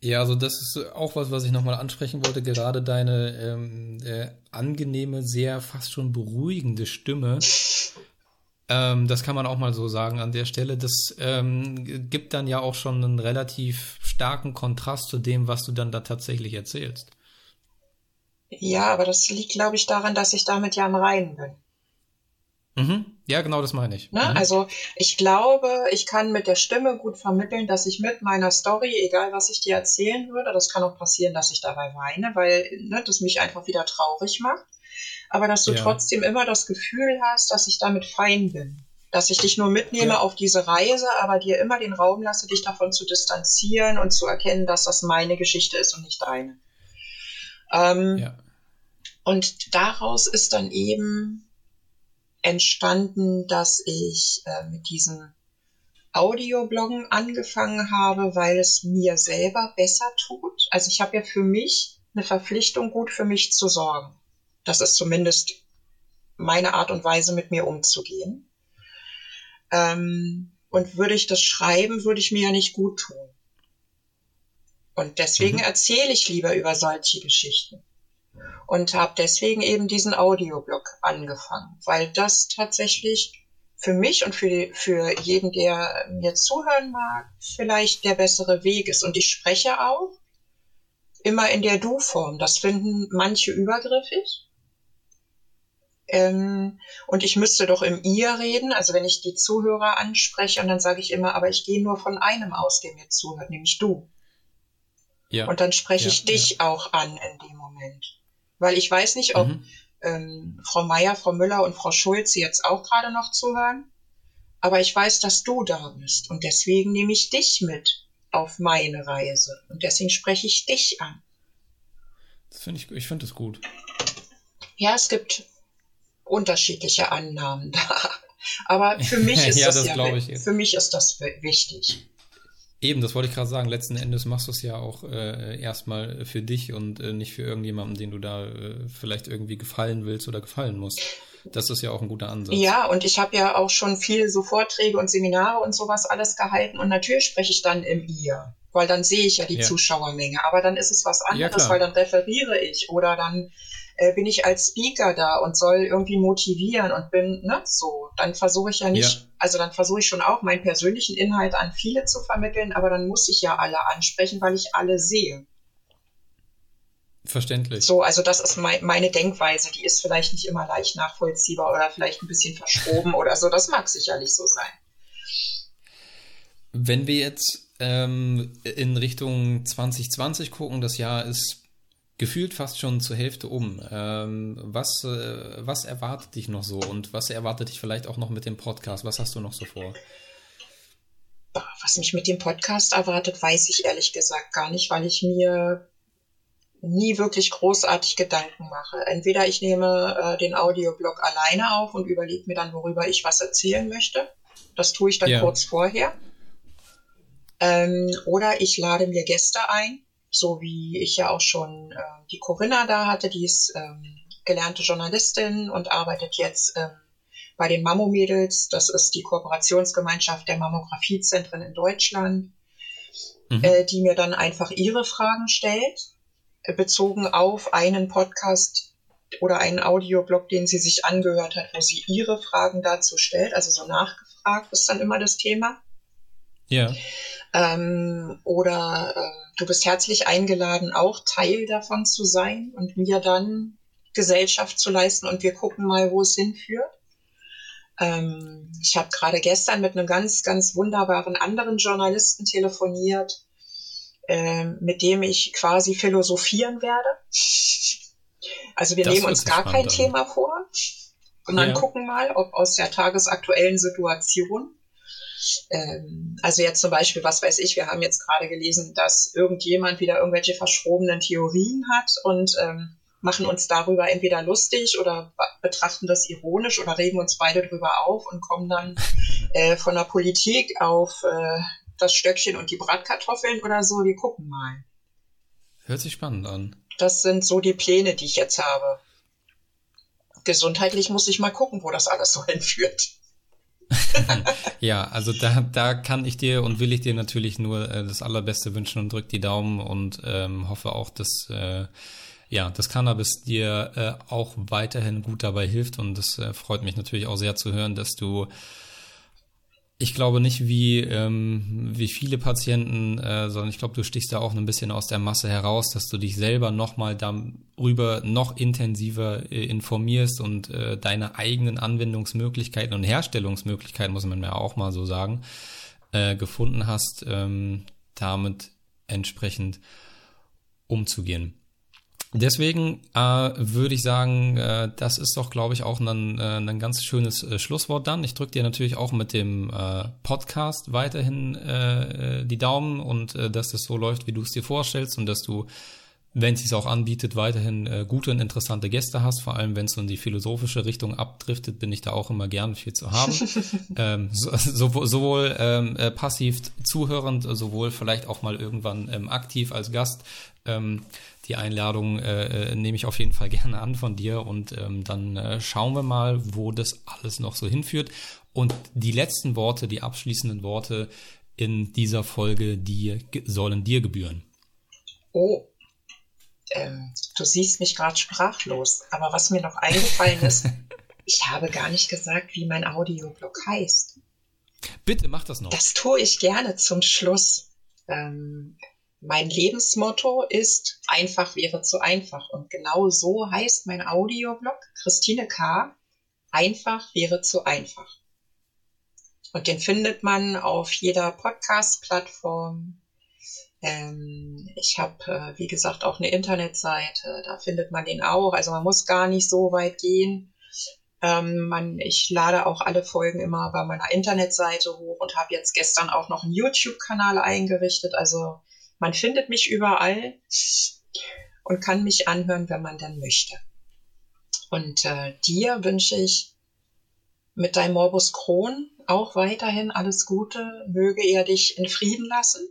Ja, also das ist auch was, was ich nochmal ansprechen wollte. Gerade deine ähm, äh, angenehme, sehr fast schon beruhigende Stimme ähm, das kann man auch mal so sagen an der Stelle. Das ähm, gibt dann ja auch schon einen relativ starken Kontrast zu dem, was du dann da tatsächlich erzählst. Ja, aber das liegt, glaube ich, daran, dass ich damit ja am Reinen bin. Mhm. Ja, genau, das meine ich. Ne? Mhm. Also ich glaube, ich kann mit der Stimme gut vermitteln, dass ich mit meiner Story, egal was ich dir erzählen würde, das kann auch passieren, dass ich dabei weine, weil ne, das mich einfach wieder traurig macht aber dass du ja. trotzdem immer das Gefühl hast, dass ich damit fein bin. Dass ich dich nur mitnehme ja. auf diese Reise, aber dir immer den Raum lasse, dich davon zu distanzieren und zu erkennen, dass das meine Geschichte ist und nicht deine. Ähm, ja. Und daraus ist dann eben entstanden, dass ich äh, mit diesem Audiobloggen angefangen habe, weil es mir selber besser tut. Also ich habe ja für mich eine Verpflichtung, gut für mich zu sorgen. Das ist zumindest meine Art und Weise, mit mir umzugehen. Ähm, und würde ich das schreiben, würde ich mir ja nicht gut tun. Und deswegen mhm. erzähle ich lieber über solche Geschichten. Und habe deswegen eben diesen Audioblog angefangen, weil das tatsächlich für mich und für, für jeden, der mir zuhören mag, vielleicht der bessere Weg ist. Und ich spreche auch immer in der Du-Form. Das finden manche übergriffig. Ähm, und ich müsste doch im Ihr reden, also wenn ich die Zuhörer anspreche und dann sage ich immer, aber ich gehe nur von einem aus, der mir zuhört, nämlich du. Ja. Und dann spreche ja, ich dich ja. auch an in dem Moment. Weil ich weiß nicht, ob mhm. ähm, Frau Meier, Frau Müller und Frau Schulze jetzt auch gerade noch zuhören, aber ich weiß, dass du da bist und deswegen nehme ich dich mit auf meine Reise und deswegen spreche ich dich an. Das finde ich, ich finde das gut. Ja, es gibt unterschiedliche Annahmen da. Aber für mich ist ja, das, das ja, für mich ist das wichtig. Eben, das wollte ich gerade sagen. Letzten Endes machst du es ja auch äh, erstmal für dich und äh, nicht für irgendjemanden, den du da äh, vielleicht irgendwie gefallen willst oder gefallen musst. Das ist ja auch ein guter Ansatz. Ja, und ich habe ja auch schon viel so Vorträge und Seminare und sowas alles gehalten und natürlich spreche ich dann im Ihr, weil dann sehe ich ja die ja. Zuschauermenge. Aber dann ist es was anderes, ja, weil dann referiere ich oder dann äh, bin ich als Speaker da und soll irgendwie motivieren und bin, ne, so, dann versuche ich ja nicht, ja. also dann versuche ich schon auch meinen persönlichen Inhalt an viele zu vermitteln, aber dann muss ich ja alle ansprechen, weil ich alle sehe. Verständlich. So, also das ist mein, meine Denkweise. Die ist vielleicht nicht immer leicht nachvollziehbar oder vielleicht ein bisschen verschoben oder so. Das mag sicherlich so sein. Wenn wir jetzt ähm, in Richtung 2020 gucken, das Jahr ist gefühlt fast schon zur Hälfte um. Ähm, was, äh, was erwartet dich noch so und was erwartet dich vielleicht auch noch mit dem Podcast? Was hast du noch so vor? Was mich mit dem Podcast erwartet, weiß ich ehrlich gesagt gar nicht, weil ich mir nie wirklich großartig Gedanken mache. Entweder ich nehme äh, den Audioblog alleine auf und überlege mir dann, worüber ich was erzählen möchte. Das tue ich dann ja. kurz vorher. Ähm, oder ich lade mir Gäste ein, so wie ich ja auch schon äh, die Corinna da hatte, die ist ähm, gelernte Journalistin und arbeitet jetzt ähm, bei den Mammo-Mädels. Das ist die Kooperationsgemeinschaft der Mammografiezentren in Deutschland, mhm. äh, die mir dann einfach ihre Fragen stellt, äh, bezogen auf einen Podcast oder einen Audioblog, den sie sich angehört hat, wo sie ihre Fragen dazu stellt. Also so nachgefragt ist dann immer das Thema. Ja. Ähm, oder äh, du bist herzlich eingeladen, auch Teil davon zu sein und mir dann Gesellschaft zu leisten und wir gucken mal, wo es hinführt. Ähm, ich habe gerade gestern mit einem ganz, ganz wunderbaren anderen Journalisten telefoniert, äh, mit dem ich quasi philosophieren werde. Also wir das nehmen uns gar kein an. Thema vor und dann ja. gucken mal, ob aus der tagesaktuellen Situation ähm, also jetzt zum Beispiel, was weiß ich, wir haben jetzt gerade gelesen, dass irgendjemand wieder irgendwelche verschrobenen Theorien hat und ähm, machen uns darüber entweder lustig oder betrachten das ironisch oder regen uns beide drüber auf und kommen dann äh, von der Politik auf äh, das Stöckchen und die Bratkartoffeln oder so. Wir gucken mal. Hört sich spannend an. Das sind so die Pläne, die ich jetzt habe. Gesundheitlich muss ich mal gucken, wo das alles so hinführt. Ja, also da, da kann ich dir und will ich dir natürlich nur äh, das Allerbeste wünschen und drück die Daumen und ähm, hoffe auch, dass äh, ja, das Cannabis dir äh, auch weiterhin gut dabei hilft. Und das äh, freut mich natürlich auch sehr zu hören, dass du ich glaube nicht wie, ähm, wie viele Patienten, äh, sondern ich glaube, du stichst da auch ein bisschen aus der Masse heraus, dass du dich selber nochmal darüber noch intensiver äh, informierst und äh, deine eigenen Anwendungsmöglichkeiten und Herstellungsmöglichkeiten, muss man ja auch mal so sagen, äh, gefunden hast, ähm, damit entsprechend umzugehen. Deswegen äh, würde ich sagen, äh, das ist doch, glaube ich, auch ein, äh, ein ganz schönes äh, Schlusswort dann. Ich drücke dir natürlich auch mit dem äh, Podcast weiterhin äh, äh die Daumen und äh, dass das so läuft, wie du es dir vorstellst und dass du, wenn es sich auch anbietet, weiterhin äh, gute und interessante Gäste hast. Vor allem, wenn es in die philosophische Richtung abdriftet, bin ich da auch immer gern viel zu haben. ähm, so, so, sowohl ähm, äh, passiv zuhörend, sowohl vielleicht auch mal irgendwann ähm, aktiv als Gast. Ähm, die Einladung äh, äh, nehme ich auf jeden Fall gerne an von dir und ähm, dann äh, schauen wir mal, wo das alles noch so hinführt. Und die letzten Worte, die abschließenden Worte in dieser Folge, die sollen dir gebühren. Oh, ähm, du siehst mich gerade sprachlos, aber was mir noch eingefallen ist, ich habe gar nicht gesagt, wie mein Audioblog heißt. Bitte mach das noch. Das tue ich gerne zum Schluss. Ähm, mein Lebensmotto ist, einfach wäre zu einfach. Und genau so heißt mein Audioblog, Christine K. Einfach wäre zu einfach. Und den findet man auf jeder Podcast-Plattform. Ähm, ich habe, äh, wie gesagt, auch eine Internetseite. Da findet man den auch. Also man muss gar nicht so weit gehen. Ähm, man, ich lade auch alle Folgen immer bei meiner Internetseite hoch und habe jetzt gestern auch noch einen YouTube-Kanal eingerichtet. Also man findet mich überall und kann mich anhören, wenn man dann möchte. Und äh, dir wünsche ich mit deinem Morbus Crohn auch weiterhin alles Gute. Möge er dich in Frieden lassen.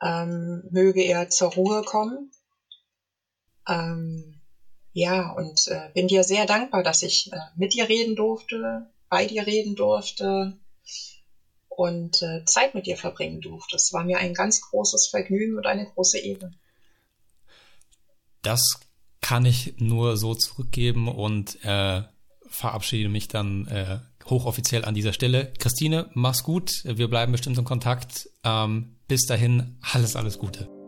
Ähm, möge er zur Ruhe kommen. Ähm, ja, und äh, bin dir sehr dankbar, dass ich äh, mit dir reden durfte, bei dir reden durfte und äh, Zeit mit dir verbringen durfte. Es war mir ein ganz großes Vergnügen und eine große Ehre. Das kann ich nur so zurückgeben und äh, verabschiede mich dann äh, hochoffiziell an dieser Stelle. Christine, mach's gut. Wir bleiben bestimmt in Kontakt. Ähm, bis dahin, alles, alles Gute.